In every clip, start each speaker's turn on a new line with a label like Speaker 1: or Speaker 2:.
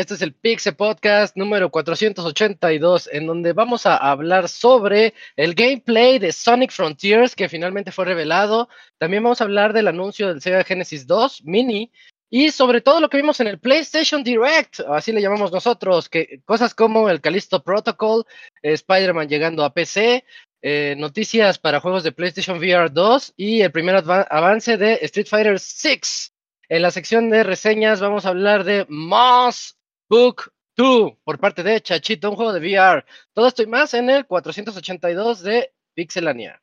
Speaker 1: Este es el Pixel Podcast número 482, en donde vamos a hablar sobre el gameplay de Sonic Frontiers, que finalmente fue revelado. También vamos a hablar del anuncio del Sega Genesis 2 Mini y sobre todo lo que vimos en el PlayStation Direct, así le llamamos nosotros, que cosas como el Callisto Protocol, Spider-Man llegando a PC, eh, noticias para juegos de PlayStation VR 2 y el primer avance de Street Fighter 6. En la sección de reseñas vamos a hablar de Moss Book 2 por parte de Chachito, un juego de VR. Todo esto y más en el 482 de Pixelania.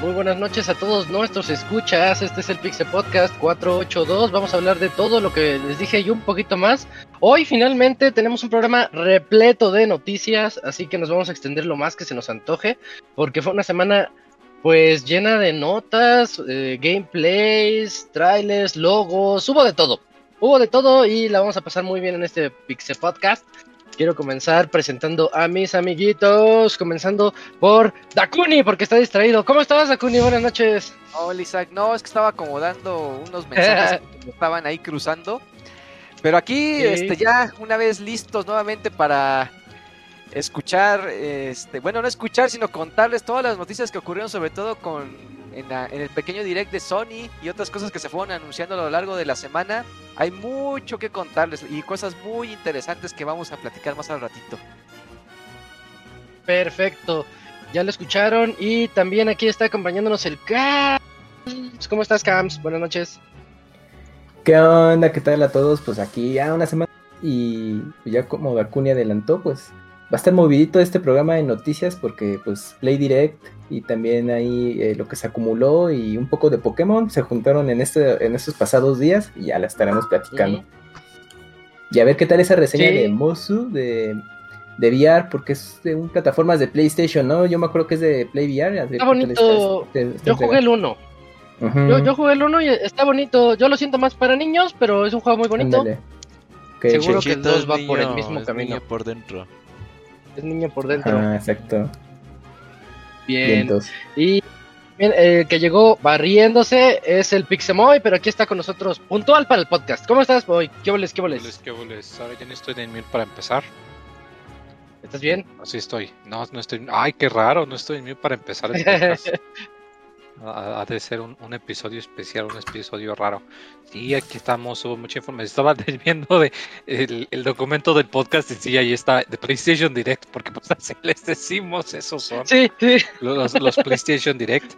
Speaker 1: Muy buenas noches a todos nuestros escuchas. Este es el Pixel Podcast 482. Vamos a hablar de todo lo que les dije y un poquito más. Hoy finalmente tenemos un programa repleto de noticias, así que nos vamos a extender lo más que se nos antoje, porque fue una semana pues llena de notas, eh, gameplays, trailers, logos, hubo de todo. Hubo de todo y la vamos a pasar muy bien en este Pixel Podcast quiero comenzar presentando a mis amiguitos, comenzando por Dakuni, porque está distraído. ¿Cómo estás, Dakuni? Buenas noches.
Speaker 2: Hola, Isaac. No, es que estaba acomodando unos mensajes que estaban ahí cruzando. Pero aquí, este, ya una vez listos nuevamente para escuchar, este, bueno, no escuchar, sino contarles todas las noticias que ocurrieron, sobre todo con en, el pequeño direct de Sony y otras cosas que se fueron anunciando a lo largo de la semana. Hay mucho que contarles y cosas muy interesantes que vamos a platicar más al ratito.
Speaker 1: Perfecto, ya lo escucharon y también aquí está acompañándonos el Cams. ¿Cómo estás, Cams? Buenas noches.
Speaker 3: ¿Qué onda? ¿Qué tal a todos? Pues aquí ya una semana y ya como Dakuni adelantó, pues va a estar movidito este programa de noticias porque pues Play Direct y también ahí eh, lo que se acumuló y un poco de Pokémon se juntaron en este en estos pasados días y ya la estaremos platicando. Y a ver qué tal esa reseña de Mosu de, de VR porque es de un plataformas de PlayStation, ¿no? Yo me acuerdo que es de Play VR.
Speaker 1: Está bonito. yo jugué el 1. yo, jugué el 1 y está bonito. Yo lo siento más para niños, pero es un juego muy bonito. Seguro que el 2 va por el mismo camino.
Speaker 4: por dentro
Speaker 1: es niño por dentro.
Speaker 3: Ah, exacto.
Speaker 1: Bien. Y el que llegó barriéndose es el Pixemoy, pero aquí está con nosotros puntual para el podcast. ¿Cómo estás, Boy? ¿Qué voles, qué voles?
Speaker 4: ¿Qué voles? Ahora ya no estoy en mute para empezar.
Speaker 1: ¿Estás bien?
Speaker 4: Así estoy. No, no estoy. Ay, qué raro, no estoy en mute para empezar el podcast. ha, de ser un, episodio especial, un episodio raro. Sí, aquí estamos, hubo mucha información. Estaba viendo de el, documento del podcast y sí, ahí está, de PlayStation Direct, porque pues así les decimos, esos son
Speaker 1: sí,
Speaker 4: Los, PlayStation Direct,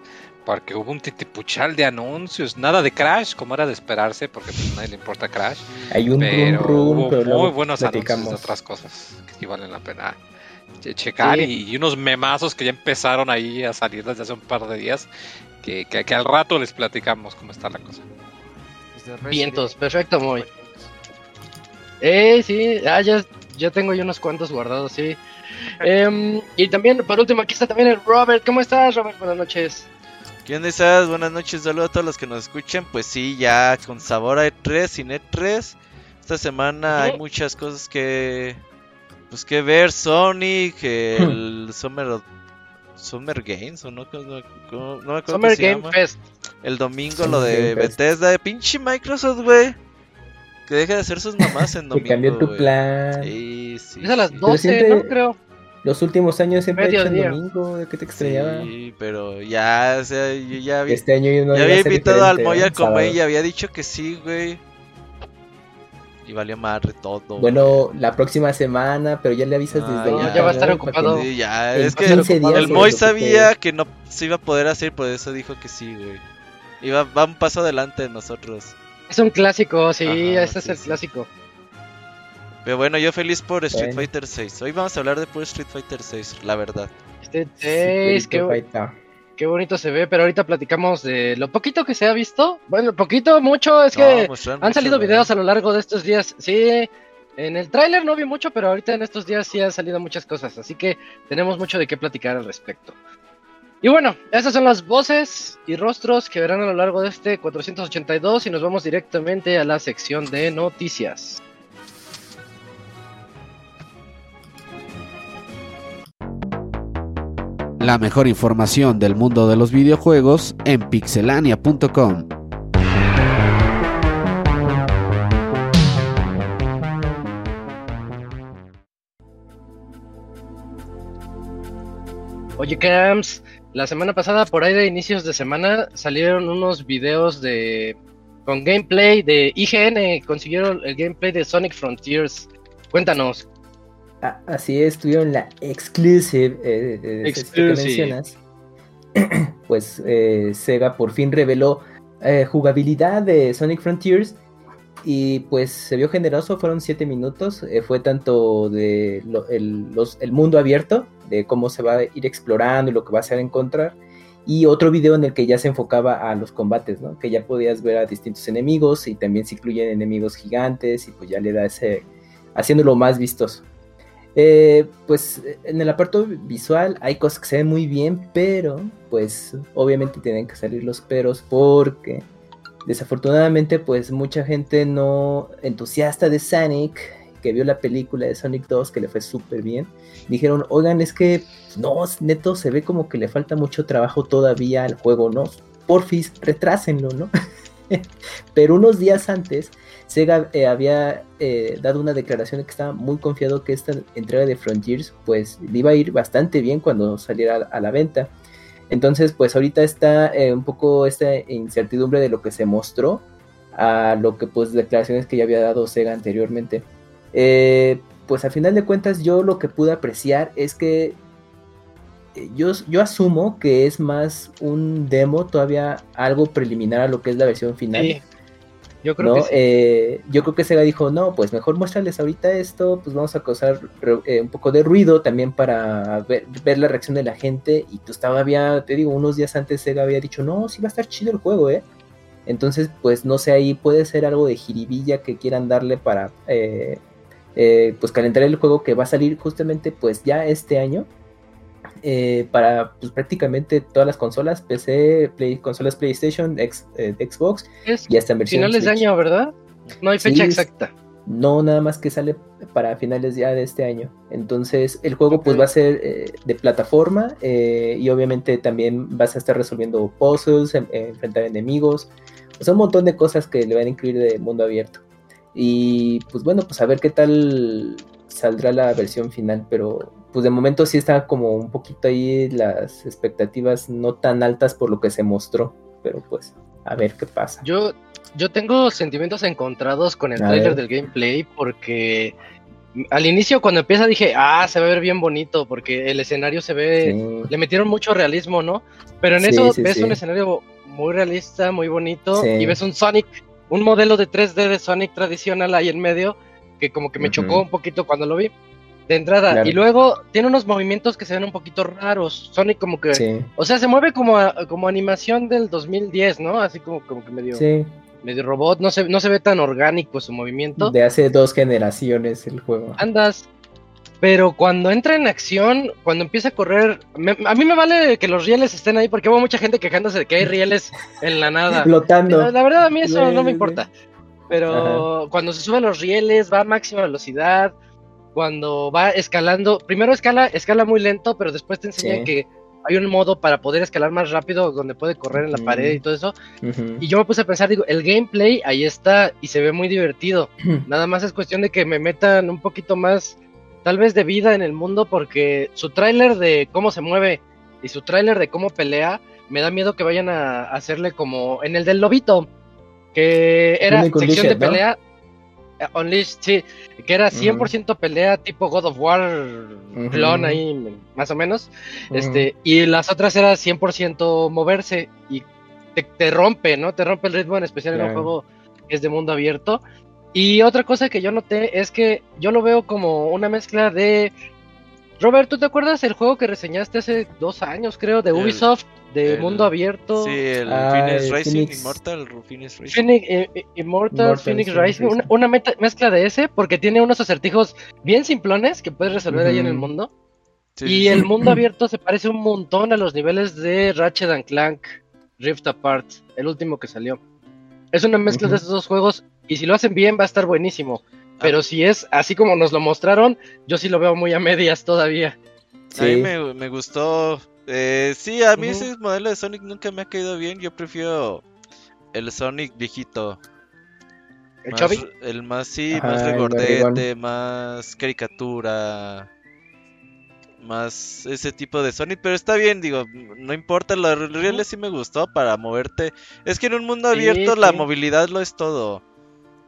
Speaker 4: porque hubo un titipuchal de anuncios, nada de Crash, como era de esperarse, porque pues, a nadie le importa Crash.
Speaker 3: Hay un
Speaker 4: pero
Speaker 3: hubo
Speaker 4: muy buenos anuncios de otras cosas que sí valen la pena checar y, unos memazos que ya empezaron ahí a salir desde hace un par de días que, que, al rato les platicamos cómo está la cosa.
Speaker 1: Vientos, perfecto, muy. Eh, sí, ah, ya, ya tengo yo unos cuantos guardados, sí. Em, y también, por último, aquí está también el Robert. ¿Cómo estás, Robert? Buenas noches.
Speaker 5: ¿Qué onda estás? Buenas noches, saludos a todos los que nos escuchan. Pues sí, ya con sabor a E3, sin E3. Esta semana hay muchas cosas que pues que ver Sonic, el Summer Summer Games o no, no, no, me
Speaker 1: Summer Game Fest.
Speaker 5: El domingo lo de Bethesda, de pinche Microsoft, güey. Que deje de hacer sus mamás en domingo.
Speaker 3: Que cambió tu plan.
Speaker 5: Sí, sí.
Speaker 1: Es a las 12, ¿no? Creo.
Speaker 3: Los últimos años siempre he hecho en domingo, ¿de qué te extrañaba?
Speaker 5: Sí, pero ya, o sea, yo ya había,
Speaker 3: este año yo no
Speaker 5: ya había invitado al Moya como ella había dicho que sí, güey. Y valió madre todo.
Speaker 3: Bueno, la próxima semana, pero ya le avisas
Speaker 5: Ah,
Speaker 3: desde
Speaker 1: ya, ya va a estar
Speaker 3: ¿no?
Speaker 1: ocupado.
Speaker 3: Que-
Speaker 5: Sí, ya, es que
Speaker 3: 15 días,
Speaker 5: el Moy sabía que no se iba a poder hacer, por eso dijo que sí, güey. Iba, va un paso adelante de nosotros.
Speaker 1: Es un clásico, sí,
Speaker 5: Ajá,
Speaker 1: este es
Speaker 5: sí,
Speaker 1: el
Speaker 5: sí.
Speaker 1: clásico.
Speaker 5: Pero bueno, yo feliz por Street
Speaker 3: Bueno.
Speaker 5: Fighter 6. Hoy vamos a hablar de puro Street Fighter 6, la verdad.
Speaker 3: Sí,
Speaker 1: 6, qué,
Speaker 3: Street Fighter.
Speaker 1: Qué bonito se ve, pero ahorita platicamos de lo poquito que se ha visto. Bueno, poquito, mucho, es
Speaker 5: No,
Speaker 1: que han
Speaker 5: mucho,
Speaker 1: salido videos a lo largo de estos días. Sí, en el tráiler no vi mucho, pero ahorita en estos días sí han salido muchas cosas, así que tenemos mucho de qué platicar al respecto. Y bueno, esas son las voces y rostros que verán a lo largo de este 482 y nos vamos directamente a la sección de noticias.
Speaker 6: La mejor información del mundo de los videojuegos en pixelania.com.
Speaker 1: Oye, Cams, la semana pasada, por ahí de inicios de semana, salieron unos videos de con gameplay de IGN, consiguieron el gameplay de Sonic Frontiers. Cuéntanos.
Speaker 3: Ah, así es, tuvieron la exclusive eh, de sitio que
Speaker 1: Exclusive.
Speaker 3: mencionas. pues eh, Sega por fin reveló eh, jugabilidad de Sonic Frontiers y pues se vio generoso, fueron 7 minutos, eh, fue tanto de lo- el, los- el mundo abierto, de cómo se va a ir explorando y lo que vas a encontrar, y otro video en el que ya se enfocaba a los combates, ¿no? que ya podías ver a distintos enemigos y también se incluyen enemigos gigantes y pues ya le da ese, haciéndolo más vistoso. Eh, pues en el apartado visual hay cosas que se ven muy bien, pero pues obviamente tienen que salir los peros porque desafortunadamente pues mucha gente no entusiasta de Sonic que vio la película de Sonic 2 que le fue súper bien dijeron oigan es que no neto se ve como que le falta mucho trabajo todavía al juego no porfis retrásenlo no pero unos días antes Sega eh, había eh, dado una declaración de que estaba muy confiado que esta entrega de Frontiers pues iba a ir bastante bien cuando saliera a, a la venta. Entonces pues ahorita está eh, un poco esta incertidumbre de lo que se mostró a lo que pues declaraciones que ya había dado Sega anteriormente. Pues al final de cuentas yo lo que pude apreciar es que yo, yo asumo que es más un demo, todavía algo preliminar a lo que es la versión final.
Speaker 1: Sí, yo creo
Speaker 3: ¿no?
Speaker 1: que sí.
Speaker 3: Eh, yo creo que Sega dijo, no, pues mejor muéstrales ahorita esto, pues vamos a causar eh, un poco de ruido también para ver, ver la reacción de la gente. Y pues todavía, te digo, unos días antes Sega había dicho, no, sí va a estar chido el juego, ¿eh? Entonces, pues no sé, ahí puede ser algo de jiribilla que quieran darle para, eh, eh, pues calentar el juego que va a salir justamente pues ya este año. Eh, para pues prácticamente todas las consolas, PC, Play, consolas PlayStation, X- eh, Xbox
Speaker 1: Es
Speaker 3: y hasta en versión
Speaker 1: finales de año, ¿verdad? No hay fecha exacta.
Speaker 3: No, nada más que sale para finales ya de este año. Entonces, el juego pues va a ser eh, de plataforma eh, y obviamente también vas a estar resolviendo puzzles, em- eh, enfrentar enemigos. O sea, un montón de cosas que le van a incluir de mundo abierto. Y pues bueno, pues a ver qué tal saldrá la versión final, pero pues de momento sí está como un poquito ahí las expectativas no tan altas por lo que se mostró, pero pues a ver qué pasa.
Speaker 1: Yo, yo tengo sentimientos encontrados con el
Speaker 3: A
Speaker 1: trailer
Speaker 3: ver.
Speaker 1: del gameplay porque al inicio cuando empieza dije, ah, se va a ver bien bonito porque el escenario se ve,
Speaker 3: Sí.
Speaker 1: le metieron mucho realismo, ¿no? Pero en
Speaker 3: Sí,
Speaker 1: eso
Speaker 3: sí,
Speaker 1: ves un escenario muy realista, muy bonito y ves un Sonic, un modelo de 3D de Sonic tradicional ahí en medio que como que me chocó un poquito cuando lo vi de entrada
Speaker 3: Claro.
Speaker 1: y luego tiene unos movimientos que se ven un poquito raros, Sonic como que,
Speaker 3: Sí,
Speaker 1: o sea, se mueve como, a- como animación del 2010, ¿no? Así como, como que medio
Speaker 3: sí.
Speaker 1: medio robot, no se, no se ve tan orgánico su movimiento.
Speaker 3: De hace dos generaciones el juego.
Speaker 1: Andas. Pero cuando entra en acción, cuando empieza a correr, me- a mí me vale que los rieles estén ahí porque hubo mucha gente quejándose de que hay rieles en la nada.
Speaker 3: Flotando.
Speaker 1: La, la verdad a mí eso no me importa. Pero cuando se suben los rieles, va a máxima velocidad. Cuando va escalando, primero escala, escala muy lento, pero después te enseñan
Speaker 3: Sí.
Speaker 1: que hay un modo para poder escalar más rápido donde puede correr en la pared y todo eso. Y yo me puse a pensar, digo, el gameplay ahí está y se ve muy divertido. Nada más es cuestión de que me metan un poquito más, tal vez de vida en el mundo, porque su tráiler de cómo se mueve y su tráiler de cómo pelea, me da miedo que vayan a hacerle como en el del lobito, que era sección de
Speaker 3: ¿no?
Speaker 1: Eh, Unleashed, sí, que era 100% pelea tipo God of War, clon ahí, más o menos. Este, y las otras era 100% moverse y te, rompe, ¿no? Te rompe el ritmo, en especial en un juego que es de mundo abierto. Y otra cosa que yo noté es que yo lo veo como una mezcla de Robert, ¿tú te acuerdas el juego que reseñaste hace dos años, creo, de Ubisoft, de mundo abierto?
Speaker 5: Sí, el Phoenix Racing, Immortal, Phoenix
Speaker 1: Racing. Phoenix, eh, eh, Immortal, Phoenix Racing, una, mezcla de ese, porque tiene unos acertijos bien simplones que puedes resolver ahí en el mundo. y el mundo abierto se parece un montón a los niveles de Ratchet and Clank Rift Apart, el último que salió. Es una mezcla de esos dos juegos y si lo hacen bien va a estar buenísimo. Pero si es así como nos lo mostraron, yo sí lo veo muy a medias todavía.
Speaker 5: Sí. A mí me, gustó. Eh, sí, a mí ese modelo de Sonic nunca me ha caído bien. Yo prefiero el Sonic viejito.
Speaker 1: ¿El
Speaker 5: más, El más, sí, más regordete, más caricatura. Más ese tipo de Sonic, pero está bien, digo, no importa, lo real sí me gustó para moverte. Es que en un mundo abierto la movilidad lo es todo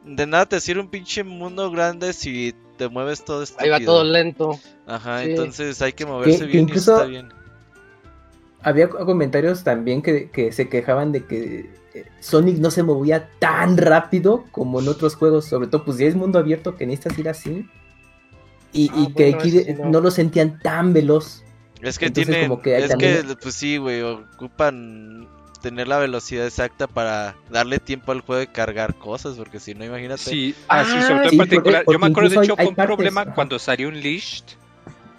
Speaker 5: de nada te sirve un pinche mundo grande si te mueves todo esto.
Speaker 1: Ahí va todo lento.
Speaker 5: Ajá, entonces hay que moverse bien y está bien.
Speaker 3: Había comentarios también que, se quejaban de que eh, Sonic no se movía tan rápido como en otros juegos, sobre todo pues si es mundo abierto que necesitas ir así. Y, ah, que aquí no. lo sentían tan veloz.
Speaker 5: Es que tiene, es que pues sí, güey, ocupan tener la velocidad exacta para darle tiempo al juego de cargar cosas, porque si no, imagínate.
Speaker 4: Sí, ah, sí, sobre todo en particular. yo me acuerdo, de hecho, un problema cuando salió un Unleashed.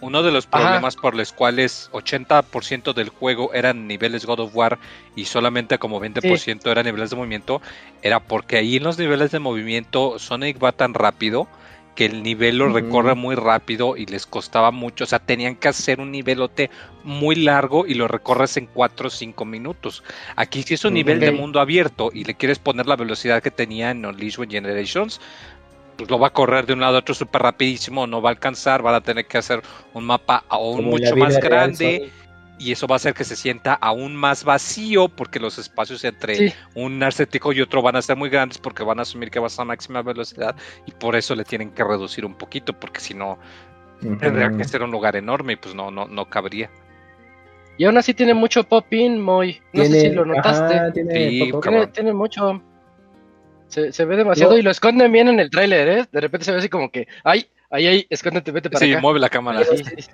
Speaker 4: Uno de los problemas por los cuales 80% del juego eran niveles God of War y solamente como 20% eran niveles de movimiento, era porque ahí en los niveles de movimiento Sonic va tan rápido que el nivel lo recorre muy rápido y les costaba mucho. O sea, tenían que hacer un nivelote muy largo y lo recorres en 4 o 5 minutos. Aquí si es un nivel de mundo abierto y le quieres poner la velocidad que tenía en Unleashed Generations, pues lo va a correr de un lado a otro súper rapidísimo, no va a alcanzar, van a tener que hacer un mapa aún mucho más grande y eso va a hacer que se sienta aún más vacío porque los espacios entre un narcético y otro van a ser muy grandes porque van a asumir que vas a máxima velocidad y por eso le tienen que reducir un poquito porque si no tendría que ser un lugar enorme y pues no no no cabría.
Speaker 1: Y aún así tiene mucho pop-in, muy. No sé si lo notaste. tiene, tiene, mucho. Se, ve demasiado y lo esconden bien en el tráiler, ¿eh? De repente se ve así como que, ¡ay! Ahí, ahí, escóndete, vete para
Speaker 4: sí, mueve la cámara.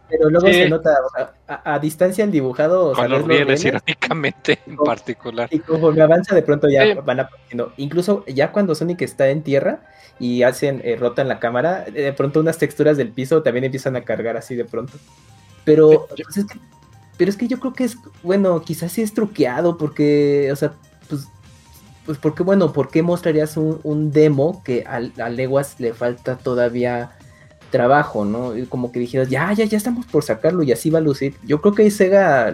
Speaker 3: pero luego se nota, o sea, a, distancia el dibujado.
Speaker 4: Cuando o sea, irónicamente en particular.
Speaker 3: Y conforme avanza, de pronto ya van apareciendo. Incluso ya cuando Sonic está en tierra y hacen, eh, rotan la cámara, de pronto unas texturas del piso también empiezan a cargar así de pronto. Pero, pues es que, pero es que yo creo que es, bueno, quizás sí es truqueado porque, o sea, pues porque bueno, ¿por qué mostrarías un, un demo que a, a, leguas le falta todavía trabajo, ¿no? como que dijeras, ya, ya, ya estamos por sacarlo y así va a lucir. Yo creo que Sega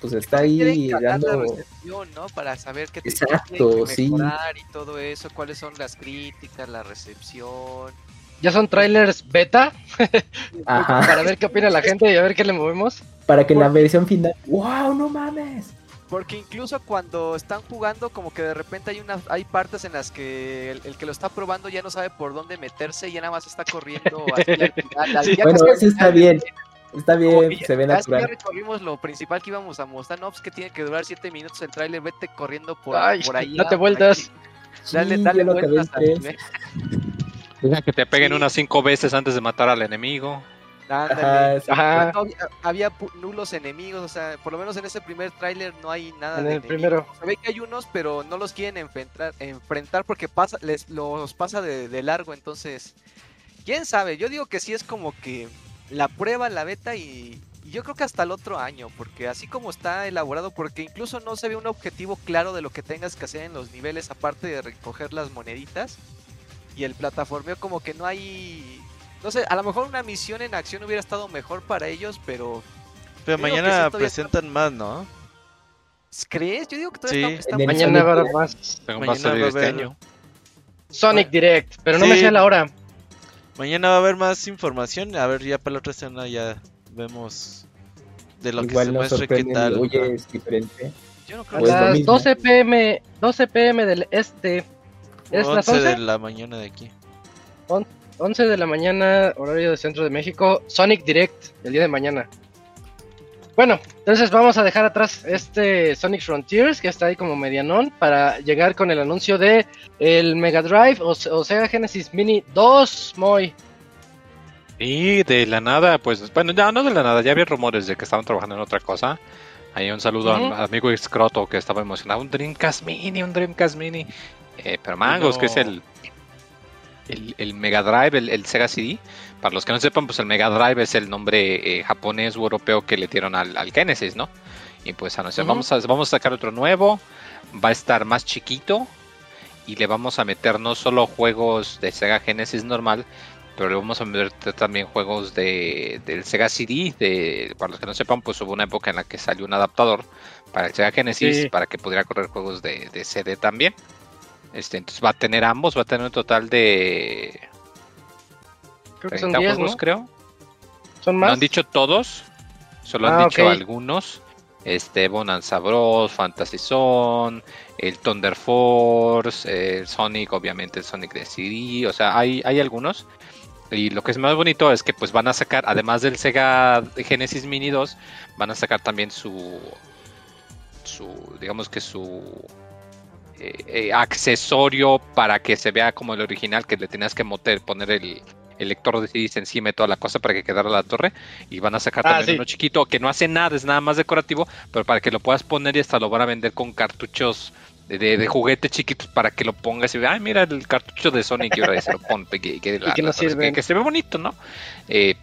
Speaker 3: pues está ahí dando
Speaker 2: recepción, ¿no? Para saber qué
Speaker 3: Exacto, sí.
Speaker 2: y todo eso, cuáles son las críticas, la recepción.
Speaker 1: Ya son trailers beta para ver qué opina la gente y a ver qué le movemos.
Speaker 3: Para que en la versión final, wow, no mames.
Speaker 2: Porque incluso cuando están jugando, como que de repente hay una, hay partes en las que el, que lo está probando ya no sabe por dónde meterse y ya nada más está corriendo
Speaker 3: bueno, eso está bien. Está bien, se ve natural.
Speaker 2: Ya recorrimos lo principal que íbamos a mostrar, no, pues que tiene que durar 7 minutos el trailer, vete corriendo por, por ahí.
Speaker 1: Date vueltas.
Speaker 2: Dale, dale vueltas.
Speaker 4: Deja que te peguen unas 5 veces antes de matar al enemigo.
Speaker 2: Había, nulos enemigos, o sea, por lo menos en ese primer tráiler no hay nada
Speaker 1: en
Speaker 2: de
Speaker 1: el primero.
Speaker 2: Se ve que hay unos, pero no los quieren enfrentar, enfrentar porque pasa, les, los pasa de, largo, entonces, quién sabe, yo digo que sí es como que la prueba, la beta y, yo creo que hasta el otro año, porque así como está elaborado, porque incluso no se ve un objetivo claro de lo que tengas que hacer en los niveles, aparte de recoger las moneditas. Y el plataformeo como que no hay no sé, a lo mejor una misión en acción hubiera estado mejor para ellos, pero.
Speaker 5: Pero mañana presentan más, ¿no?
Speaker 2: ¿Crees? Yo digo que
Speaker 1: todavía sí. está, Mañana va a haber más. Mañana va a este año. Sonic Direct, pero no me sé la hora.
Speaker 5: Mañana va a haber más información. A ver, ya para la otra semana ya vemos de lo que se muestre qué tal.
Speaker 3: Oye, es diferente.
Speaker 1: Yo no creo a las 12 pm, 12 pm del este.
Speaker 5: ¿Es 11 las 11 de la mañana de aquí.
Speaker 1: 11 de la mañana, horario de centro de México, Sonic Direct, el día de mañana. Bueno, entonces vamos a dejar atrás este Sonic Frontiers, que está ahí como medianón, para llegar con el anuncio de el Mega Drive o, o Sega Genesis Mini 2, Moy.
Speaker 4: Y de la nada, pues, bueno, ya no de la nada, ya había rumores de que estaban trabajando en otra cosa. Ahí un saludo
Speaker 1: Ujú.
Speaker 4: al amigo Excroto que estaba emocionado. Un Dreamcast Mini, un Dreamcast Mini. Eh, pero Mangos,
Speaker 5: No.
Speaker 4: que es el, el, el Mega Drive, el, el Sega CD. Para los que no sepan, pues el Mega Drive es el nombre eh, japonés o europeo que le dieron al, al Genesis, ¿no? Y pues anunciaron, vamos, a, vamos a sacar otro nuevo. Va a estar más chiquito. Y le vamos a meter no solo juegos de Sega Genesis normal, pero le vamos a meter también juegos de, del Sega CD. De, para los que no sepan, pues hubo una época en la que salió un adaptador para el Sega Genesis
Speaker 1: Sí.
Speaker 4: para que pudiera correr juegos de, de CD también. Este, entonces va a tener ambos, va a tener un total de
Speaker 1: Creo que
Speaker 4: 30
Speaker 1: son 10,
Speaker 4: juegos,
Speaker 1: ¿no?
Speaker 4: creo.
Speaker 1: ¿Son
Speaker 4: No
Speaker 1: más?
Speaker 4: han dicho todos, solo
Speaker 1: Ah,
Speaker 4: han dicho
Speaker 1: ok.
Speaker 4: algunos. Este, Bonanza Bros, Fantasy Zone, el Thunder Force, el Sonic, obviamente el Sonic de CD, o sea, hay, hay algunos. Y lo que es más bonito es que pues van a sacar, además del Sega Genesis Mini 2, van a sacar también su, su digamos que su eh, eh, accesorio para que se vea como el original, que le tenías que moter, poner el, el lector de CDs encima y toda la cosa para que quedara la torre. Y van a sacar
Speaker 1: Ah,
Speaker 4: también
Speaker 1: sí.
Speaker 4: uno chiquito que no hace nada, es nada más decorativo, pero para que lo puedas poner y hasta lo van a vender con cartuchos de, de, de juguete chiquitos para que lo pongas y veas, ay, mira el cartucho de Sonic y ahora se lo pone que, que,
Speaker 1: que no sirven.
Speaker 4: que, que se ve bonito, ¿no? Eh,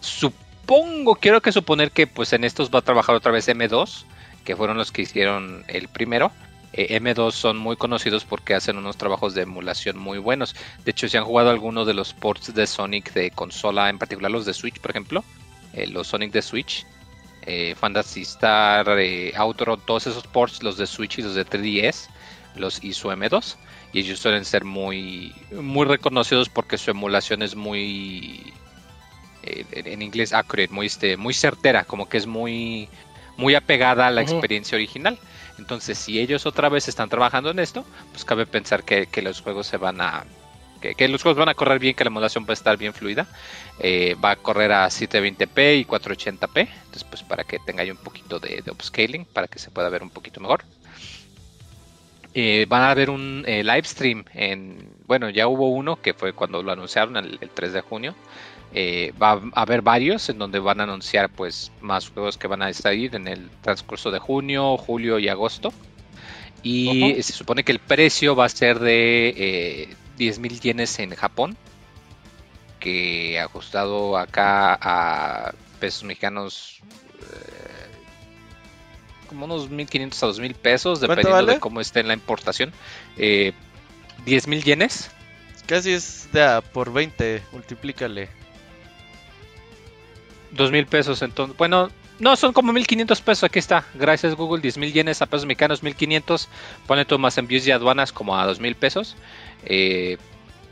Speaker 4: supongo, quiero que suponer que pues en estos va a trabajar otra vez M2, que fueron los que hicieron el primero. Eh, M2 son muy conocidos porque hacen unos trabajos de emulación muy buenos. De hecho, si han jugado algunos de los ports de Sonic de consola, en particular los de Switch, por ejemplo, eh, los Sonic de Switch, eh, Fantasy Star, eh, Outrun, todos esos ports, los de Switch y los de 3DS, los hizo M2. Y ellos suelen ser muy, muy reconocidos porque su emulación es muy, en inglés, accurate, muy, este, muy certera, como que es muy, muy apegada a la experiencia original. Entonces, si ellos otra vez están trabajando en esto, pues cabe pensar que, los juegos se van a. Que, los juegos van a correr bien, que la emulación va a estar bien fluida. Eh, va a correr a 720p y 480p. Entonces, pues para que tenga un poquito de, upscaling, para que se pueda ver un poquito mejor. Eh, van a haber un eh, live stream en. Bueno, ya hubo uno que fue cuando lo anunciaron el 3 de junio. Eh, va a haber varios en donde van a anunciar pues más juegos que van a salir en el transcurso de junio, julio y agosto. Y se supone que el precio va a ser de eh, 10 mil yenes en Japón, que ajustado acá a pesos mexicanos eh, como unos 1500 a 2000 pesos,
Speaker 5: ¿Cuánto
Speaker 4: dependiendo
Speaker 5: vale?
Speaker 4: de cómo esté en la importación. Eh, 10 mil yenes.
Speaker 5: Casi es por 20, multiplícale.
Speaker 4: Dos mil pesos, entonces. Bueno, no, son como 1500 pesos. Aquí está. Gracias, Google. 10 mil yenes a pesos mexicanos, 1500. Pone tú más envíos y aduanas como a 2000 pesos. Eh,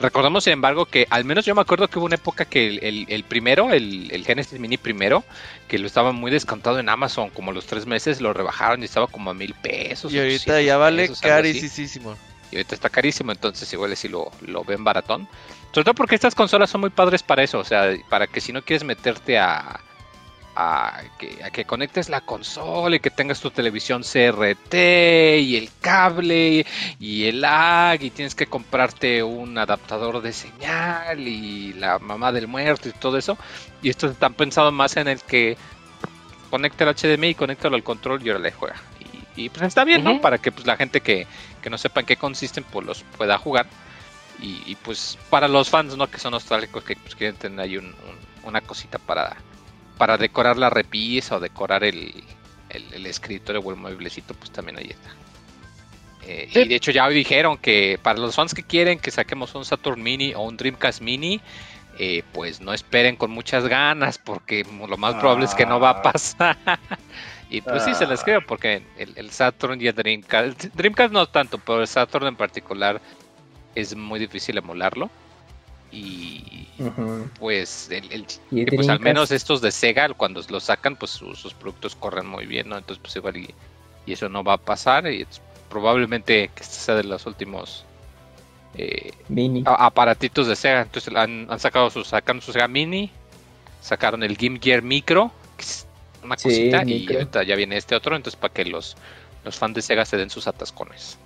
Speaker 4: recordamos, sin embargo, que al menos yo me acuerdo que hubo una época que el, el- el primero, el, el Genesis Mini primero, que lo estaba muy descontado en Amazon, como los tres meses lo rebajaron y estaba como a mil pesos.
Speaker 5: Y ahorita
Speaker 4: 800
Speaker 5: ya vale
Speaker 4: pesos,
Speaker 5: carísimo.
Speaker 4: y ahorita está carísimo, entonces igual si lo, lo ven baratón. Sobre todo porque estas consolas son muy padres para eso, o sea, para que si no quieres meterte a, a, que, a que conectes la consola y que tengas tu televisión CRT y el cable y el lag y tienes que comprarte un adaptador de señal y la mamá del muerto y todo eso. Y estos están pensados más en el que conecta el HDMI, conéctalo al control y ahora le juega. Y, y, pues está bien, ¿no? Para que pues la gente que, que no sepa en qué consisten, pues los pueda jugar. Y, y, pues para los fans, ¿no? Que son nostálgicos, que pues quieren tener ahí un- un- una cosita para, para decorar la repisa o decorar el, el, el escritorio o el mueblecito, pues también ahí está. Eh,
Speaker 1: Sí.
Speaker 4: Y de hecho ya hoy dijeron que para los fans que quieren que saquemos un Saturn Mini o un Dreamcast Mini, eh, pues no esperen con muchas ganas porque lo más probable es que no va a
Speaker 1: Ah.
Speaker 4: pasar. y pues sí, se les
Speaker 1: Ah.
Speaker 4: creo porque el, el Saturn y el Dreamcast, Dreamcast no tanto, pero el Saturn en particular es muy difícil emularlo. Y pues, el, el-
Speaker 3: Y
Speaker 4: pues al menos estos de Sega, cuando los sacan, pues su- sus productos corren muy bien, ¿no? Entonces, pues igual y, y eso no va a pasar. Y es- probablemente que este sea de los últimos eh,
Speaker 3: Mini.
Speaker 4: aparatitos de Sega. Entonces han, han sacado sus, sacaron su Sega Mini, sacaron el Game Gear Micro, que es una
Speaker 3: Sí,
Speaker 4: cosita, y ahorita ya viene este otro, entonces para que los, los fans de Sega se den sus atascones.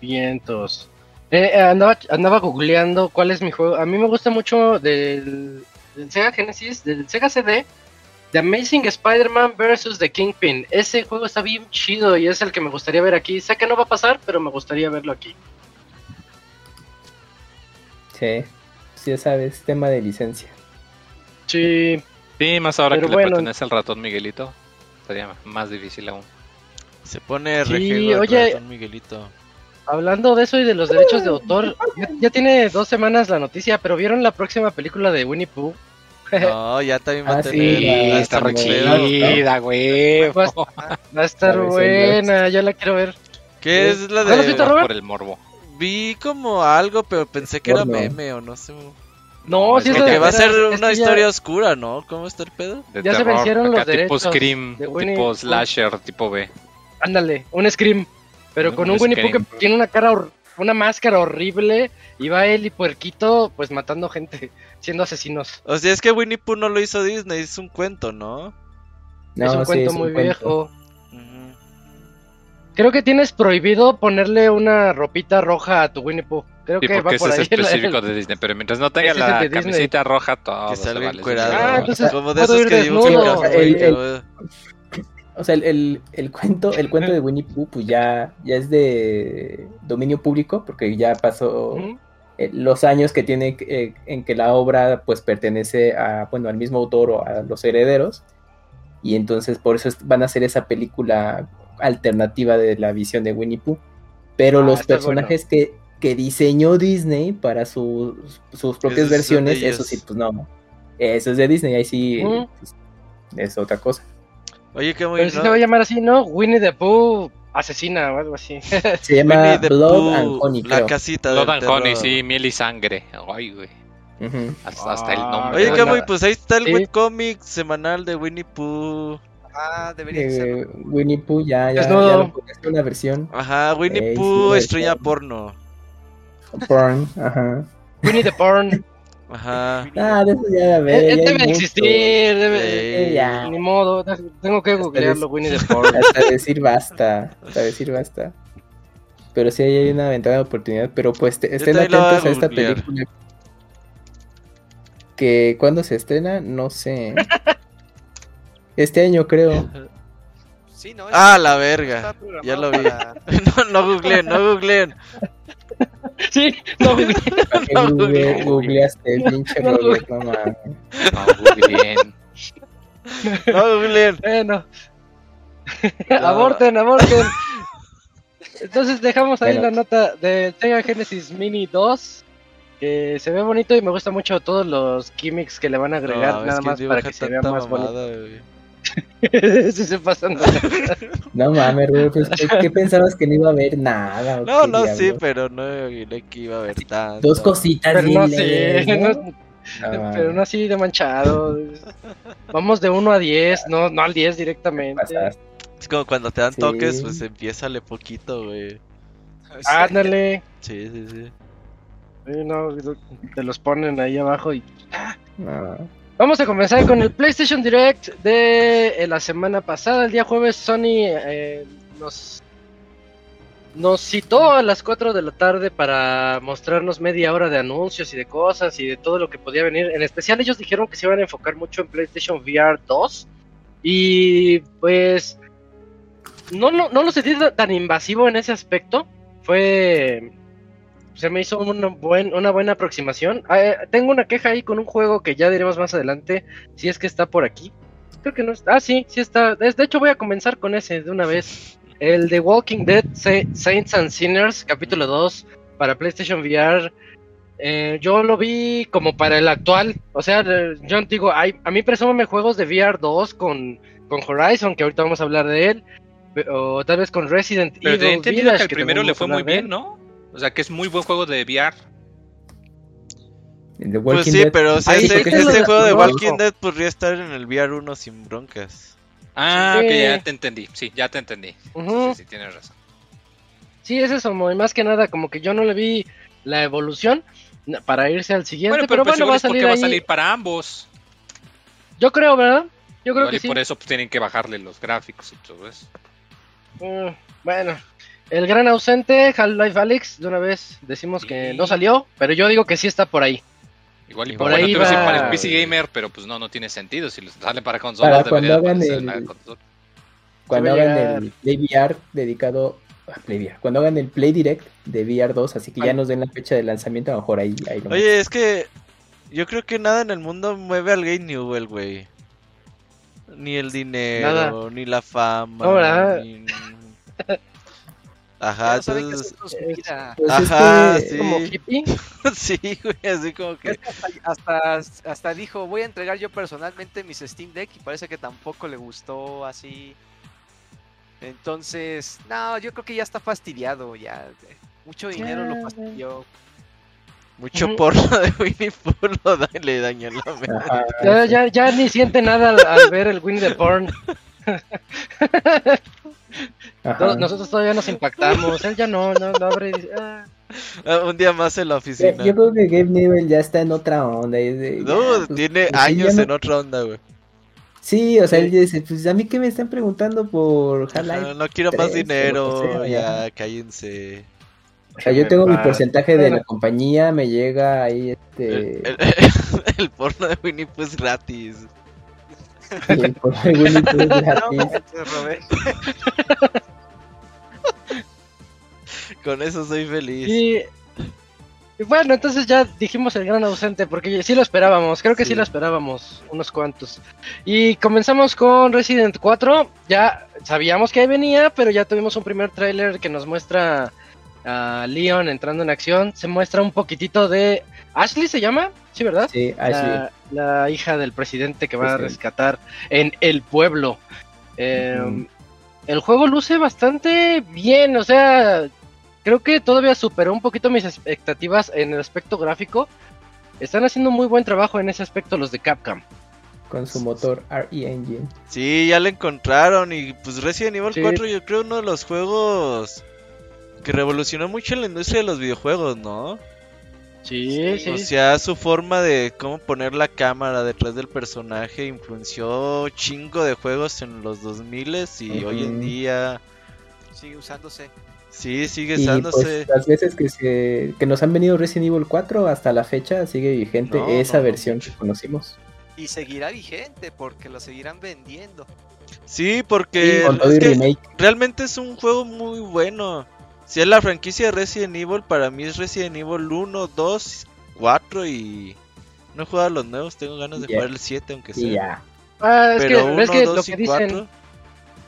Speaker 1: Vientos. Eh, eh, andaba, andaba googleando cuál es mi juego. A mí me gusta mucho del, del Sega Genesis, del Sega CD, The Amazing Spider-Man vs. The Kingpin. Ese juego está bien chido y es el que me gustaría ver aquí. Sé que no va a pasar, pero me gustaría verlo aquí.
Speaker 3: Sí. Sí, ya sabes, tema de licencia.
Speaker 1: Sí,
Speaker 4: Sí, más ahora
Speaker 1: Pero
Speaker 4: que
Speaker 1: bueno.
Speaker 4: le pertenece al ratón Miguelito, sería más difícil aún.
Speaker 5: Se pone
Speaker 1: Sí, oye.
Speaker 5: ratón Miguelito.
Speaker 1: Hablando de eso y de los derechos de autor, ya, ya tiene dos semanas la noticia, pero ¿vieron la próxima película de Winnie Pooh?
Speaker 5: No, ya también va
Speaker 3: Ah,
Speaker 5: a
Speaker 3: sí,
Speaker 5: tener
Speaker 3: la-
Speaker 5: la
Speaker 3: está re
Speaker 5: chida.
Speaker 3: chida.
Speaker 4: güey.
Speaker 1: Va a, va a estar buena, ya la quiero ver.
Speaker 5: ¿Qué es la
Speaker 1: ¿No lo has
Speaker 5: de...?
Speaker 1: visto?
Speaker 4: Por el morbo.
Speaker 5: Vi como algo, pero pensé que era meme o no sé.
Speaker 1: No,
Speaker 4: es
Speaker 1: sí es
Speaker 4: que
Speaker 5: va a ser una historia oscura, ¿no? ¿Cómo está el pedo?
Speaker 4: de
Speaker 1: Ya se vencieron los
Speaker 4: tipo
Speaker 1: derechos
Speaker 4: Scream,
Speaker 1: de Winnie
Speaker 4: tipo. Slasher, tipo B.
Speaker 1: Ándale, un Scream. Pero con un Winnie Pooh que tiene una cara, una máscara horrible y va él y puerquito pues matando gente, siendo asesinos.
Speaker 5: O sea, es que Winnie Pooh no lo hizo Disney, es un cuento, ¿no?
Speaker 1: es un
Speaker 3: sí,
Speaker 1: cuento
Speaker 3: es un
Speaker 1: muy
Speaker 3: cuento.
Speaker 1: viejo. Creo que tienes prohibido ponerle una ropita roja a tu Winnie Pooh. Creo
Speaker 4: Sí,
Speaker 1: que va por
Speaker 4: ese
Speaker 1: ahí.
Speaker 4: es específico de Disney, pero mientras no tenga
Speaker 1: es
Speaker 4: la
Speaker 1: Disney.
Speaker 4: camiseta roja, todo
Speaker 5: Que
Speaker 4: se
Speaker 5: salga
Speaker 4: vale.
Speaker 1: Ah, entonces
Speaker 5: como de esos
Speaker 1: ir
Speaker 5: que dibujan.
Speaker 3: El- el-. O sea, el, el, el cuento, el cuento de Winnie Pooh, pues ya, ya es de dominio público, porque ya pasó eh, los años que tiene eh, en que la obra pues pertenece a, bueno, al mismo autor o a los herederos. Y entonces por eso es- van a hacer esa película alternativa de la visión de Winnie Pooh. Pero
Speaker 1: Ah,
Speaker 3: los personajes que, que diseñó Disney para sus, sus propias versiones, eso sí, pues no. Eso es de Disney, ahí sí es otra cosa.
Speaker 5: Oye, qué muy
Speaker 1: Pero sí
Speaker 5: ¿no?
Speaker 1: se va a llamar así, ¿no? Winnie the Pooh asesina o algo así.
Speaker 3: Se llama
Speaker 5: Winnie the
Speaker 3: Blood
Speaker 5: Pooh,
Speaker 3: and Honey,
Speaker 5: La
Speaker 3: creo.
Speaker 5: casita
Speaker 4: Blood and Honey,
Speaker 5: terror.
Speaker 4: sí, miel y sangre. Ay, güey.
Speaker 3: Ujú.
Speaker 4: Hasta, hasta el
Speaker 1: Ah,
Speaker 4: nombre.
Speaker 5: Oye,
Speaker 1: Pero
Speaker 5: qué
Speaker 1: la-
Speaker 5: muy, pues ahí está el
Speaker 1: Sí.
Speaker 5: webcomic semanal de Winnie Pooh.
Speaker 2: Ah, debería ser.
Speaker 3: Eh, Winnie Pooh ya, ya,
Speaker 1: Desnudo.
Speaker 3: ya lo publicaste una versión.
Speaker 5: Ajá, Winnie
Speaker 3: sí,
Speaker 5: Pooh, estrella porno.
Speaker 3: Porn, ajá.
Speaker 1: Winnie the Porn.
Speaker 5: Ajá.
Speaker 3: Ah, de eso ya, ver,
Speaker 1: Eh,
Speaker 3: ya
Speaker 1: debe existir, debe...
Speaker 5: Sí.
Speaker 3: ya.
Speaker 1: Ni modo, tengo que googlearlo, Winnie the Porn.
Speaker 3: Hasta decir basta, hasta decir basta. Pero sí hay una ventana de oportunidad, pero pues te- estén
Speaker 5: a
Speaker 3: atentos a esta
Speaker 5: googlear.
Speaker 3: película. Que cuando se estrena, no sé. Este año creo.
Speaker 2: Sí, no,
Speaker 5: Ah, la verga. Ya lo vi. No, no googleen, no googleen.
Speaker 1: Sí, no, güey.
Speaker 3: ¿Para qué
Speaker 5: No,
Speaker 3: google-
Speaker 5: güey.
Speaker 3: googleaste, pinche
Speaker 1: No,
Speaker 3: Robert? No mames.
Speaker 4: No, bien.
Speaker 5: No googleen.
Speaker 1: Bueno. aborten, aborten. Entonces dejamos ahí
Speaker 3: Bueno.
Speaker 1: la nota de Sega Genesis Mini 2. Que se ve bonito y me gusta mucho todos los gimmicks que le van a agregar,
Speaker 5: No,
Speaker 1: nada más para que se vea más bonito. sí se pasan. de-
Speaker 3: No mames, Robert, pues, ¿qué, qué pensabas que no iba a haber nada?
Speaker 5: No, no, sí, pero no imaginé que iba a haber tanto.
Speaker 3: Dos cositas
Speaker 1: Pero
Speaker 3: bien
Speaker 1: no
Speaker 3: Ah,
Speaker 1: pero no así de manchado. Vamos de 1 a 10, no, no al 10 directamente.
Speaker 5: Es como cuando te dan
Speaker 3: Sí.
Speaker 5: toques, pues empiézale poquito, güey.
Speaker 1: Ándale.
Speaker 5: Sí, sí, sí.
Speaker 1: Sí, no, te los ponen ahí abajo y
Speaker 3: No.
Speaker 1: Vamos a comenzar con el PlayStation Direct de eh, la semana pasada. El día jueves Sony eh, nos, citó a las 4 de la tarde para mostrarnos media hora de anuncios y de cosas y de todo lo que podía venir. En especial ellos dijeron que se iban a enfocar mucho en PlayStation VR 2. Y pues no, no, no lo sentí tan invasivo en ese aspecto. Fue... Se me hizo una, buen, una buena aproximación. Ah, eh, tengo una queja ahí con un juego que ya diremos más adelante, si es que está por aquí. Creo que no está. Ah, sí, sí está. De hecho, voy a comenzar con ese de una vez. El de Walking Dead Sa- Saints and Sinners, capítulo 2, para PlayStation VR. Eh, yo lo vi como para el actual. O sea, yo digo, ay, a mí presúmeme juegos de VR 2 con, con Horizon, que ahorita vamos a hablar de él. O tal vez con Resident
Speaker 4: Pero
Speaker 1: Evil. Village,
Speaker 4: que el primero le fue muy bien. ¿no? O sea, que es muy buen juego de VR.
Speaker 3: El de
Speaker 5: Pues
Speaker 3: Walking
Speaker 5: sí,
Speaker 3: Dead.
Speaker 5: pero o sea,
Speaker 1: Ahí
Speaker 5: este, este
Speaker 1: de-
Speaker 5: juego de Walking. Dead podría estar en el VR1 sin broncas.
Speaker 4: Ah,
Speaker 1: Sí.
Speaker 4: que ya te entendí. Sí, ya te entendí.
Speaker 1: Ujú.
Speaker 4: Sí, sí, tienes razón.
Speaker 1: sí, es eso, muy más que nada, como que yo no le vi la evolución para irse al siguiente,
Speaker 4: Bueno,
Speaker 1: pero,
Speaker 4: pero, pues
Speaker 1: bueno, va a
Speaker 4: es porque
Speaker 1: salir
Speaker 4: va a salir para ambos.
Speaker 1: Yo creo, ¿verdad? Yo creo
Speaker 4: Igual
Speaker 1: que
Speaker 4: y
Speaker 1: sí.
Speaker 4: por eso pues, tienen que bajarle los gráficos y todo eso.
Speaker 1: Mm, bueno, el gran ausente, Half-Life Alyx, de una vez decimos que no salió, pero yo digo que sí está por ahí.
Speaker 4: Igual y por
Speaker 1: por
Speaker 4: ahí
Speaker 1: ahí
Speaker 4: te iba a decir
Speaker 1: va-
Speaker 4: para el PC Gamer, pero pues no, no tiene sentido. Si sale para consolas,
Speaker 3: Para
Speaker 4: debería
Speaker 3: cuando hagan
Speaker 4: aparecer en la
Speaker 3: el-
Speaker 4: consola.
Speaker 3: Cuando hagan
Speaker 1: llegar.
Speaker 3: el Play VR dedicado a Play VR, cuando hagan el Play Direct de VR 2, así que ya nos den la fecha de lanzamiento, a lo mejor ahí, ahí lo
Speaker 5: Oye, es que yo creo que nada en el mundo mueve al Game Newell, güey. Ni el dinero,
Speaker 1: Nada.
Speaker 5: ni la fama. Ni- Ajá,
Speaker 2: saben
Speaker 5: entonces.
Speaker 3: Pues
Speaker 5: Ajá, sí.
Speaker 1: Como hippie.
Speaker 5: sí, güey, así como que.
Speaker 2: Es que hasta, hasta, hasta dijo, voy a entregar yo personalmente mis Steam Deck y parece que tampoco le gustó así. Entonces, no, yo creo que ya está fastidiado, ya. Mucho dinero lo fastidió.
Speaker 5: Mucho porno de Winnie Pooh lo da- le dañó la mente.
Speaker 3: ajá,
Speaker 1: Ya, ya, ya ni siente nada al, al ver el Winnie the Porn.
Speaker 3: Ajá.
Speaker 1: Nosotros todavía nos impactamos. Él ya no, no, no abre y dice, "Ah".
Speaker 5: Ah, Un día más en la oficina.
Speaker 3: Yo creo que Gabe Newell ya está en otra onda. de-
Speaker 5: No,
Speaker 3: ya, pues,
Speaker 5: tiene
Speaker 3: pues, sí,
Speaker 5: años
Speaker 3: no-
Speaker 5: en otra onda, güey.
Speaker 3: Sí, o sea, él dice, pues a mí que me están preguntando por Half-Life.
Speaker 5: No quiero más dinero,
Speaker 3: sea,
Speaker 5: ya,
Speaker 3: ya.
Speaker 5: cállense.
Speaker 3: O sea, yo tengo mi porcentaje de la compañía, me llega ahí este...
Speaker 5: El, el- el porno de Winnie Pooh es gratis.
Speaker 3: El es gratis.
Speaker 5: Con eso soy feliz.
Speaker 1: Y, y bueno, entonces ya dijimos el gran ausente, porque sí lo esperábamos, creo que sí.
Speaker 5: Sí.
Speaker 1: lo esperábamos, unos cuantos. Y comenzamos con Resident 4, ya sabíamos que ahí venía, pero ya tuvimos un primer tráiler que nos muestra a Leon entrando en acción, se muestra un poquitito de... Ashley se llama, sí, ¿verdad?
Speaker 3: Sí, Ashley.
Speaker 1: la, la hija del presidente que va a
Speaker 3: Sí.
Speaker 1: rescatar en el pueblo. Eh,
Speaker 3: Ujú.
Speaker 1: El juego luce bastante bien, o sea, creo que todavía superó un poquito mis expectativas en el aspecto gráfico. Están haciendo muy buen trabajo en ese aspecto los de Capcom.
Speaker 3: con su motor RE Engine.
Speaker 5: Sí, ya lo encontraron y pues Resident Evil
Speaker 1: Sí.
Speaker 5: 4 yo creo uno de los juegos que revolucionó mucho la industria de los videojuegos, ¿no?
Speaker 1: Sí, sí.
Speaker 5: O sea, su forma de cómo poner la cámara detrás del personaje influenció chingo de juegos en los 2000 y hoy en día
Speaker 2: Sigue usándose.
Speaker 5: sí sigue
Speaker 3: Y
Speaker 5: usándose.
Speaker 3: pues las veces que se que nos han venido Resident Evil 4 hasta la fecha sigue vigente
Speaker 5: No,
Speaker 3: esa
Speaker 5: no,
Speaker 3: versión que conocimos.
Speaker 2: Y seguirá vigente porque lo seguirán vendiendo.
Speaker 5: Sí, porque es que realmente es un juego muy bueno. Si es la franquicia de Resident Evil, para mí es Resident Evil 1, 2, 4 y... No he jugado a los nuevos, tengo ganas de
Speaker 3: Ya.
Speaker 5: jugar el 7 aunque sea.
Speaker 3: Y ya.
Speaker 1: Ah, es
Speaker 5: Pero
Speaker 1: que,
Speaker 5: 1,
Speaker 1: es que lo
Speaker 5: 2
Speaker 1: que
Speaker 5: y
Speaker 1: dicen
Speaker 5: 4...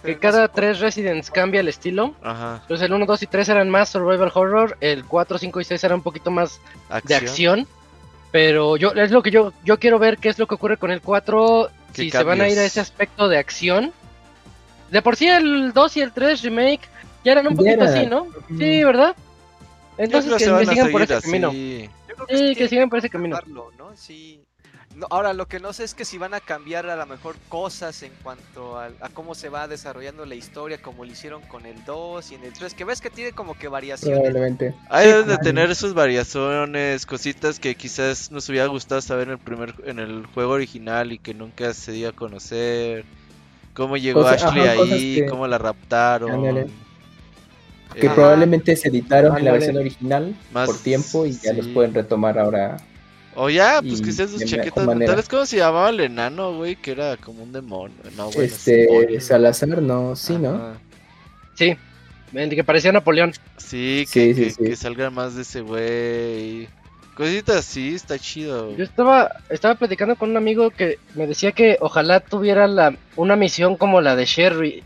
Speaker 1: que cada tres Residents cambia el estilo.
Speaker 5: Ajá,
Speaker 1: Entonces el 1, 2 y 3 eran más survival horror, el 4, 5 y 6 eran un poquito más de
Speaker 5: acción.
Speaker 1: acción. Pero yo es lo que yo yo quiero ver qué es lo que ocurre con el 4
Speaker 5: ¿Qué
Speaker 1: si se van a ir a
Speaker 5: cambios?
Speaker 1: ese aspecto de acción. De por sí el 2 y el 3 remake ya eran un
Speaker 3: Ya
Speaker 1: poquito
Speaker 3: era.
Speaker 1: así, ¿no? Sí, ¿verdad? Entonces que,
Speaker 5: a
Speaker 1: sigan por ese camino.
Speaker 5: así.
Speaker 2: Yo creo
Speaker 1: Sí, que
Speaker 2: tienen
Speaker 1: sigan por ese camino.
Speaker 2: tratarlo, ¿no? Sí. No, ahora, lo que no sé es que si van a cambiar a lo mejor cosas en cuanto a, a cómo se va desarrollando la historia, como lo hicieron con el 2 y en el 3, que ves que tiene como que variaciones.
Speaker 3: Probablemente.
Speaker 5: Ahí deben de
Speaker 3: claro.
Speaker 5: tener sus variaciones, cositas que quizás nos hubiera gustado saber en el primer en el juego original y que nunca se dio a conocer. Cómo llegó Ashley
Speaker 3: ajá,
Speaker 5: ahí,
Speaker 3: que-
Speaker 5: cómo la raptaron.
Speaker 3: Ándale. Que probablemente se editaron en la versión original
Speaker 5: Más-
Speaker 3: por tiempo y ya
Speaker 5: sí.
Speaker 3: los pueden retomar ahora.
Speaker 5: O ya, pues que sean sus chaquetas
Speaker 3: manera.
Speaker 5: mentales. ¿Cómo se llamaba el enano, güey? Que era como un demonio. No, bueno,
Speaker 3: este. Salazar, no, sí, ¿no?
Speaker 1: Sí. Que parecía Napoleón.
Speaker 5: Sí, que,
Speaker 3: sí,
Speaker 5: que,
Speaker 3: sí.
Speaker 5: que salga más de ese güey. Cositas así, está chido.
Speaker 1: Yo estaba estaba platicando con un amigo que me decía que ojalá tuviera la una misión como la de Sherry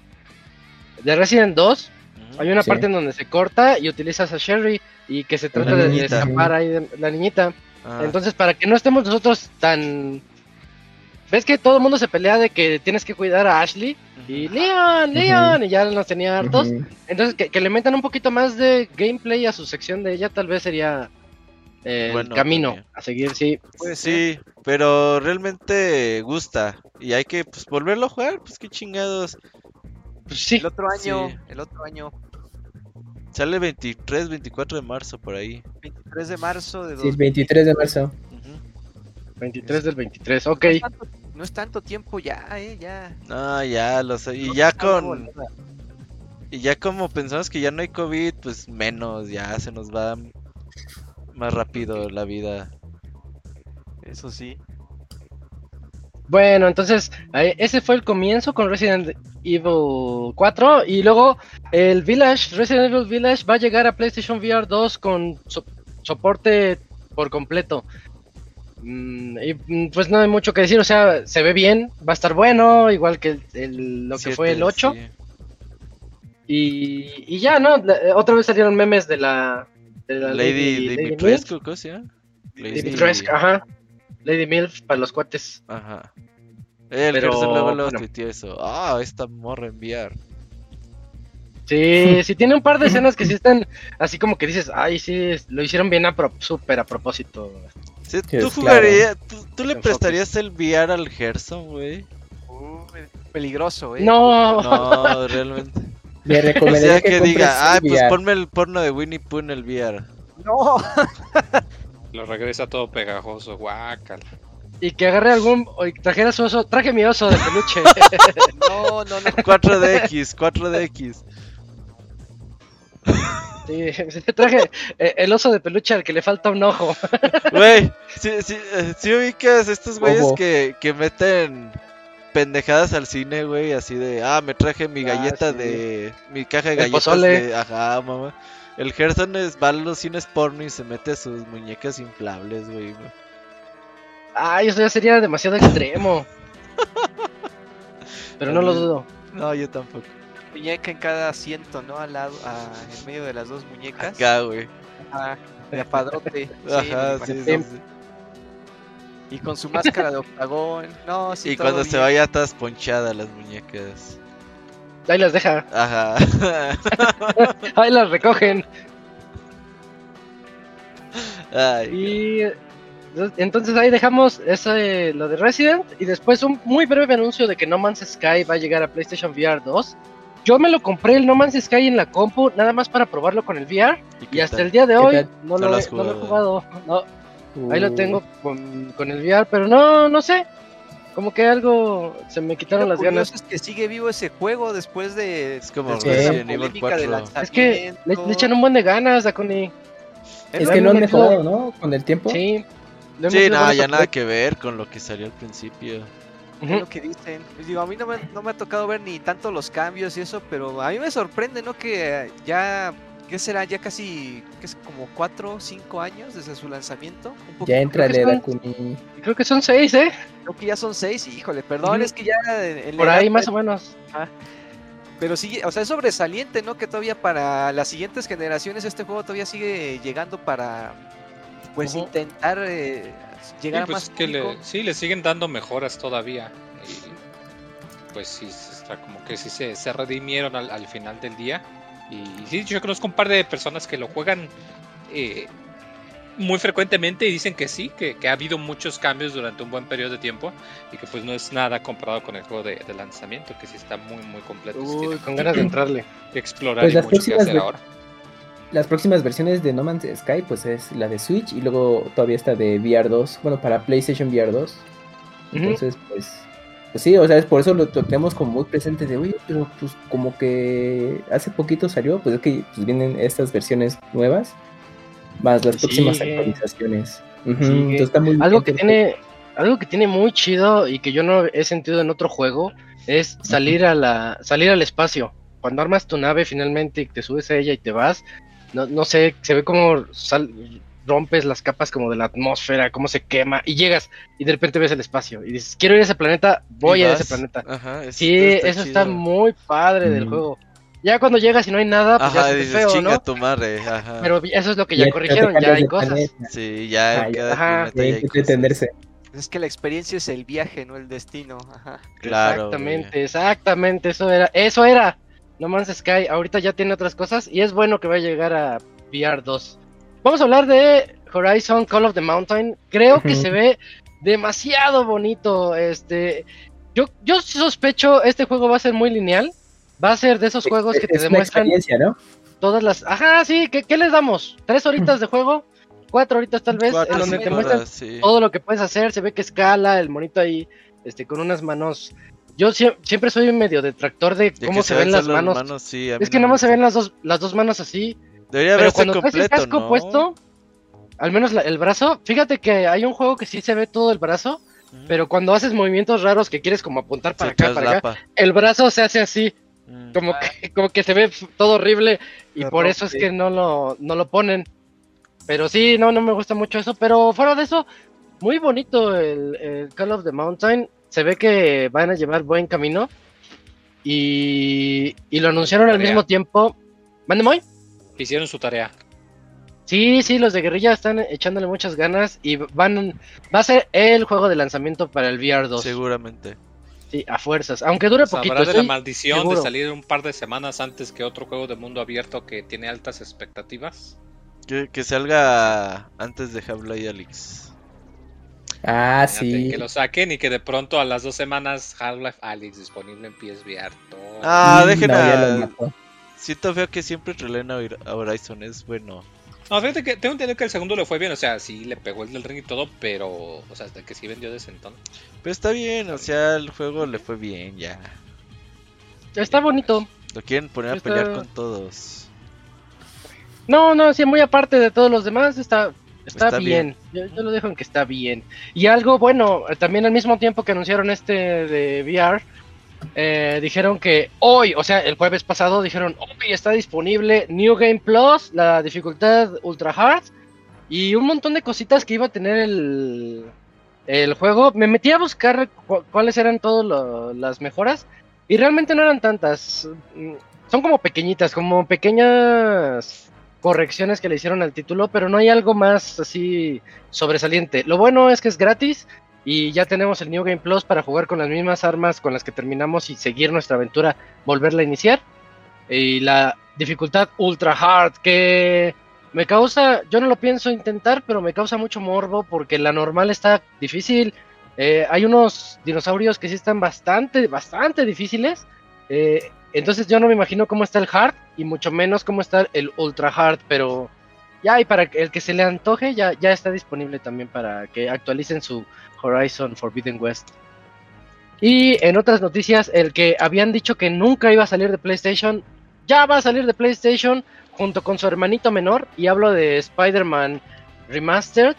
Speaker 1: de Resident 2
Speaker 5: Ujú.
Speaker 1: Hay una
Speaker 3: Sí.
Speaker 1: parte en donde se corta y utilizas a Sherry y que se trata de- escapar ahí de la niñita.
Speaker 5: Ah,
Speaker 1: Entonces, para que no estemos nosotros tan... ¿Ves que todo el mundo se pelea de que tienes que cuidar a Ashley? Y. Leon, Leon, y ya nos tenía hartos. Entonces, que, que le metan un poquito más de gameplay a su sección de ella, tal vez sería eh, el camino
Speaker 5: también.
Speaker 1: a seguir, sí.
Speaker 2: Puede ser.
Speaker 5: Sí, pero realmente gusta. Y hay que pues, volverlo a jugar, pues qué chingados.
Speaker 1: Pues sí,
Speaker 2: El otro año,
Speaker 5: Sí.
Speaker 2: el otro año.
Speaker 5: Sale 23, 24 de marzo por ahí.
Speaker 2: 23 de marzo de
Speaker 3: Sí,
Speaker 2: 2000.
Speaker 3: 23 de marzo.
Speaker 5: Ujú.
Speaker 1: 23 del 23, ok.
Speaker 2: No es tanto- No es tanto tiempo ya, eh, ya.
Speaker 5: No, ya lo sé. Y
Speaker 2: No
Speaker 5: ya con. Y ya como pensamos que ya no hay COVID, pues menos, ya se nos va más rápido la vida.
Speaker 2: Eso sí.
Speaker 1: Bueno, entonces ese fue el comienzo con Resident Evil 4 y luego el Village, Resident Evil Village va a llegar a PlayStation VR 2 con so- soporte por completo. Mm, y mm, pues no hay mucho que decir, o sea, se ve bien, va a estar bueno, igual que el- el- lo que fue el
Speaker 5: Siete,
Speaker 1: 8.
Speaker 5: sí.
Speaker 1: Y, y ya, ¿no? La- eh, otra vez salieron memes de la, de la
Speaker 5: Lady,
Speaker 1: Lady
Speaker 5: Dimitrescu, ¿cómo se llama?
Speaker 1: Milf. Dimitrescu, ajá. Lady Milf para los cuates.
Speaker 5: Ajá. El
Speaker 1: Pero,
Speaker 5: Gerson luego, luego
Speaker 1: bueno.
Speaker 5: tuiteó eso. Ah, esta morra enviar.
Speaker 1: Sí, sí tiene un par de escenas que sí están así como que dices, ay, sí, lo hicieron bien a pro- súper a propósito.
Speaker 5: Sí, ¿Tú jugarías, tú, tú le prestarías el VR al Gerson, güey?
Speaker 2: Peligroso, eh.
Speaker 1: No,
Speaker 5: No, realmente.
Speaker 3: Me
Speaker 5: O
Speaker 3: recomendaría
Speaker 5: sea,
Speaker 3: que,
Speaker 5: que diga, ay, pues
Speaker 3: VR.
Speaker 5: ponme el porno de Winnie Pooh en el VR.
Speaker 2: No.
Speaker 4: Lo regresa todo pegajoso, guácala.
Speaker 1: y que agarre algún, trajera su oso, traje mi oso de peluche.
Speaker 2: No, no, no.
Speaker 5: 4DX, 4DX.
Speaker 1: sí, traje eh, el oso de peluche al que le falta un ojo.
Speaker 5: Güey, si sí, eh, sí ubicas estos güeyes que, que meten pendejadas al cine, güey, así de, ah, me traje mi
Speaker 1: Ah,
Speaker 5: galleta
Speaker 1: sí.
Speaker 5: de, mi caja de galletas de, ajá, mamá. El Gerson es, va a los cines porno y se mete sus muñecas inflables, güey.
Speaker 1: Ay, eso ya sería demasiado extremo. Pero no lo dudo.
Speaker 5: No, yo tampoco.
Speaker 2: Muñeca en cada asiento, ¿no? Al lado, ah, en medio de las dos muñecas.
Speaker 5: Acá, güey.
Speaker 2: Ajá, de apadrote. sí,
Speaker 5: Ajá, sí, sí, sí.
Speaker 2: Y con su máscara de octagón. No, sí,
Speaker 5: Y
Speaker 2: todo
Speaker 5: cuando se vaya todas ponchadas las muñecas.
Speaker 1: Ahí las deja,
Speaker 5: Ajá.
Speaker 1: ahí las recogen.
Speaker 5: Ay,
Speaker 1: Y entonces ahí dejamos ese, lo de Resident y después un muy breve anuncio de que No Man's Sky va a llegar a PlayStation VR 2. Yo me lo compré el No Man's Sky en la compu nada más para probarlo con el VR
Speaker 5: ¿y
Speaker 1: hasta
Speaker 5: tal?
Speaker 1: el día de
Speaker 3: ¿Qué
Speaker 1: hoy no, lo,
Speaker 5: lo
Speaker 1: he, no lo he
Speaker 5: jugado.
Speaker 1: ahí lo
Speaker 3: Uh,
Speaker 1: tengo con, con el VR, pero no, no sé. Como que algo se me quitaron las ganas.
Speaker 2: es que sigue vivo ese juego después de.
Speaker 5: Es como
Speaker 2: de la
Speaker 5: Resident Evil
Speaker 2: polémica del
Speaker 5: 4.
Speaker 1: Es que le, le echan un buen de ganas, Dakuni.
Speaker 3: Es que lo han mejorado, ¿no? Con el tiempo.
Speaker 1: Sí.
Speaker 5: Sí, no,
Speaker 1: buenos
Speaker 5: ya nada que ver con lo que salió al principio.
Speaker 2: Es
Speaker 1: Ujú.
Speaker 2: lo que dicen. Pues digo, a mí no me, no me ha tocado ver ni tanto los cambios y eso, pero a mí me sorprende, ¿no? Que ya, ¿qué será? Ya casi, ¿qué es? Como 4 o 5 años desde su lanzamiento. Un
Speaker 3: Ya entrale,
Speaker 1: son-
Speaker 3: Dakuni.
Speaker 1: Creo que son seis, ¿eh?
Speaker 2: Creo que ya son 6, híjole, perdón, es que ya en,
Speaker 1: Por ahí más o menos.
Speaker 2: Pero sí, o sea, es sobresaliente, ¿no? Que todavía para las siguientes generaciones este juego todavía sigue llegando para, pues, intentar eh, llegar
Speaker 4: Sí,
Speaker 2: a
Speaker 4: pues
Speaker 2: más
Speaker 4: que le, sí, le siguen dando mejoras todavía. Y pues sí, está como que sí se, se redimieron al, al final del día. Y sí, yo conozco un par de personas que lo juegan eh, muy frecuentemente y dicen que sí, que, que ha habido muchos cambios durante un buen periodo de tiempo y que pues no es nada comparado con el juego de, de lanzamiento, que sí está muy, muy completo. sí
Speaker 1: Uy,
Speaker 4: tiene
Speaker 1: con ganas de entrarle.
Speaker 4: que explorar
Speaker 3: Pues
Speaker 4: y
Speaker 3: las
Speaker 4: mucho que hacer ahora.
Speaker 3: Las próximas versiones de No Man's Sky, pues es la de Switch y luego todavía está de VR 2. Bueno, para PlayStation VR 2.
Speaker 1: Ujú.
Speaker 3: Entonces, pues, pues sí, o sea, es por eso lo, lo tenemos como muy presente de, oye, pero pues como que hace poquito salió, pues es que pues, vienen estas versiones nuevas, más las próximas
Speaker 1: Sigue.
Speaker 3: actualizaciones. Entonces está muy
Speaker 1: Algo que tiene, algo que tiene muy chido y que yo no he sentido en otro juego es salir a la, salir al espacio. Cuando armas tu nave finalmente y te subes a ella y te vas, no, no sé, se ve como sal- rompes las capas como de la atmósfera, cómo se quema y llegas y de repente ves el espacio y dices, quiero ir a ese planeta, voy
Speaker 5: ¿Y
Speaker 1: a ese planeta.
Speaker 5: Ajá, es-
Speaker 1: Sí, eso está muy padre del juego. Ya cuando llegas y no hay nada, pues ya
Speaker 5: Ajá,
Speaker 1: ve
Speaker 5: dices,
Speaker 1: feo,
Speaker 5: chinga
Speaker 1: ¿no?
Speaker 5: tu madre, ajá.
Speaker 1: Pero eso es lo que
Speaker 3: Ya
Speaker 1: ya corrigieron, ya hay cosas.
Speaker 3: planeta.
Speaker 5: Sí, ya en
Speaker 3: ya.
Speaker 5: cada
Speaker 1: Ajá,
Speaker 5: planeta
Speaker 3: Ya
Speaker 5: ya
Speaker 3: hay que detenerse.
Speaker 2: Es que la experiencia es el viaje, no el destino. Ajá.
Speaker 5: Claro,
Speaker 1: exactamente, exactamente, eso era, eso era. No Man's Sky, ahorita ya tiene otras cosas y es bueno que va a llegar a VR 2. Vamos a hablar de Horizon Call of the Mountain. Creo que se ve demasiado bonito. Este, yo, yo sospecho este juego va a ser muy lineal. Va a ser de esos juegos que te
Speaker 3: es
Speaker 1: demuestran.
Speaker 3: experiencia, ¿no?
Speaker 1: todas las... Ajá, sí, ¿qué, qué les damos? ¿Tres horitas de juego? ¿Cuatro horitas tal vez?
Speaker 5: Cuatro,
Speaker 1: en donde te muestran
Speaker 5: sí.
Speaker 1: todo lo que puedes hacer, se ve que escala, el monito ahí, este, con unas manos... Yo sie- siempre soy un medio detractor de cómo se ven las manos.
Speaker 5: sí,
Speaker 1: Es que
Speaker 5: no
Speaker 1: nada más se ven las dos, las dos manos así,
Speaker 5: Debería
Speaker 1: pero
Speaker 5: verse
Speaker 1: cuando traes el
Speaker 5: completo,
Speaker 1: casco
Speaker 5: ¿no?
Speaker 1: puesto, al menos la- el brazo, fíjate que hay un juego que sí se ve todo el brazo, pero cuando haces movimientos raros que quieres como apuntar para
Speaker 5: Se
Speaker 1: acá, para acá, el brazo se hace así,
Speaker 5: Mm.
Speaker 1: como que, como que se ve todo horrible y por eso es que no lo, no lo ponen. Pero sí, no, no me gusta mucho eso, pero fuera de eso, muy bonito el, el Call of the Mountain, se ve que van a llevar buen camino y, y lo anunciaron al mismo tiempo. ¿Mande
Speaker 4: Hicieron su tarea.
Speaker 1: Sí, sí, los de guerrilla están echándole muchas ganas y van va a ser el juego de lanzamiento para el VR2.
Speaker 5: Seguramente.
Speaker 1: Sí, a fuerzas, aunque dure
Speaker 4: Sabrá
Speaker 1: poquito.
Speaker 4: de la maldición
Speaker 1: seguro.
Speaker 4: de salir un par de semanas antes que otro juego de mundo abierto que tiene altas expectativas.
Speaker 5: Que, que salga antes de Half-Life Alyx.
Speaker 3: Ah,
Speaker 4: Fíjate,
Speaker 3: sí.
Speaker 4: Que lo saquen y que de pronto a las dos semanas Half-Life Alyx disponible en PSVR. Todo.
Speaker 5: Ah, dejen
Speaker 3: no,
Speaker 5: a... Siento feo que siempre troleen a Hor- a Horizon, es bueno.
Speaker 4: No, fíjate que tengo entendido que el segundo le fue bien, o sea, sí le pegó el del ring y todo, pero, o sea, hasta que sí vendió de sentón.
Speaker 5: Pero está bien, o sea, el juego le fue bien ya.
Speaker 1: Está bonito.
Speaker 5: Lo quieren poner a pelear con todos.
Speaker 1: No, no, sí, muy aparte de todos los demás, está, está,
Speaker 5: Está
Speaker 1: bien. Yo, yo lo dejo en que está bien. Y algo bueno, también al mismo tiempo que anunciaron este de VR, eh, dijeron que hoy, o sea, el jueves pasado, dijeron hoy está disponible New Game Plus, la dificultad Ultra Hard y un montón de cositas que iba a tener el, el juego. Me metí a buscar cu- cuáles eran todas las mejoras y realmente no eran tantas. Mm, Son como pequeñitas, como pequeñas correcciones que le hicieron al título, pero no hay algo más así sobresaliente. Lo bueno es que es gratis y ya tenemos el New Game Plus para jugar con las mismas armas con las que terminamos y seguir nuestra aventura, volverla a iniciar. Y la dificultad ultra hard que me causa, yo no lo pienso intentar, pero me causa mucho morbo porque la normal está difícil. Eh, hay unos dinosaurios que sí están bastante, bastante difíciles. Eh, entonces yo no me imagino cómo está el hard y mucho menos cómo está el ultra hard, pero ya y para el que se le antoje ya, ya está disponible también para que actualicen su Horizon Forbidden West. Y en otras noticias, el que habían dicho que nunca iba a salir de PlayStation, ya va a salir de PlayStation junto con su hermanito menor, y hablo de Spider-Man Remastered,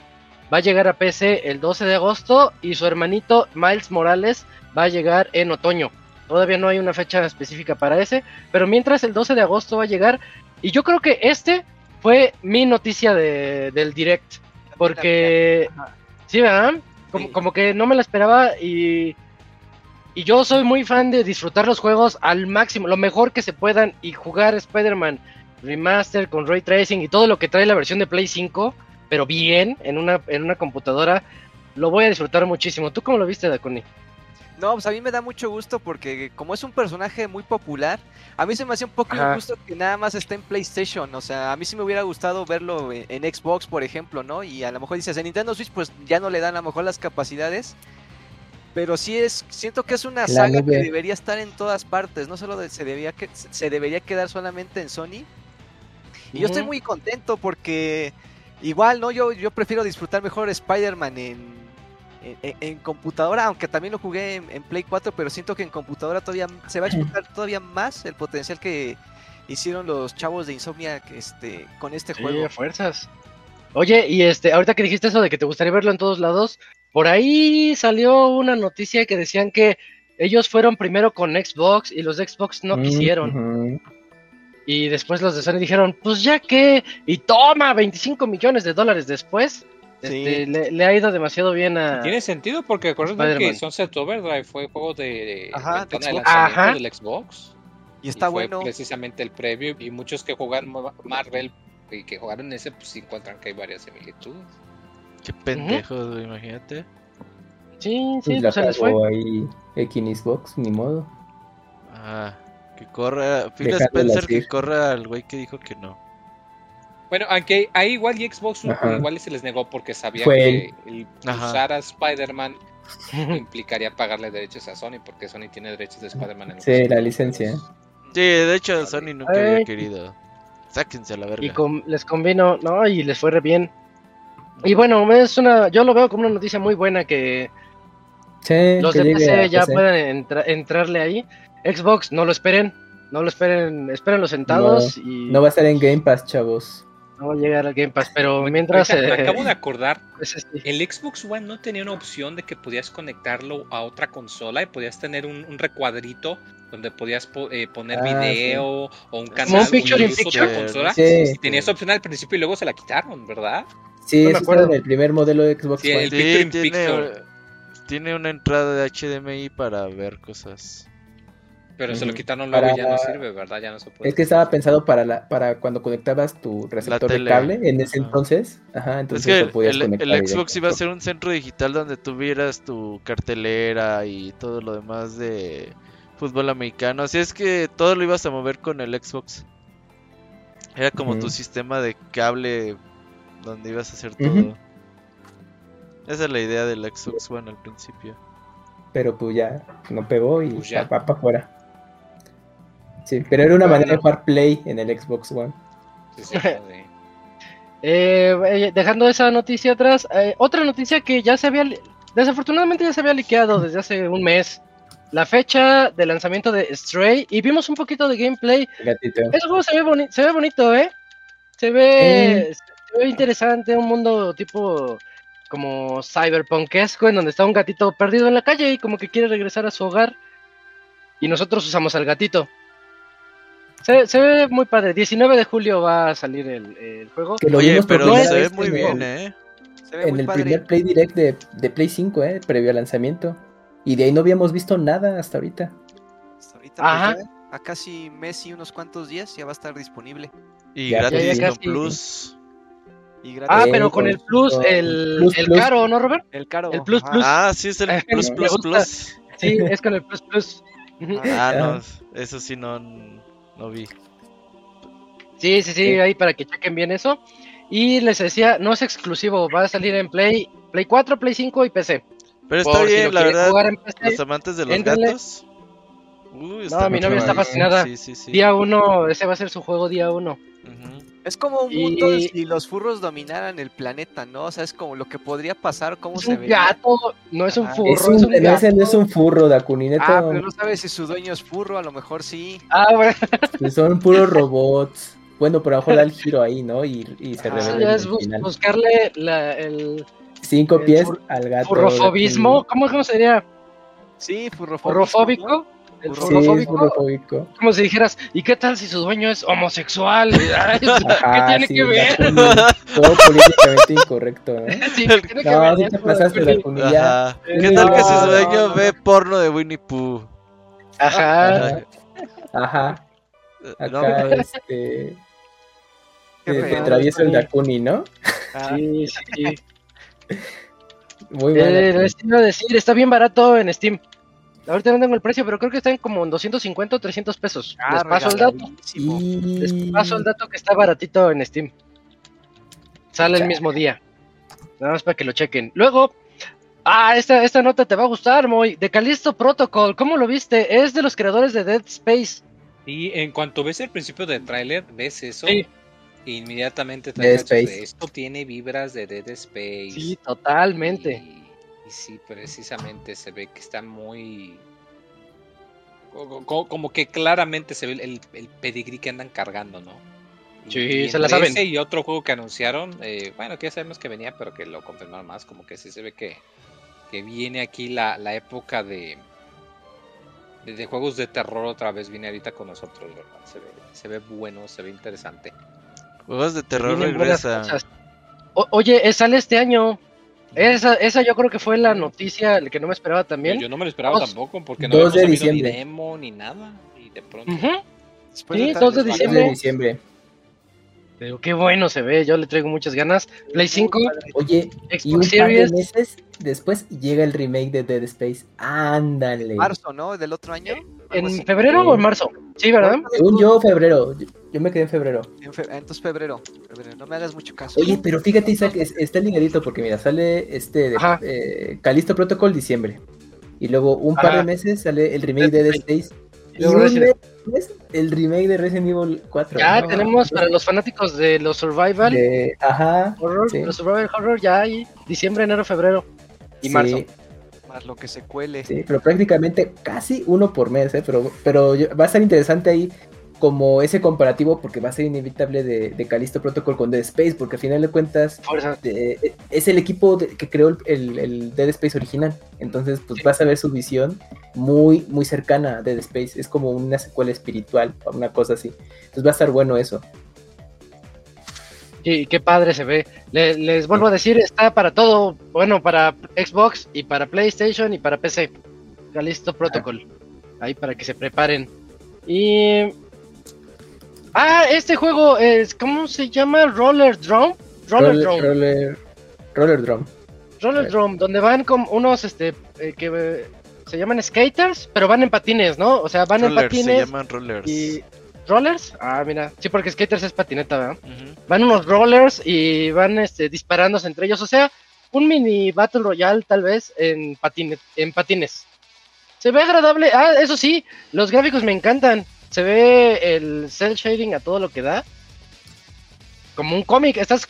Speaker 1: va a llegar a PC el 12 de agosto y su hermanito Miles Morales va a llegar en otoño. Todavía no hay una fecha específica para ese, pero mientras el 12 de agosto va a llegar, y yo creo que este fue mi noticia de, del direct, porque sí, ¿verdad? Como, como que no me la esperaba y, y yo soy muy fan de disfrutar los juegos al máximo, lo mejor que se puedan y jugar Spider-Man Remaster con Ray Tracing y todo lo que trae la versión de Play 5, pero bien, en una, en una computadora, lo voy a disfrutar muchísimo. ¿Tú cómo lo viste, Dakuni?
Speaker 2: No, pues a mí me da mucho gusto porque como es un personaje muy popular, a mí se me hace un poco
Speaker 1: Ajá.
Speaker 2: injusto que nada más esté en PlayStation. O sea, a mí sí me hubiera gustado verlo en, en Xbox, por ejemplo, ¿no? Y a lo mejor dices, en Nintendo Switch pues ya no le dan a lo mejor las capacidades. Pero sí es, siento que es una
Speaker 3: La
Speaker 2: saga
Speaker 3: nube.
Speaker 2: que debería estar en todas partes, no solo de- se, debía que, se debería quedar solamente en Sony. Y yo estoy muy contento porque igual, ¿no? Yo, yo prefiero disfrutar mejor Spider-Man en, en, en- en computadora, aunque también lo jugué en, en Play 4, pero siento que en computadora todavía se va a explotar todavía más el potencial que hicieron los chavos de Insomnia que, este, con este
Speaker 1: Sí,
Speaker 2: juego.
Speaker 1: a fuerzas. Oye, y este, ahorita que dijiste eso de que te gustaría verlo en todos lados, por ahí salió una noticia que decían que ellos fueron primero con Xbox y los de Xbox no
Speaker 3: Mm,
Speaker 1: quisieron. Y después los de Sony dijeron, pues ya que, y toma, 25 millones de dólares después.
Speaker 2: Sí.
Speaker 1: Este, le, le ha ido demasiado bien a...
Speaker 4: Tiene sentido porque acuérdate que Sunset Overdrive fue juego de, de
Speaker 2: Ajá, de Xbox.
Speaker 1: Ajá.
Speaker 4: del Xbox.
Speaker 2: Y está
Speaker 4: y fue
Speaker 2: bueno.
Speaker 4: precisamente el previo y muchos que jugaron Ma- Marvel y que jugaron ese pues sí encuentran que hay varias similitudes.
Speaker 5: Qué pendejos, güey, imagínate.
Speaker 1: Sí, sí,
Speaker 3: Pues la
Speaker 1: se les fue.
Speaker 3: ahí Xbox, ni modo.
Speaker 5: Ah, que corra. Phil Spencer que corra al güey que dijo que no.
Speaker 4: Bueno, aunque ahí igual y Xbox
Speaker 3: Ajá.
Speaker 4: igual y se les negó porque sabía
Speaker 3: Fue
Speaker 4: que el usar a Spider-Man implicaría pagarle derechos a Sony porque Sony tiene derechos de Spider-Man en
Speaker 3: Sí,
Speaker 4: los
Speaker 3: la licencia.
Speaker 5: Sí, de hecho Sony nunca había
Speaker 1: Ay.
Speaker 5: querido. sáquense a la verga.
Speaker 1: Y com- les convino, ¿no? Y les fue re bien. Y bueno, es una, yo lo veo como una noticia muy buena que
Speaker 3: Sí,
Speaker 1: los
Speaker 3: que
Speaker 1: de PC ya
Speaker 3: PC.
Speaker 1: pueden entra- entrarle ahí. Xbox, no lo esperen, no lo esperen, espérenlo sentados y
Speaker 3: No va a estar en Game Pass, chavos.
Speaker 1: No va a llegar al Game Pass, pero mientras...
Speaker 4: Me
Speaker 1: eh,
Speaker 4: acabo de acordar,
Speaker 1: sí.
Speaker 4: el Xbox One no tenía una opción de que podías conectarlo a otra consola y podías tener un, un recuadrito donde podías po- eh, poner
Speaker 3: Ah,
Speaker 4: video o un canal
Speaker 1: un picture picture.
Speaker 4: otra consola.
Speaker 3: Sí.
Speaker 4: Y tenía esa opción al principio y luego se la quitaron, ¿verdad?
Speaker 3: Sí,
Speaker 1: No me acuerdo.
Speaker 3: en el primer modelo de Xbox
Speaker 4: Sí,
Speaker 3: One.
Speaker 4: el
Speaker 5: Sí,
Speaker 4: picture in
Speaker 5: tiene,
Speaker 4: picture.
Speaker 5: tiene una entrada de HDMI para ver cosas.
Speaker 4: Pero se lo quitaron luego y ya no
Speaker 3: Para-
Speaker 4: sirve, ¿verdad? Ya no se puede.
Speaker 3: Es que estaba pensado para la, para cuando conectabas tu receptor de cable en ese
Speaker 5: Ajá.
Speaker 3: entonces. Ajá,
Speaker 5: Es
Speaker 3: entonces
Speaker 5: que
Speaker 3: lo
Speaker 5: el,
Speaker 3: podías
Speaker 5: el-
Speaker 3: conectar
Speaker 5: el. Xbox iba a ser un centro digital donde tuvieras tu cartelera y todo lo demás de fútbol americano. Así es que todo lo ibas a mover con el Xbox. Era como tu sistema de cable donde ibas a hacer todo. Esa es la idea del Xbox One al principio.
Speaker 3: Pero pues ya no pegó y
Speaker 4: Pues ya.
Speaker 3: va para afuera. Sí, pero era una
Speaker 1: Bueno.
Speaker 3: manera de jugar Play en el Xbox One.
Speaker 4: Sí, sí, sí.
Speaker 1: Eh, eh, dejando esa noticia atrás, eh, otra noticia que ya se había, li- desafortunadamente ya se había liqueado desde hace un mes, la fecha de lanzamiento de Stray y vimos un poquito de gameplay.
Speaker 3: Gatito.
Speaker 1: Ese juego se ve, boni- se ve bonito, ¿eh? Se ve, se ve interesante, un mundo tipo como cyberpunkesco en donde está un gatito perdido en la calle y como que quiere regresar a su hogar y nosotros usamos al gatito. Se, se ve muy padre. 19 de julio va a salir el, el juego.
Speaker 3: Que lo
Speaker 5: Oye, pero
Speaker 3: primera
Speaker 5: se ve muy
Speaker 3: en
Speaker 5: bien,
Speaker 3: el-
Speaker 5: ¿eh?
Speaker 2: Se ve
Speaker 3: En
Speaker 2: muy
Speaker 3: el
Speaker 2: padre.
Speaker 3: primer Play Direct de, de Play 5, ¿eh? Previo al lanzamiento. Y de ahí no habíamos visto nada hasta ahorita.
Speaker 2: Hasta ahorita, pues,
Speaker 1: Ajá.
Speaker 2: ya, a casi mes y unos cuantos días ya va a estar disponible.
Speaker 5: Y
Speaker 3: Ya,
Speaker 5: gratis
Speaker 1: ya, ya
Speaker 5: con
Speaker 1: casi.
Speaker 5: Plus.
Speaker 2: Y
Speaker 1: Ah,
Speaker 2: gratis.
Speaker 3: Eh,
Speaker 1: pero con el plus, el,
Speaker 3: Plus,
Speaker 1: el
Speaker 3: Plus.
Speaker 1: caro, ¿no, Robert?
Speaker 2: el caro.
Speaker 1: el plus,
Speaker 2: ajá.
Speaker 1: plus.
Speaker 5: Ah, sí, es el Plus Plus. Plus.
Speaker 1: Sí, es con el plus plus. Ujú.
Speaker 5: Ah, no,
Speaker 3: Ah.
Speaker 5: eso sí no, no vi.
Speaker 1: Sí, sí, sí,
Speaker 3: Sí.
Speaker 1: ahí para que chequen bien eso. Y les decía, no es exclusivo, va a salir en Play, Play 4, Play 5 y PC.
Speaker 5: Pero está
Speaker 1: Por si
Speaker 5: bien,
Speaker 1: lo
Speaker 5: la verdad.
Speaker 1: jugar en PC,
Speaker 5: Los amantes de los
Speaker 1: éntrenle.
Speaker 5: gatos. Uy,
Speaker 1: No,
Speaker 5: está
Speaker 1: mi novia está fascinada.
Speaker 5: Sí, sí, sí.
Speaker 1: día 1, ese va a ser su juego día 1.
Speaker 5: Ujú.
Speaker 2: Es como un
Speaker 1: Y-
Speaker 2: mundo si los furros dominaran el planeta, ¿no? O sea, es como lo que podría pasar, cómo
Speaker 1: Es
Speaker 2: se
Speaker 1: un
Speaker 2: ve.
Speaker 1: gato, no es un furro,
Speaker 3: Es
Speaker 1: es
Speaker 3: un,
Speaker 1: un,
Speaker 3: no,
Speaker 1: gato.
Speaker 3: ese no es un furro, Dakunineto.
Speaker 2: Ah, pero no sabes si su dueño es furro, a lo mejor sí.
Speaker 1: Ah, bueno,
Speaker 3: Son puros robots. Bueno, pero a lo mejor da el giro ahí, ¿no? Y, y se
Speaker 2: Ah,
Speaker 3: revela
Speaker 1: es
Speaker 3: el
Speaker 1: bus-
Speaker 3: final.
Speaker 1: buscarle la, el
Speaker 3: Cinco
Speaker 1: el
Speaker 3: pies al gato.
Speaker 1: furrofobismo. ¿Cómo, ¿Cómo sería?
Speaker 2: Sí, furrofóbico.
Speaker 1: ¿Furrofóbico?
Speaker 3: Sí.
Speaker 1: Como si dijeras, ¿y qué tal si su dueño es homosexual? Ay, ¿Qué
Speaker 3: Ajá,
Speaker 1: tiene
Speaker 3: sí,
Speaker 1: que ver?
Speaker 3: Todo políticamente incorrecto, ¿eh?
Speaker 1: Sí, ¿qué tiene que
Speaker 3: No,
Speaker 1: ver
Speaker 3: sí te pasaste.
Speaker 5: Ajá. ¿Qué tal que su dueño
Speaker 1: no, no.
Speaker 5: ve porno de Winnie Pooh?
Speaker 1: Ajá.
Speaker 3: Ajá,
Speaker 5: No,
Speaker 3: acá, este... Te, te
Speaker 2: feo.
Speaker 3: atravieso el Dakuni, ¿no?
Speaker 2: Ah,
Speaker 1: Sí, sí.
Speaker 3: Muy
Speaker 1: Eh,
Speaker 3: mal.
Speaker 1: les iba a decir, está bien barato en Steam. Ahorita no tengo el precio, pero creo que están como en 250 o 300 pesos.
Speaker 2: ah,
Speaker 1: les paso el dato.
Speaker 2: regaladísimo.
Speaker 1: Les
Speaker 3: Y...
Speaker 1: paso el dato que está baratito en Steam. Sale el mismo día. Nada más para que lo chequen. Luego, ah, esta, esta nota te va a gustar, Moy. De Callisto Protocol, ¿cómo lo viste? Es de los creadores de Dead Space.
Speaker 4: Y en cuanto ves el principio del tráiler, ves eso.
Speaker 1: Sí.
Speaker 4: Inmediatamente te
Speaker 3: Dead
Speaker 4: de
Speaker 3: Space.
Speaker 4: esto tiene vibras de Dead Space.
Speaker 1: Sí, totalmente.
Speaker 4: Y, y sí, precisamente se ve que está muy. co- co- Como que claramente se ve el, el pedigrí que andan cargando, ¿no?
Speaker 1: Sí,
Speaker 4: y
Speaker 1: se la saben.
Speaker 4: ese y otro juego que anunciaron, eh, bueno, que ya sabemos que venía, pero que lo confirmaron más, como que sí se ve que, que viene aquí la, la época de, de, de juegos de terror otra vez, viene ahorita con nosotros, ¿verdad? Se ve, se ve bueno, se ve interesante.
Speaker 5: Juegos de terror regresa.
Speaker 1: oye, eh, sale este año. Esa, esa yo creo que fue la noticia el que no me esperaba también.
Speaker 4: Yo no me lo esperaba
Speaker 1: Dos-
Speaker 4: tampoco, porque no
Speaker 3: 2
Speaker 4: habíamos
Speaker 3: de
Speaker 4: sabido ni demo ni nada. Y de pronto.
Speaker 2: Después
Speaker 1: Sí,
Speaker 2: tantos
Speaker 1: 2 de
Speaker 2: años.
Speaker 3: 2
Speaker 1: diciembre.
Speaker 3: de diciembre.
Speaker 1: Pero qué bueno se ve, yo le traigo muchas ganas. Play 5,
Speaker 3: Oye, y un
Speaker 1: Xbox
Speaker 3: par de
Speaker 1: Series.
Speaker 3: meses después llega el remake de Dead Space. Ándale.
Speaker 2: Marzo, ¿no? Del otro año. Así.
Speaker 1: ¿En febrero o en marzo? Sí, ¿verdad?
Speaker 3: Según yo, febrero. Yo, yo me quedé en febrero.
Speaker 2: En fe- Entonces febrero, febrero. No me hagas mucho caso.
Speaker 3: Oye, pero fíjate, Isaac, es- está ligadito porque mira, sale este de, eh, Callisto Protocol diciembre. Y luego un par de meses sale el remake de
Speaker 1: Dead
Speaker 3: Dead Space Y un mes después, el remake de Resident Evil 4.
Speaker 1: Ya
Speaker 3: ¿no?
Speaker 1: tenemos para los fanáticos de los survival
Speaker 3: De- Ajá.
Speaker 1: horror,
Speaker 3: sí.
Speaker 1: los survival horror ya hay diciembre, enero, febrero y
Speaker 3: Sí,
Speaker 1: marzo.
Speaker 2: Más lo que se cuele.
Speaker 3: Sí, pero prácticamente casi uno por mes, ¿eh? Pero, pero va a ser interesante ahí como ese comparativo porque va a ser inevitable de, de Callisto Protocol con Dead Space porque al final de cuentas de- es el equipo de- que creó el, el- el Dead Space original. Entonces, pues vas a ver su visión muy, muy cercana a Dead Space. Es como una secuela espiritual, una cosa así. Entonces va a estar bueno eso.
Speaker 1: Y qué padre se ve. Le- les vuelvo a decir, está para todo, bueno, para Xbox y para PlayStation y para PC. Calisto Protocol. Ahí para que se preparen. Y... Ah, este juego es, ¿cómo se llama? Roller Drum. Roller, Drum.
Speaker 3: Roller, Roller Drum.
Speaker 1: Roller Drum, donde van con unos, este, eh, que eh, se llaman skaters, pero van en patines, ¿no? O sea, van en
Speaker 5: Rollers, se
Speaker 1: patines
Speaker 5: llaman rollers.
Speaker 1: y... ¿Rollers? Ah, mira. Sí, porque skaters es patineta, ¿verdad? Van unos rollers y van este, disparándose entre ellos. O sea, un mini Battle Royale tal vez en, patine- en patines. Se ve agradable. Ah, eso sí, los gráficos me encantan. Se ve el cel shading a todo lo que da. Como un cómic. Estás,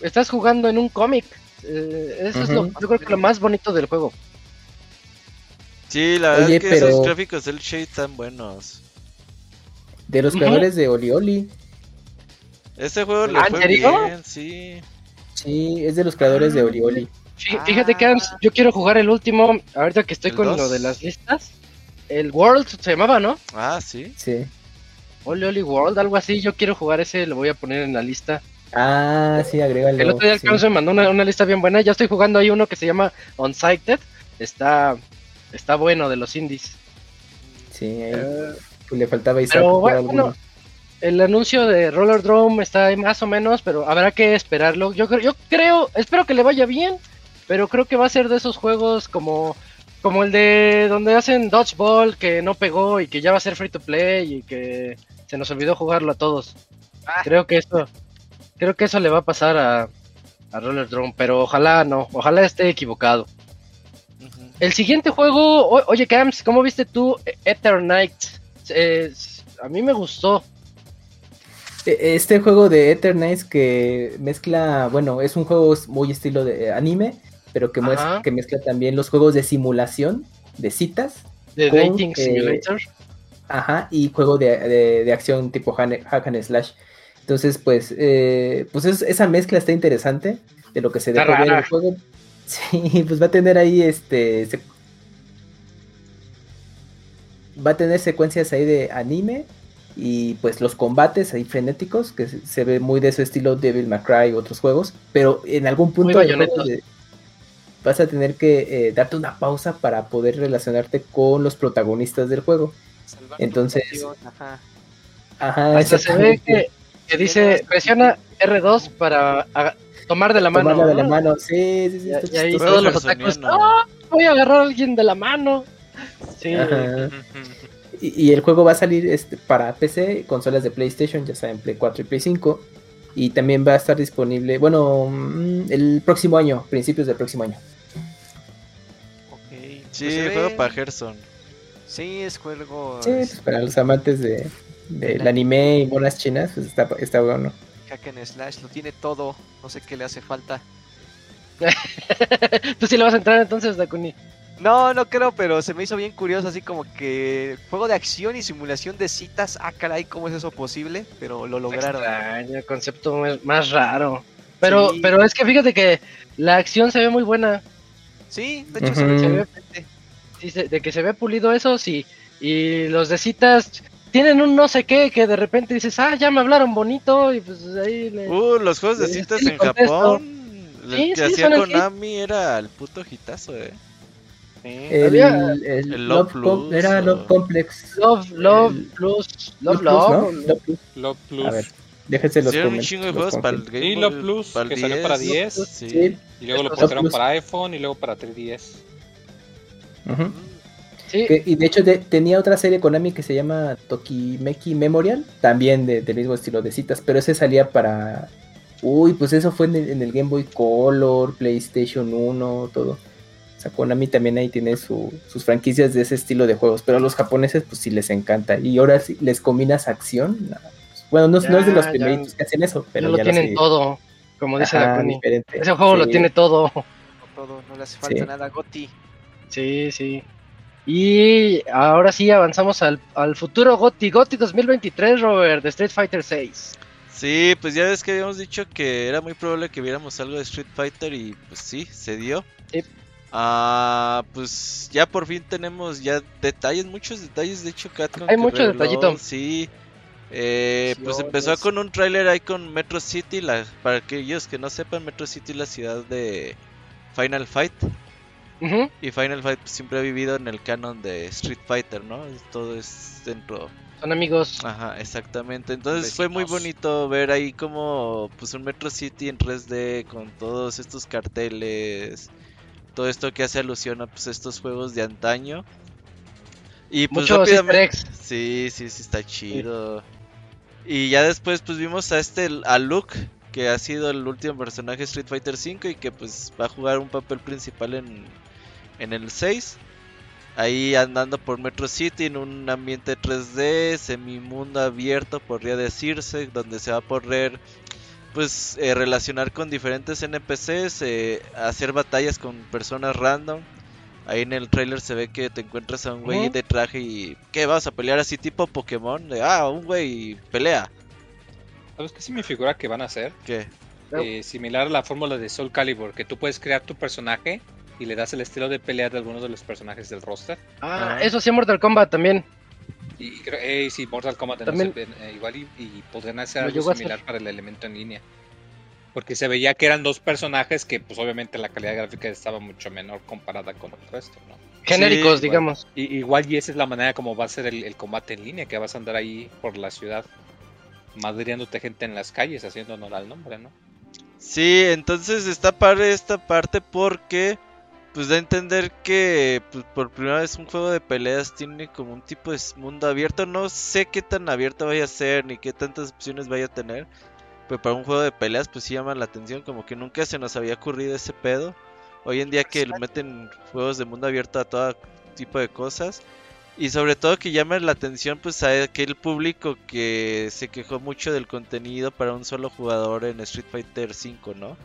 Speaker 1: estás jugando en un cómic. Eh, eso es lo, yo creo que lo más bonito del juego.
Speaker 5: Sí, la verdad
Speaker 3: Oye,
Speaker 5: es que
Speaker 3: pero-
Speaker 5: esos gráficos del Shade están buenos.
Speaker 3: De los creadores de Oli Oli.
Speaker 5: Este juego le
Speaker 1: ¿Ah,
Speaker 5: fue
Speaker 1: serio?
Speaker 5: bien, sí.
Speaker 3: Sí, es de los creadores de Oli Oli.
Speaker 1: Fí- Fíjate que Hans, yo quiero jugar el último. Ahorita que estoy
Speaker 5: ¿El
Speaker 1: con
Speaker 5: dos?
Speaker 1: lo de las listas. El World se llamaba, ¿no?
Speaker 5: Ah, sí.
Speaker 3: Sí.
Speaker 1: Oli Oli World, algo así. Yo quiero jugar ese, lo voy a poner en la lista.
Speaker 3: Ah, sí, agrégalo.
Speaker 1: El otro día el
Speaker 3: sí.
Speaker 1: Carlos me mandó una, una lista bien buena. Ya estoy jugando ahí uno que se llama Unsighted. Está, está bueno de los indies.
Speaker 3: Sí, ahí,
Speaker 1: Eh,
Speaker 3: le faltaba Isaac
Speaker 1: pero bueno,
Speaker 3: alguno.
Speaker 1: el anuncio de Roller Drome está ahí más o menos, pero habrá que esperarlo. Yo, creo- yo creo, espero que le vaya bien, pero creo que va a ser de esos juegos como, como el de donde hacen Dodgeball que no pegó y que ya va a ser free to play y que se nos olvidó jugarlo a todos.
Speaker 2: Ah.
Speaker 1: Creo que eso, creo que eso le va a pasar a, a Roller Drome, pero ojalá no, ojalá esté equivocado. El siguiente juego, o- oye Camps, ¿cómo viste tú Eternite? Eh, a mí me gustó.
Speaker 3: E- Este juego de Eternize que mezcla, bueno, es un juego muy estilo de eh, anime, pero que, mues-
Speaker 1: Ajá.
Speaker 3: que mezcla también los juegos de simulación, de citas,
Speaker 1: De
Speaker 3: Con,
Speaker 1: Dating
Speaker 3: eh,
Speaker 1: Simulator.
Speaker 3: ajá, y juego de, de- de acción tipo hack and slash. Entonces, pues, eh, pues es- esa mezcla está interesante de lo que se dejó ver el juego. Sí, pues va a tener ahí este. se- va a tener secuencias ahí de anime y pues los combates ahí frenéticos que se, se ve muy de su estilo Devil May Cry y otros juegos, pero en algún punto de- vas a tener que eh, darte una pausa para poder relacionarte con los protagonistas del juego.
Speaker 2: Salvar
Speaker 3: Entonces,
Speaker 2: ajá.
Speaker 3: Ajá,
Speaker 1: se ve que, que dice presiona R2 para tomar de la mano.
Speaker 3: Tomarla de la
Speaker 1: ¿no?
Speaker 3: mano, sí, sí, sí.
Speaker 1: Y,
Speaker 3: está
Speaker 1: y ahí todos los otakus. ¡Ah! Voy a agarrar a alguien de la mano. Sí.
Speaker 3: Ajá. Y, y el juego va a salir este, para PC, consolas de PlayStation, ya saben, Play 4 y Play 5. Y también va a estar disponible, bueno, mm, el próximo año, principios del próximo año.
Speaker 5: Sí,
Speaker 2: Pues
Speaker 5: juego
Speaker 2: ve-
Speaker 5: para Gerson.
Speaker 2: Sí, es juego
Speaker 3: Sí, pues para los amantes de, del anime y monas chinas, pues está, está bueno.
Speaker 2: hack and slash, lo tiene todo. No sé qué le hace falta.
Speaker 1: Tú sí le vas a entrar entonces, Dakuni.
Speaker 2: No, no creo, pero se me hizo bien curioso, así como que juego de acción y simulación de citas. Ah, caray, ¿cómo es eso posible? Pero lo lograron.
Speaker 1: Extraño, concepto más, más raro. Pero,
Speaker 2: Sí.
Speaker 1: pero es que fíjate que la acción se ve muy buena.
Speaker 2: Sí, de hecho se ve
Speaker 1: Se de que se ve pulido eso, sí. Y los de citas tienen un no sé qué que de repente dices, ah, ya me hablaron bonito y pues ahí le...
Speaker 5: Uh, los juegos de citas
Speaker 1: sí,
Speaker 5: en
Speaker 1: contesto.
Speaker 5: Japón. El
Speaker 1: Sí,
Speaker 5: que
Speaker 1: sí,
Speaker 5: hacía. Konami era el puto hitazo, eh.
Speaker 3: El,
Speaker 1: Había-
Speaker 3: el
Speaker 5: el
Speaker 3: Love,
Speaker 5: Love
Speaker 3: Com-
Speaker 5: Plus,
Speaker 3: era
Speaker 5: o-
Speaker 3: Love Complex.
Speaker 1: Love, Love
Speaker 3: El-
Speaker 1: Plus, Love, Love.
Speaker 3: ¿no? Love Plus.
Speaker 4: Love Plus.
Speaker 3: A ver, déjense los
Speaker 5: Hicieron un chingo de juegos para el. Game Boy,
Speaker 4: Plus,
Speaker 5: para
Speaker 4: que salió para 10.
Speaker 5: Sí.
Speaker 3: Sí.
Speaker 4: Y luego lo pusieron para iPhone y luego para 3DS.
Speaker 3: Ujú.
Speaker 1: Sí,
Speaker 3: Que- y de hecho de- tenía otra serie Konami que se llama Tokimeki Memorial, también de- del mismo estilo de citas, pero ese salía para... Uy, pues eso fue en el, en el Game Boy Color, PlayStation 1, todo. sea, Konami también ahí tiene su, sus franquicias de ese estilo de juegos, pero a los japoneses pues sí les encanta. Y ahora sí les combinas acción. No, bueno, no, no es de los
Speaker 1: Ya,
Speaker 3: primeritos
Speaker 1: ya.
Speaker 3: que hacen eso, pero
Speaker 1: Pero lo
Speaker 3: ya
Speaker 1: tienen todo, como dice la
Speaker 3: Ajá,
Speaker 1: Connie.
Speaker 3: diferente.
Speaker 1: Ese juego lo tiene todo.
Speaker 2: Todo, no le hace falta
Speaker 3: Sí.
Speaker 2: nada, Goti.
Speaker 1: Sí, sí. Y ahora sí avanzamos al, al futuro GOTI, GOTI 2023, Robert, de Street Fighter 6.
Speaker 5: Sí, pues ya ves que habíamos dicho que era muy probable que viéramos algo de Street Fighter y pues sí, se dio.
Speaker 1: Sí.
Speaker 5: Ah, pues ya por fin tenemos ya detalles, muchos detalles. De hecho, Capcom
Speaker 1: Hay
Speaker 5: que
Speaker 1: mucho
Speaker 5: reveló,
Speaker 1: detallito.
Speaker 5: Sí. Eh, pues empezó con un tráiler ahí con Metro City. La, para aquellos que no sepan, Metro City es la ciudad de Final Fight. Y Final Fight pues, siempre ha vivido en el canon de Street Fighter, ¿no? Todo es dentro
Speaker 1: Son amigos.
Speaker 5: Ajá, exactamente. Entonces fue muy bonito ver ahí como pues un Metro City en 3D con todos estos carteles, todo esto que hace alusión a pues estos juegos de antaño. Y pues
Speaker 1: Muchos
Speaker 5: rápidamente. Sí, sí, sí está chido. Y ya después pues vimos a este a Luke que ha sido el último personaje de Street Fighter V y que pues va a jugar un papel principal en en el 6. Ahí andando por Metro City en un ambiente 3D, semimundo abierto, podría decirse, donde se va a poder pues eh, relacionar con diferentes NPCs, eh, hacer batallas con personas random. Ahí en el trailer se ve que te encuentras a un güey de traje y ¿qué vas a pelear así tipo Pokémon? De, ah, un güey pelea.
Speaker 4: ¿Sabes qué sí me figura que van a hacer?
Speaker 5: ¿Qué?
Speaker 4: Eh, similar a la fórmula de Soul Calibur, que tú puedes crear tu personaje y le das el estilo de pelea de algunos de los personajes del roster.
Speaker 1: Ah, eso sí, Mortal Kombat también.
Speaker 4: Y creo, eh, sí, Mortal Kombat no
Speaker 1: También-
Speaker 4: sé, eh, igual y, y podrían hacer algo similar
Speaker 1: hacer.
Speaker 4: para el elemento en línea. Porque se veía que eran dos personajes que pues obviamente la calidad gráfica estaba mucho menor comparada con el resto, ¿no?
Speaker 1: Genéricos,
Speaker 5: igual.
Speaker 1: digamos.
Speaker 4: Y, igual y esa es la manera como va a ser el, el combate en línea, que vas a andar ahí por la ciudad madriándote gente en las calles haciendo honor al nombre, ¿no?
Speaker 5: Sí, entonces está padre esta parte porque pues da a entender que pues, por primera vez un juego de peleas tiene como un tipo de mundo abierto. No sé qué tan abierto vaya a ser ni qué tantas opciones vaya a tener. Pero para un juego de peleas pues sí llama la atención, como que nunca se nos había ocurrido ese pedo. Hoy en día que le meten juegos de mundo abierto a todo tipo de cosas. Y sobre todo que llame la atención pues a aquel público que se quejó mucho del contenido para un solo jugador en Street Fighter V, ¿no?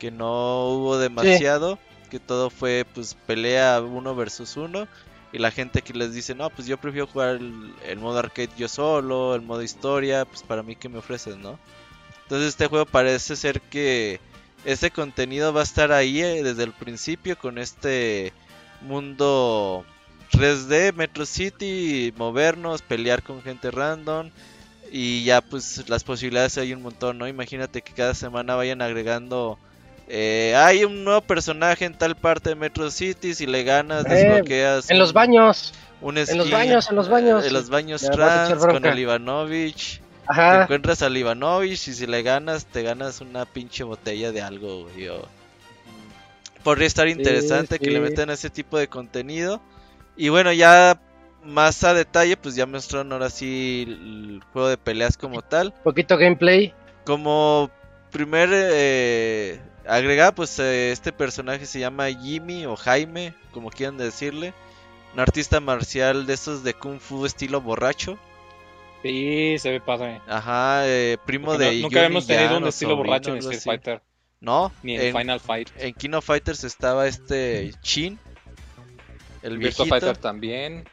Speaker 5: Que no hubo demasiado, que todo fue pues pelea uno versus uno. Y la gente que les dice, no, pues yo prefiero jugar el, el modo arcade yo solo, el modo historia, pues para mí que me ofreces, ¿no? Entonces este juego parece ser que ese contenido va a estar ahí eh, desde el principio con este mundo 3D, Metro City, movernos, pelear con gente random y ya pues las posibilidades hay un montón, ¿no? Imagínate que cada semana vayan agregando eh, hay un nuevo personaje en tal parte de Metro City, si le ganas
Speaker 1: Eh,
Speaker 5: desbloqueas
Speaker 1: En los baños.
Speaker 5: un
Speaker 1: en los
Speaker 5: skin,
Speaker 1: baños, en los baños.
Speaker 5: en los baños
Speaker 1: Ya vas a echar
Speaker 5: trans con el Ivanovich. Te encuentras al Ivanovich y si le ganas, te ganas una pinche botella de algo, güey. o- Podría estar interesante que le metan ese tipo de contenido. Y bueno, ya más a detalle, pues ya mostraron ahora sí el juego de peleas como tal.
Speaker 1: Poquito gameplay.
Speaker 5: Como primer eh, agregado, pues eh, este personaje se llama Jimmy o Jaime, como quieran decirle. Un artista marcial de esos de Kung Fu estilo borracho.
Speaker 4: Sí, se ve padre.
Speaker 5: Ajá, eh, primo
Speaker 4: Porque
Speaker 5: de
Speaker 4: no- nunca habíamos tenido un estilo borracho en Street
Speaker 5: así.
Speaker 4: Fighter,
Speaker 5: No,
Speaker 4: ni en,
Speaker 5: en,
Speaker 4: Final Fight.
Speaker 5: en Kino Fighters estaba este Chin, el
Speaker 4: Virtua
Speaker 5: viejito,
Speaker 4: Fighter también.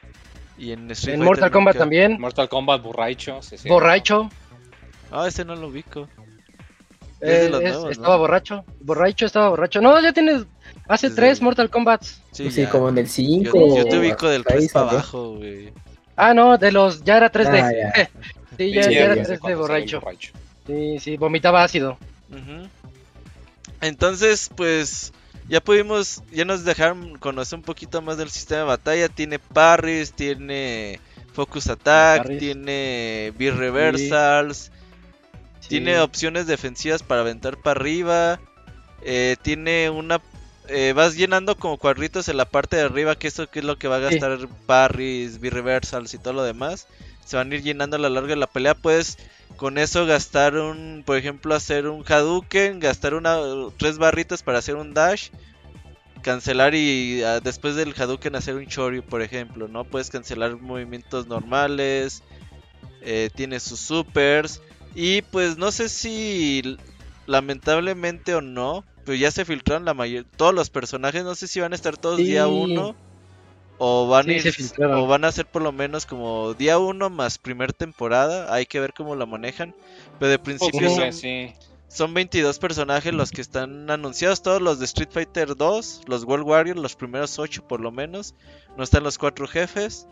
Speaker 5: y en Street
Speaker 1: En
Speaker 5: Fighter
Speaker 1: Mortal Kombat
Speaker 5: nunca-
Speaker 1: también.
Speaker 4: Mortal Kombat borracho. sí, sí.
Speaker 1: Borracho.
Speaker 5: Ah, ese no lo ubico.
Speaker 1: Eh, es-
Speaker 5: nuevos, ¿no?
Speaker 1: estaba borracho. Borracho, estaba borracho. No, ya tienes. Hace
Speaker 5: Desde
Speaker 1: tres
Speaker 5: el-
Speaker 1: Mortal Kombat.
Speaker 5: Sí,
Speaker 3: Sí,
Speaker 5: ya.
Speaker 3: como en el
Speaker 5: Yo,
Speaker 3: 5.
Speaker 5: yo te ubico del 3
Speaker 3: 6
Speaker 5: para abajo, güey.
Speaker 1: Ah, no, de los. Ya era 3D.
Speaker 3: Ah, ya.
Speaker 1: sí, ya,
Speaker 4: Sí,
Speaker 1: ya
Speaker 4: ya
Speaker 1: era
Speaker 4: sé
Speaker 1: 3D
Speaker 4: cuándo sale el
Speaker 1: borracho.
Speaker 4: borracho.
Speaker 1: Sí, sí, vomitaba ácido.
Speaker 5: Entonces, pues ya pudimos, ya nos dejaron conocer un poquito más del sistema de batalla. Tiene parries, tiene focus attack,
Speaker 1: Parries.
Speaker 5: tiene B-reversals,
Speaker 1: Sí.
Speaker 5: tiene opciones defensivas para aventar para arriba. eh, tiene una, eh, vas llenando como cuadritos en la parte de arriba, que eso que es lo que va a
Speaker 1: Sí.
Speaker 5: gastar parries, B-reversals y todo lo demás. Se van a ir llenando a lo largo de la pelea, puedes con eso gastar un, por ejemplo, hacer un Hadouken, gastar una tres barritas para hacer un dash cancelar y ah, después del Hadouken hacer un Choryu, por ejemplo, ¿no? Puedes cancelar movimientos normales, eh, tiene sus supers y pues no sé si lamentablemente o no, pero ya se filtraron la mayor todos los personajes, no sé si van a estar todos día 1 o van a ir, o van a ser por lo menos como día 1 más primer temporada, hay que ver cómo la manejan, pero de principio son 22 personajes los que están anunciados, todos los de Street Fighter 2, los World Warriors, los primeros 8 por lo menos. No están los cuatro jefes.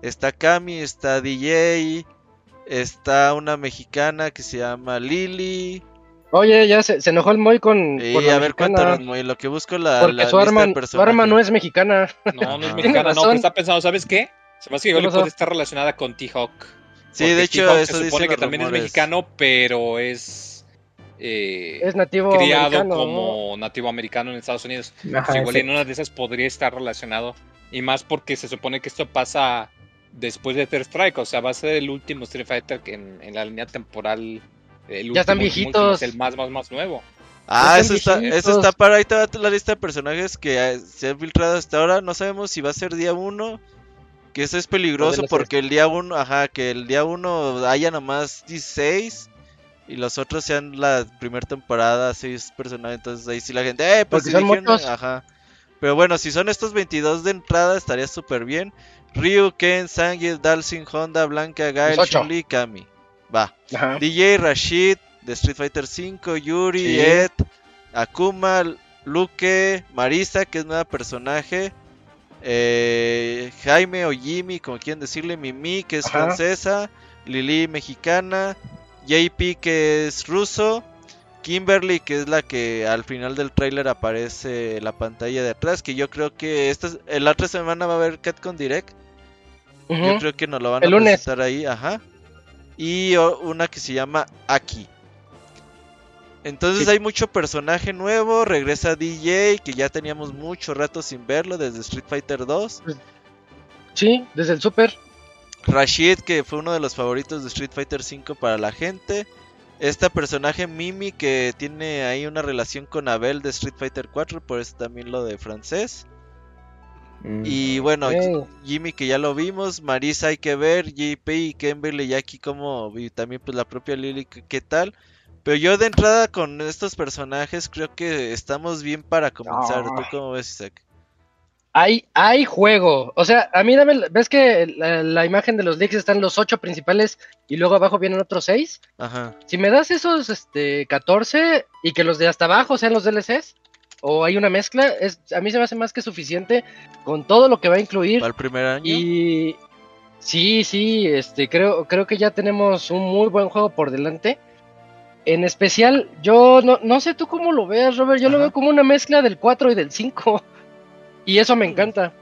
Speaker 5: Está Kami, está DJ, está una mexicana que se llama Lily.
Speaker 1: Oye, ya se, enojó el Moy con.
Speaker 5: Sí, a ver, cuéntanos, Moy, lo que busco la.
Speaker 1: Porque su, arma, su arma no es mexicana.
Speaker 4: No, no es mexicana, no, pero está pensado, ¿sabes qué? Se me hace que igual puede estar relacionada con T-Hawk.
Speaker 5: Sí, de hecho,
Speaker 4: eso se supone que también es mexicano, pero es eh,
Speaker 1: es nativo
Speaker 4: criado como nativo americano en Estados Unidos. igual en una de esas podría estar relacionado. Y más porque se supone que esto pasa después de Third Strike. O sea, va a ser el último Street Fighter que en, la línea temporal.
Speaker 1: Ya están viejitos.
Speaker 4: el más, más, más nuevo.
Speaker 5: Ah, eso está, eso está para ahí te va la lista de personajes que eh, se han filtrado hasta ahora. No sabemos si va a ser día 1. Que eso es peligroso porque el día 1, ajá, que el día 1 haya nomás 16 y los otros sean la primera temporada, seis personajes, entonces ahí sí la gente, eh, pues dijeron, ajá. Pero bueno, si son estos 22 de entrada, estaría súper bien. Ryu, Ken, Sangye, Dalsin, Honda, Blanca, Gael, Chun-Li, Kami. Va. DJ, Rashid, de Street Fighter V, Yuri, Ed, Akuma, Luke, Marisa, que es nueva personaje. Eh, Jaime o Jimmy, como quieren decirle, Mimi, que es francesa. Lili, mexicana. JP que es ruso, Kimberly que es la que al final del tráiler aparece la pantalla de atrás, que yo creo que esta la otra semana va a haber Catcon Direct. Yo creo que nos lo van a presentar ahí, ajá. Y una que se llama Aki. Entonces hay mucho personaje nuevo, regresa DJ, que ya teníamos mucho rato sin verlo desde Street Fighter 2.
Speaker 1: Sí, desde el Super.
Speaker 5: Rashid, que fue uno de los favoritos de Street Fighter V para la gente. Este personaje Mimi, que tiene ahí una relación con Abel de Street Fighter 4, por eso también lo de francés. Mm, y bueno, Jimmy que ya lo vimos, Marisa hay que ver, JP y Kimberly y aquí como, y también pues la propia Lily, ¿qué tal? Pero yo de entrada con estos personajes creo que estamos bien para comenzar. ¿Tú cómo ves, Isaac?
Speaker 1: hay, hay juego. O sea, a mí dame, ves que la, imagen de los leaks están los ocho principales y luego abajo vienen otros seis.
Speaker 5: Ajá.
Speaker 1: Si me das esos este 14 y que los de hasta abajo sean los DLCs, o hay una mezcla, es, a mí se me hace más que suficiente con todo lo que va a incluir.
Speaker 5: Para el primer año.
Speaker 1: Y sí, sí, este, creo, creo que ya tenemos un muy buen juego por delante. En especial, yo no, no sé tú cómo lo veas, Robert. Yo lo veo como una mezcla del 4 y del 5. Y eso me encanta.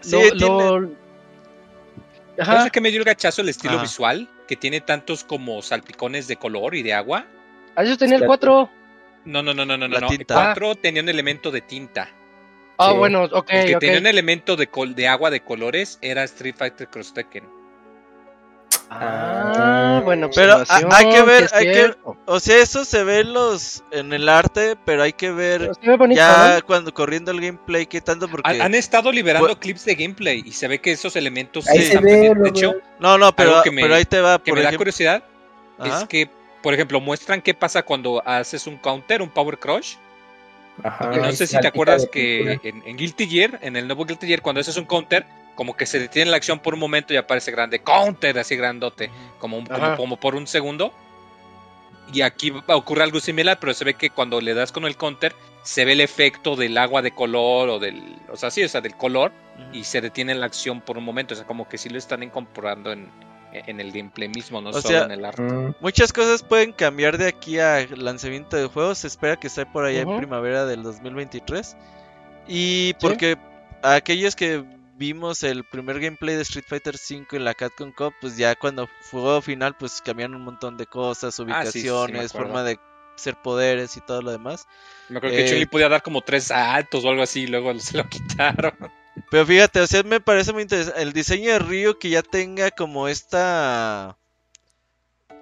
Speaker 4: Sí, lo, que me dio el gachazo el estilo visual? Que tiene tantos como salpicones de color y de agua.
Speaker 1: Ah, eso tenía el 4.
Speaker 4: No, no, no, no, no, no. El 4 tenía un elemento de tinta.
Speaker 1: Ah, bueno, ok.
Speaker 4: El
Speaker 1: que
Speaker 4: tenía un elemento de, de agua de colores era Street Fighter Cross Tekken.
Speaker 1: Ah, bueno,
Speaker 5: pero hay que ver, hay que, o sea, eso se ve los en el arte, pero hay que ver ya cuando corriendo el gameplay qué tanto porque
Speaker 4: han, estado liberando clips de gameplay y se ve que esos elementos sí están de hecho.
Speaker 5: No, no, pero, pero ahí te va.
Speaker 4: Que me da curiosidad es que, por ejemplo, muestran qué pasa cuando haces un counter, un power crush. Ajá, no sé si te acuerdas que en, en, Guilty Gear, en el nuevo Guilty Gear, cuando haces un counter, como que se detiene la acción por un momento y aparece grande counter así grandote, como, como, por un segundo. Y aquí ocurre algo similar, pero se ve que cuando le das con el counter se ve el efecto del agua de color o del, o sea, sí, o sea, del color y se detiene la acción por un momento, o sea, como que sí lo están incorporando en, en el gameplay mismo, no solo en el arte. Mm.
Speaker 5: Muchas cosas pueden cambiar de aquí al lanzamiento de juegos. Se espera que esté por allá en primavera del 2023. Y porque aquellos que vimos el primer gameplay de Street Fighter V en la Capcom Cup, pues ya cuando fue final, pues cambiaron un montón de cosas, ah, ubicaciones, forma de ser poderes y todo lo demás.
Speaker 4: Me acuerdo que Chuli podía dar como tres saltos o algo así, y luego se lo quitaron.
Speaker 5: Pero fíjate, o sea, me parece muy interesante. El diseño de Ryu que ya tenga como esta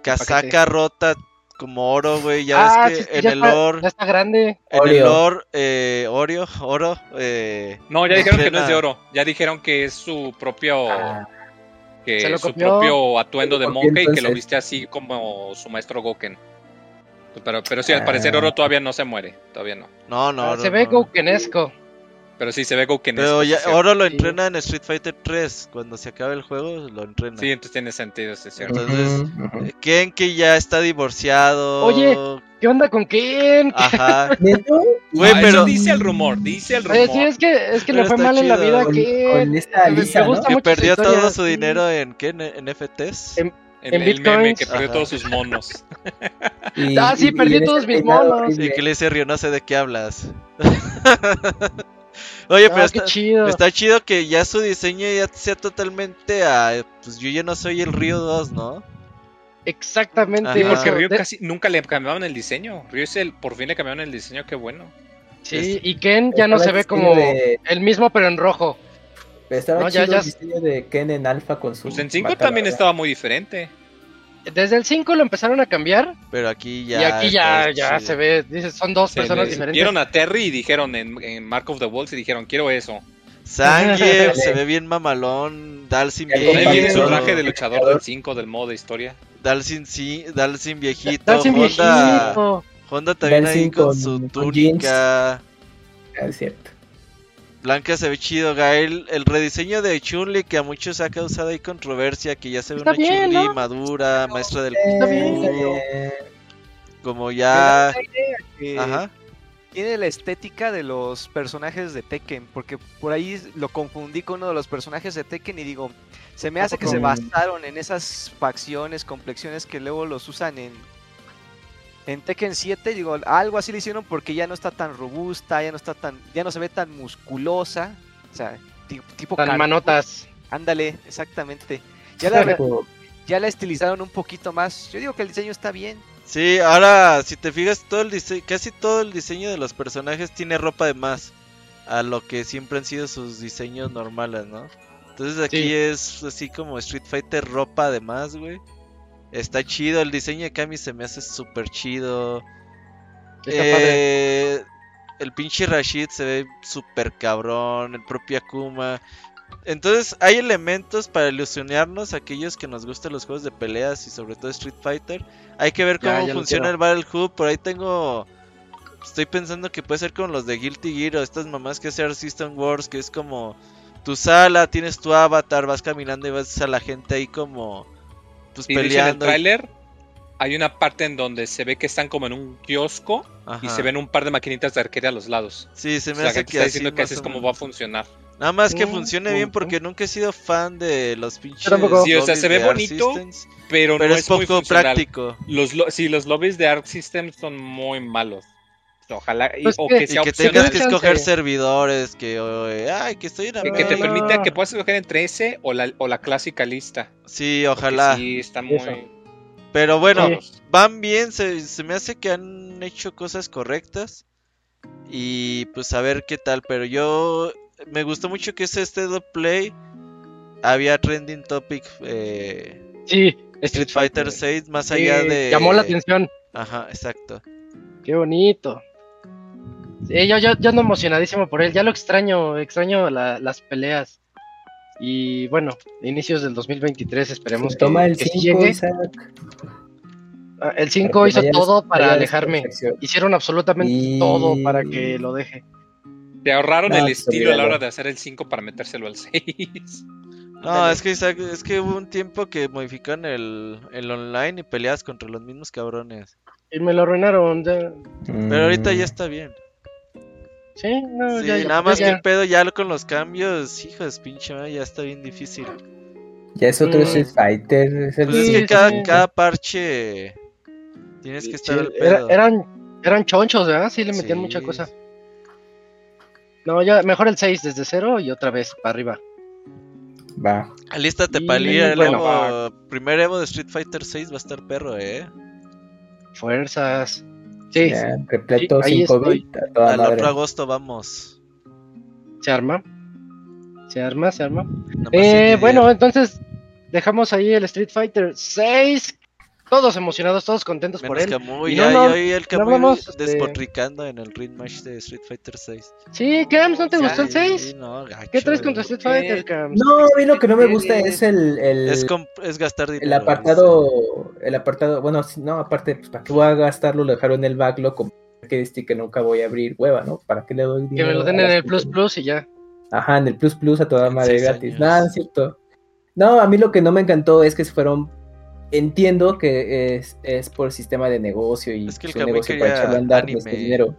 Speaker 5: casaca rota como oro, güey. Ya
Speaker 1: Ah,
Speaker 5: ves
Speaker 1: sí,
Speaker 5: que en
Speaker 1: ya
Speaker 5: el
Speaker 1: está-
Speaker 5: lore,
Speaker 1: Ya está grande.
Speaker 5: en el lore, eh, Oreo, oro, eh,
Speaker 4: No, ya dijeron que no es de oro. Ya dijeron que es su propio.
Speaker 3: Ah,
Speaker 4: que su propio atuendo de
Speaker 3: Copió,
Speaker 4: Monkey que lo viste así como su maestro Goken. Pero, pero sí, al
Speaker 3: Ah.
Speaker 4: parecer oro todavía no se muere. Todavía no.
Speaker 5: no, no,
Speaker 1: Ah,
Speaker 5: oro
Speaker 1: se ve
Speaker 5: no.
Speaker 1: Gokenesco.
Speaker 4: Pero sí se ve Goken.
Speaker 5: Pero ya, oro lo
Speaker 1: Sí.
Speaker 5: entrena en Street Fighter 3. Cuando se acabe el juego, lo entrena.
Speaker 4: Sí, entonces tiene sentido, sí, es cierto.
Speaker 5: Entonces,
Speaker 3: ujú, ujú.
Speaker 5: Eh, Genki ya está divorciado.
Speaker 1: Oye. ¿Qué onda con Ken?
Speaker 5: Ajá. Güey,
Speaker 4: Ah,
Speaker 5: pero-
Speaker 4: eso dice el rumor, dice el rumor.
Speaker 1: Oye, sí, es que, es que le fue mal en la
Speaker 5: chido.
Speaker 1: vida
Speaker 3: Con-
Speaker 1: Ken.
Speaker 3: con esta
Speaker 1: Me-
Speaker 3: Lisa,
Speaker 1: me
Speaker 3: ¿no?
Speaker 1: gusta
Speaker 5: que
Speaker 1: mucho su
Speaker 5: perdió todo su dinero en ¿qué? ¿En NFTs.
Speaker 1: En-
Speaker 4: el,
Speaker 1: en
Speaker 4: el meme
Speaker 1: bitcoins.
Speaker 4: que perdió
Speaker 5: Ajá.
Speaker 4: todos sus monos.
Speaker 3: Y-
Speaker 1: Ah, sí,
Speaker 3: y- y
Speaker 1: perdí
Speaker 3: en
Speaker 1: todos mis monos.
Speaker 5: Y que le dice Río, no sé de qué hablas. Oye, pero
Speaker 1: Ah,
Speaker 5: está,
Speaker 1: chido.
Speaker 5: está chido que ya su diseño ya sea totalmente a... Pues yo ya no soy el Río 2, ¿no?
Speaker 1: Exactamente.
Speaker 4: Sí, porque
Speaker 1: De-
Speaker 4: casi nunca le cambiaban el diseño. Ryu es el, por fin le cambiaron el diseño, qué bueno.
Speaker 1: Sí, y Ken ya no se ve como
Speaker 3: de-
Speaker 1: el mismo, pero en rojo.
Speaker 3: Estaba
Speaker 1: No, ya-
Speaker 3: chido
Speaker 1: ya-
Speaker 3: el diseño de Ken en alfa con su.
Speaker 4: Pues en 5
Speaker 3: mata
Speaker 4: también estaba muy diferente.
Speaker 1: Desde el 5 lo empezaron a cambiar
Speaker 5: Pero aquí ya...
Speaker 1: y aquí ya, ya se ve, dices, son dos
Speaker 4: Se
Speaker 1: personas
Speaker 4: le-
Speaker 1: diferentes.
Speaker 4: Vieron a Terry y dijeron en, en Mark of the Wolves y dijeron, quiero eso.
Speaker 5: Zangief se ve bien mamalón. Dalsin
Speaker 4: viene su
Speaker 5: viejito.
Speaker 4: traje de luchador del 5 del modo de historia.
Speaker 5: Dalsin, sí, Dalsin viejito.
Speaker 1: Dalsin
Speaker 5: Honda,
Speaker 1: viejito.
Speaker 5: Honda también
Speaker 3: Dalsin
Speaker 5: ahí con,
Speaker 3: con-
Speaker 5: su
Speaker 3: con
Speaker 5: túnica.
Speaker 3: Ah, es cierto.
Speaker 5: Blanca se ve chido, Gael. El rediseño de Chun-Li que a muchos ha causado ahí controversia, que ya se ve
Speaker 1: Está
Speaker 5: una
Speaker 1: bien,
Speaker 5: Chun-Li
Speaker 1: ¿no?
Speaker 5: madura, maestra del
Speaker 1: Está bien.
Speaker 5: Como ya... Ajá.
Speaker 2: tiene la estética de los personajes de Tekken, porque por ahí lo confundí con uno de los personajes de Tekken y digo, se me hace que se basaron en esas facciones, complexiones que luego los usan en en Tekken 7, digo, algo así le hicieron porque ya no está tan robusta, ya no está tan ya no se ve tan musculosa, o sea, ti- tipo
Speaker 1: Tan manotas.
Speaker 2: Ándale, exactamente. Ya la, ya la estilizaron un poquito más. Yo digo que el diseño está bien.
Speaker 5: Sí, ahora, si te fijas, todo el dise- casi todo el diseño de los personajes tiene ropa de más a lo que siempre han sido sus diseños normales, ¿no? Entonces aquí
Speaker 1: Sí.
Speaker 5: es así como Street Fighter ropa de más, güey. Está chido, el diseño de Kami se me hace súper chido. Eh, el pinche Rashid se ve súper cabrón, el propio Akuma. Entonces hay elementos para ilusionarnos, aquellos que nos gustan los juegos de peleas y sobre todo Street Fighter. Hay que ver cómo
Speaker 1: ya
Speaker 5: funciona el Battle Hub. Por ahí tengo... Estoy pensando que puede ser con los de Guilty Gear o estas mamás que hace System Wars, que es como tu sala, tienes tu avatar, vas caminando y vas a la gente ahí como... Pues
Speaker 4: en el tráiler hay una parte en donde se ve que están como en un kiosco y se ven un par de maquinitas de arcade a los lados.
Speaker 5: Sí, se
Speaker 4: O
Speaker 5: me
Speaker 4: sea,
Speaker 5: hace
Speaker 4: que está diciendo que así es como va a funcionar.
Speaker 5: Nada más que
Speaker 1: Mm,
Speaker 5: funcione bien
Speaker 1: mm,
Speaker 5: porque nunca he sido fan de los pinches.
Speaker 1: tampoco.
Speaker 4: Sí, o sea,
Speaker 5: lobbies
Speaker 4: se ve bonito,
Speaker 5: Systems,
Speaker 4: Pero,
Speaker 5: pero
Speaker 4: no
Speaker 5: es
Speaker 4: es, muy
Speaker 5: poco
Speaker 4: funcional.
Speaker 5: práctico.
Speaker 4: Los lo- sí, los lobbies de Arc System son muy malos. Ojalá y-
Speaker 1: Pues
Speaker 4: o
Speaker 1: que-
Speaker 4: que
Speaker 5: Y
Speaker 4: sea
Speaker 5: que
Speaker 4: opcional.
Speaker 5: tengas que escoger servidores, que, oye, ay, que estoy
Speaker 4: Que, que te permita que puedas escoger entre ese o la, o la clásica lista.
Speaker 5: Sí,
Speaker 4: Porque
Speaker 5: ojalá.
Speaker 4: Sí, está muy.
Speaker 1: Eso.
Speaker 5: Pero bueno,
Speaker 1: Sí.
Speaker 5: van bien, se, se me hace que han hecho cosas correctas. Y pues a ver qué tal. Pero yo me gustó mucho que ese este Play había trending topic eh,
Speaker 1: Sí,
Speaker 5: Street Fighter 6 más
Speaker 1: Sí,
Speaker 5: allá de...
Speaker 1: Llamó la atención.
Speaker 5: Ajá, exacto.
Speaker 1: Qué bonito. Sí, yo, yo, yo ando emocionadísimo por él. Ya lo extraño, extraño la- las peleas. Y bueno, inicios del 2023 esperemos
Speaker 3: se
Speaker 1: que,
Speaker 3: toma el
Speaker 1: que sí
Speaker 3: 5,
Speaker 1: llegue.
Speaker 3: Isaac.
Speaker 1: Ah, El 5
Speaker 3: para que
Speaker 1: hizo
Speaker 3: vaya-
Speaker 1: todo para alejarme. Hicieron absolutamente
Speaker 3: Y-
Speaker 1: todo para que lo deje.
Speaker 4: Te ahorraron
Speaker 3: No,
Speaker 4: el
Speaker 3: pues,
Speaker 4: estilo a la hora de hacer el 5 para metérselo al 6.
Speaker 5: No, es que Isaac, es que hubo un tiempo que modificaron el, el online y peleas contra los mismos cabrones.
Speaker 1: Y me lo arruinaron. ya.
Speaker 5: Pero ahorita
Speaker 3: Mm,
Speaker 5: ya está bien.
Speaker 1: Sí, no,
Speaker 5: Sí,
Speaker 1: ya, ya,
Speaker 5: nada más
Speaker 1: ya.
Speaker 5: que el pedo ya con los cambios, hijos, pinche madre, ya está bien difícil.
Speaker 3: Ya es otro
Speaker 1: Mm.
Speaker 3: Street Fighter. es el-
Speaker 5: Pues es que
Speaker 1: sí,
Speaker 5: cada,
Speaker 1: sí.
Speaker 5: cada parche tienes que estar
Speaker 1: Sí,
Speaker 5: al
Speaker 1: era-
Speaker 5: pedo.
Speaker 1: eran, eran chonchos, ¿verdad? Sí, le metían
Speaker 5: Sí.
Speaker 1: mucha cosa. No, ya mejor el 6 desde cero y otra vez para arriba.
Speaker 3: Va.
Speaker 5: Alístate
Speaker 1: Y
Speaker 5: para el
Speaker 1: bueno,
Speaker 5: Evo- primer Evo de Street Fighter 6 va a estar perro, eh.
Speaker 1: Fuerzas. Sí,
Speaker 3: Ya, repleto
Speaker 1: Sí, ahí
Speaker 3: 5
Speaker 1: estoy.
Speaker 3: bit a toda
Speaker 5: Al
Speaker 3: madre.
Speaker 5: otro agosto vamos.
Speaker 1: se arma. Se arma, se arma. Eh, bueno, entonces dejamos ahí el Street Fighter 6. Todos emocionados, todos contentos por él.
Speaker 5: Camuy,
Speaker 1: Y
Speaker 5: ya,
Speaker 1: no, no,
Speaker 5: el
Speaker 1: no
Speaker 5: Camuy
Speaker 1: hablamos, este-
Speaker 5: despotricando en el Ring Match de Street Fighter 6.
Speaker 1: Sí, Cams, ¿no te
Speaker 2: Ya,
Speaker 1: gustó el 6?
Speaker 5: Sí, no, gacho,
Speaker 1: ¿Qué traes contra Street Fighter, Cams?
Speaker 3: No, a mí lo que no me gusta es el, el,
Speaker 5: Es, gastar dinero.
Speaker 3: el apartado, el apartado, bueno, no, aparte, pues, ¿para qué voy a gastarlo? Lo dejaron en el backlog como que este que nunca voy a abrir, hueva, ¿no? ¿Para qué le doy
Speaker 1: Que
Speaker 3: dinero?
Speaker 1: me lo den en el Plus? Plus y ya.
Speaker 3: Ajá, en el Plus Plus a toda madre gratis. Nada, es cierto. No, a mí lo que no me encantó es que se fueron. Entiendo que es, es por sistema de negocio y
Speaker 5: Es que el
Speaker 3: su
Speaker 5: Kamui
Speaker 3: negocio para echarle a andar
Speaker 5: anime.
Speaker 3: este dinero.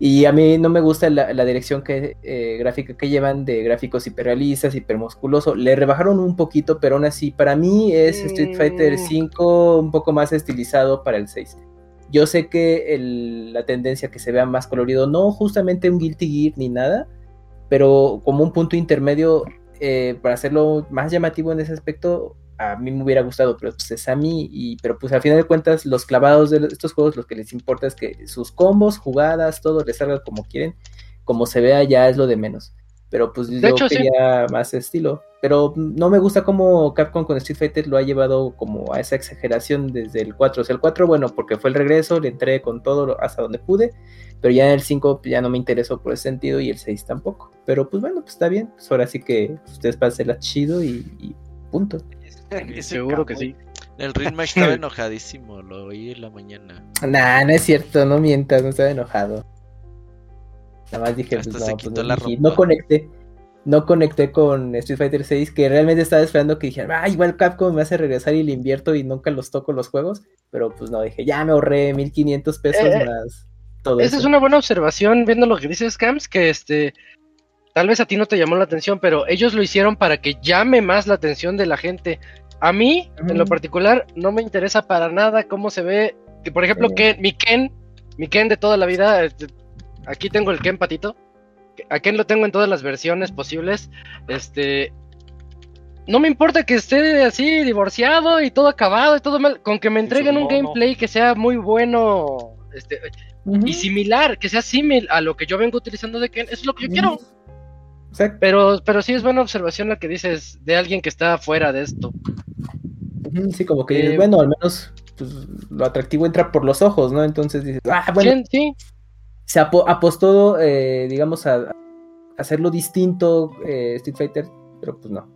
Speaker 3: Y a mí no me gusta la, la dirección que, eh, gráfica que llevan de gráficos hiperrealistas, hipermusculoso. Le rebajaron un poquito, pero aún así, para mí es Street Fighter
Speaker 1: Mm.
Speaker 3: 5 un poco más estilizado para el 6. Yo sé que el- la tendencia a que se vea más colorido, no justamente un Guilty Gear ni nada, pero como un punto intermedio eh, para hacerlo más llamativo en ese aspecto, a mí me hubiera gustado, pero pues es a mí, y, pero pues al final de cuentas los clavados de estos juegos lo que les importa es que sus combos, jugadas, todo les salga como quieren, como se vea ya es lo de menos. Pero pues yo
Speaker 1: hecho, sí.
Speaker 3: quería más estilo. Pero no me gusta cómo Capcom con Street Fighter lo ha llevado como a esa exageración desde el 4. O sea, el 4, bueno, porque fue el regreso, le entré con todo hasta donde pude. Pero ya en el 5 ya no me interesó por ese sentido y el 6 tampoco. Pero pues bueno, pues está bien. Pues ahora sí que ustedes pásenla chido y, y punto.
Speaker 1: Seguro que sí.
Speaker 5: El Match estaba enojadísimo, lo oí en la mañana.
Speaker 3: Nah, no es cierto, no mientas, no estaba enojado. Nada más dije,
Speaker 5: Hasta
Speaker 3: pues
Speaker 5: se
Speaker 3: no,
Speaker 5: quitó
Speaker 3: pues, no,
Speaker 5: la
Speaker 3: dije,
Speaker 5: ropa.
Speaker 3: no conecté. No conecté con Street Fighter 6, que realmente estaba esperando que dijeran, ah, igual Capcom me hace regresar y le invierto y nunca los toco los juegos. Pero pues no, dije, ya me ahorré 1500 pesos
Speaker 1: Eh,
Speaker 3: más todo
Speaker 1: Esa
Speaker 3: eso.
Speaker 1: es una buena observación, viendo lo que dices, Cams, que este. Tal vez a ti no te llamó la atención, pero ellos lo hicieron para que llame más la atención de la gente. A mí, en lo particular, no me interesa para nada cómo se ve. Que, por ejemplo. Ken, mi Ken, mi Ken de toda la vida, este, aquí tengo el Ken patito. A Ken lo tengo en todas las versiones posibles. Este. No me importa que esté así, divorciado y todo acabado y todo mal. Con que me entreguen un gameplay que sea muy bueno. Este, y similar, que sea similar a lo que yo vengo utilizando de Ken, eso es lo que yo quiero.
Speaker 3: Exacto.
Speaker 1: Pero, pero sí es buena observación la que dices de alguien que está fuera de esto.
Speaker 3: Sí, como que,
Speaker 1: Eh,
Speaker 3: bueno, al menos pues, lo atractivo entra por los ojos, ¿no? Entonces dices, ah, bueno,
Speaker 1: Sí, sí,
Speaker 3: se apo- apostó, eh, digamos, a, a hacerlo distinto eh, Street Fighter, pero pues no.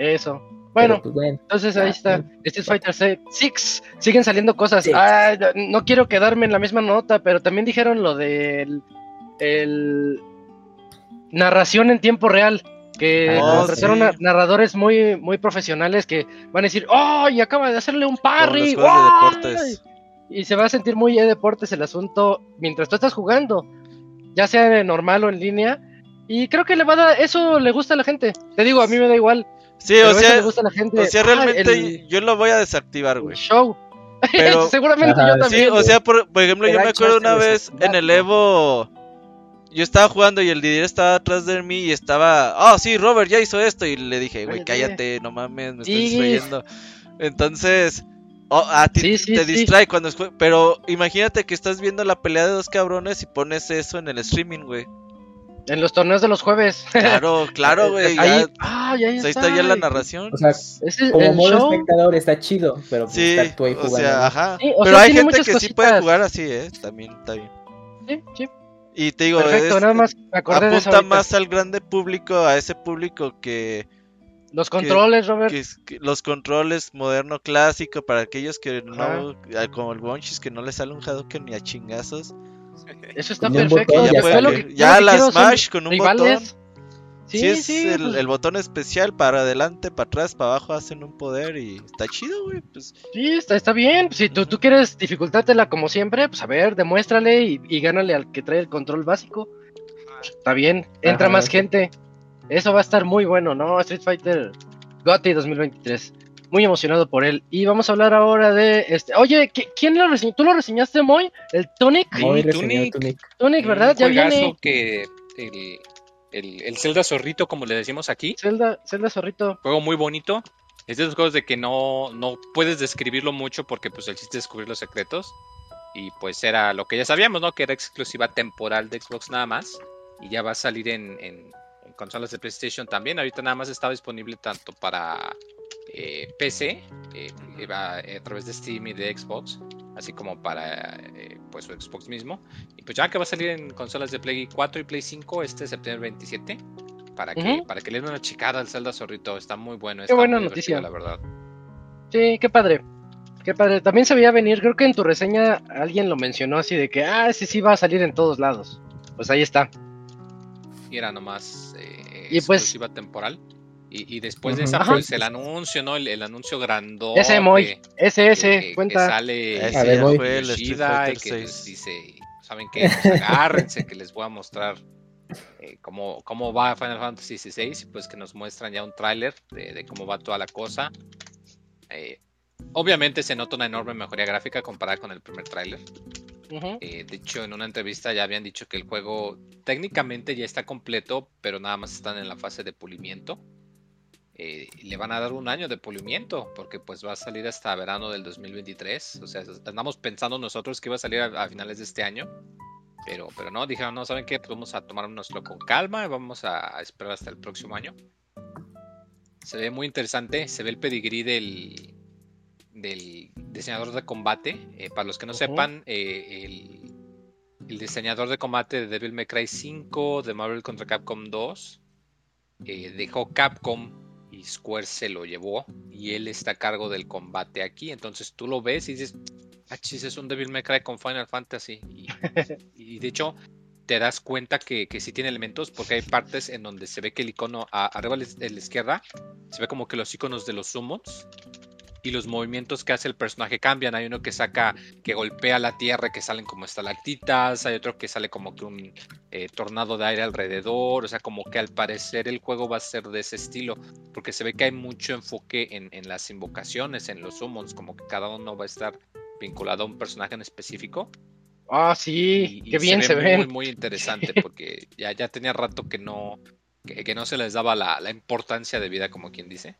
Speaker 1: eso. Bueno,
Speaker 3: pues bueno.
Speaker 1: entonces ahí
Speaker 3: ah,
Speaker 1: está.
Speaker 3: bueno.
Speaker 1: Street Fighter 6. Siguen saliendo cosas.
Speaker 3: Sí.
Speaker 1: Ay, no quiero quedarme en la misma nota, pero también dijeron lo del el narración en tiempo real. Que contrataron
Speaker 5: sí.
Speaker 1: a narradores muy, muy profesionales que van a decir, ¡Oh! Y acaba de hacerle un parry.
Speaker 5: los juegos de
Speaker 1: ¡guay!".
Speaker 5: deportes.
Speaker 1: Y se va a sentir muy de deportes el asunto mientras tú estás jugando, ya sea en normal o en línea. Y creo que le va a dar, eso le gusta a la gente. Te digo, a mí me da igual.
Speaker 5: Sí, o sea,
Speaker 1: le gusta a la gente.
Speaker 5: o sea,
Speaker 1: Ah,
Speaker 5: realmente
Speaker 1: el-
Speaker 5: yo lo voy a desactivar, güey.
Speaker 1: show.
Speaker 5: Pero-
Speaker 1: Seguramente
Speaker 3: Ajá,
Speaker 1: yo también.
Speaker 5: Sí, o sea, por, por ejemplo, yo me acuerdo una vez en el. Evo. Yo estaba jugando y el Didier estaba atrás de mí y estaba. Ah, sí, Robert ya hizo esto. Y le dije, güey,
Speaker 1: Cállate.
Speaker 5: no mames, me estás
Speaker 1: Sí.
Speaker 5: distrayendo. Entonces. oh, a ti
Speaker 1: Sí, sí,
Speaker 5: te
Speaker 1: sí.
Speaker 5: distrae cuando Pero imagínate que estás viendo la pelea de dos cabrones y pones eso en el streaming, güey.
Speaker 1: En los torneos de los jueves.
Speaker 5: Claro, claro, güey.
Speaker 1: Ahí,
Speaker 5: ya-
Speaker 1: ah, ya
Speaker 5: pues ahí está ya la narración.
Speaker 3: O sea, como
Speaker 1: el
Speaker 3: modo
Speaker 1: show.
Speaker 3: espectador está chido, pero pues
Speaker 5: Sí,
Speaker 3: estar tú ahí
Speaker 5: o
Speaker 3: jugando.
Speaker 5: ajá.
Speaker 1: Sí, o
Speaker 5: Pero
Speaker 1: sea,
Speaker 5: hay gente que sí puede jugar así, ¿eh? También está bien.
Speaker 1: Sí, sí.
Speaker 5: Y te digo,
Speaker 1: Perfecto,
Speaker 5: es-
Speaker 1: nada más me acordé
Speaker 5: apunta más al grande público, a ese público que,
Speaker 1: Los controles, Robert.
Speaker 5: que es- que los controles moderno clásico para aquellos que no, ah, como el Bonchis, que no le sale un Hadouken ni a chingazos.
Speaker 1: Eso está
Speaker 3: Con
Speaker 1: perfecto.
Speaker 3: botón
Speaker 5: ya
Speaker 3: ya
Speaker 1: Yo
Speaker 5: puede-
Speaker 1: lo
Speaker 3: sale.
Speaker 1: que- yo
Speaker 5: ya
Speaker 1: lo que
Speaker 5: la
Speaker 1: quiero son
Speaker 5: Smash con un
Speaker 1: rivales.
Speaker 5: botón.
Speaker 1: Sí,
Speaker 5: Sí, es
Speaker 1: sí,
Speaker 5: el,
Speaker 1: pues,
Speaker 5: el botón especial para adelante, para atrás, para abajo hacen un poder y está chido, güey. Pues,
Speaker 1: sí, está, está bien. Si tú, tú quieres dificultártela como siempre, pues a ver, demuéstrale y, y gánale al que trae el control básico. Está bien, entra
Speaker 3: Ajá.
Speaker 1: más gente. Eso va a estar muy bueno, ¿no? Street Fighter GOTY 2023. Muy emocionado por él. Y vamos a hablar ahora de este. Oye, ¿qui- ¿quién lo reseñó? ¿Tú lo reseñaste, Moy? ¿El Tonic?
Speaker 4: Tunic.
Speaker 3: Tunic.
Speaker 1: Tonic, ¿verdad?
Speaker 4: Un
Speaker 1: Ya viene.
Speaker 4: que el, el, el Zelda Zorrito, como le decimos aquí,
Speaker 1: Zelda, Zelda Zorrito.
Speaker 4: juego muy bonito. Es de esos juegos de que no, no puedes describirlo mucho porque pues el chiste es descubrir los secretos. Y pues era lo que ya sabíamos, ¿no? Que era exclusiva temporal de Xbox nada más. Y ya va a salir en, en- en consolas de PlayStation también. Ahorita nada más estaba disponible tanto para eh, PC, eh, a través de Steam y de Xbox, así como para eh, pues su Xbox mismo. Y pues ya que va a salir en consolas de Play 4 y Play 5 este septiembre 27, para que, para que le den una chicada al Zelda Zorrito, está muy bueno.
Speaker 1: Qué buena noticia, la verdad. Sí, qué padre. Qué padre. También se veía venir, creo que en tu reseña alguien lo mencionó así de que, ah, sí, sí va a salir en todos lados. Pues ahí está.
Speaker 4: Y era nomás eh,
Speaker 1: y pues,
Speaker 4: exclusiva temporal. Y, después de esa, pues el anuncio, ¿no? El, anuncio grandote.
Speaker 1: Ese Moy, ese, ese, cuenta.
Speaker 4: Que sale a ver, Yoshida y que les dice, ¿saben qué? Pues agárrense que les voy a mostrar eh, cómo, cómo va Final Fantasy XVI. Pues que nos muestran ya un tráiler de, de, cómo va toda la cosa. Eh, obviamente se nota una enorme mejoría gráfica comparada con el primer tráiler. Eh, de hecho, en una entrevista ya habían dicho que el juego técnicamente ya está completo, pero nada más están en la fase de pulimiento. Eh, le van a dar un año de pulimiento, porque pues va a salir hasta verano del 2023. O sea, andamos pensando nosotros que iba a salir a, finales de este año. Pero, pero no, dijeron, no, ¿saben qué? Pues vamos a tomárnoslo con calma vamos a, esperar hasta el próximo año. Se ve muy interesante, se ve el pedigrí del, del diseñador de combate. Eh, para los que no sepan, eh, el, el, diseñador de combate de Devil May Cry 5, de Marvel contra Capcom 2, dejó Capcom y Square se lo llevó y él está a cargo del combate aquí. Entonces tú lo ves y dices, ah, chis, es un Devil May Cry con Final Fantasy. Y, de hecho te das cuenta que, que sí tiene elementos porque hay partes en donde se ve que el icono arriba de la izquierda se ve como que los iconos de los summons y los movimientos que hace el personaje cambian. Hay uno que saca, que golpea la tierra, que salen como estalactitas, hay otro que sale como que un eh, tornado de aire alrededor, o sea, como que al parecer el juego va a ser de ese estilo, porque se ve que hay mucho enfoque en, las invocaciones, en los summons, como que cada uno va a estar vinculado a un personaje en específico.
Speaker 1: Ah, sí, qué bien se, ve.
Speaker 4: Muy, muy interesante, porque ya, ya tenía rato que no, que, no se les daba la, la importancia de vida, como quien dice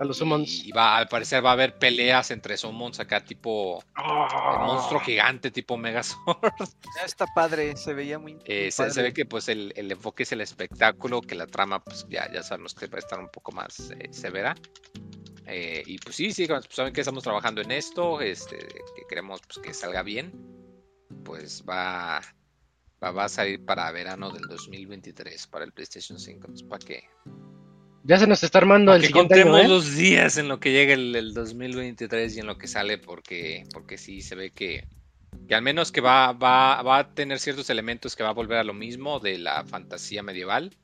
Speaker 1: a los summons.
Speaker 4: Y, va, al parecer va a haber peleas entre summons acá, tipo
Speaker 1: ah.
Speaker 4: monstruo gigante, tipo Megazord.
Speaker 2: Ya está padre, se veía muy.
Speaker 4: Eh, se, ve que pues el, enfoque es el espectáculo, que la trama, pues ya, ya sabemos que va a estar un poco más eh, severa. Eh, y pues sí, sí, pues, saben que estamos trabajando en esto, este, que queremos pues, que salga bien. Pues va, va, va a salir para verano del 2023, para el PlayStation 5. ¿Para qué?
Speaker 1: Ya se nos está armando el siguiente año, ¿eh?
Speaker 4: los días en lo que llega el, 2023 y en lo que sale, porque, porque sí se ve que, que al menos que va, va, va, a tener ciertos elementos que va a volver a lo mismo de la fantasía medieval.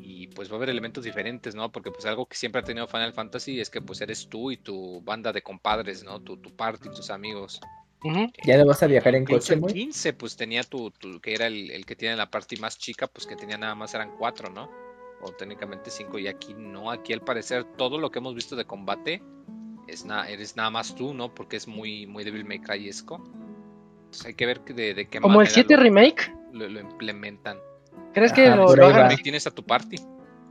Speaker 4: Y pues va a haber elementos diferentes, ¿no? Porque pues algo que siempre ha tenido Final Fantasy es que pues eres tú y tu banda de compadres, ¿no? Tu, tu party, tus amigos.
Speaker 3: ¿Ya no vas a viajar en coche,
Speaker 4: en 15 pues tenía tu, tu que era el, el, que tiene la parte más chica, pues que tenía nada más eran cuatro, ¿no? O técnicamente 5 y aquí no, aquí al parecer todo lo que hemos visto de combate es eres nada más tú, ¿no? Porque es muy, muy Devil May Cry Entonces hay que ver de, de qué
Speaker 1: ¿Como el 7 remake?
Speaker 4: Lo, implementan.
Speaker 1: ¿Crees que lo,
Speaker 4: lo tienes a tu party?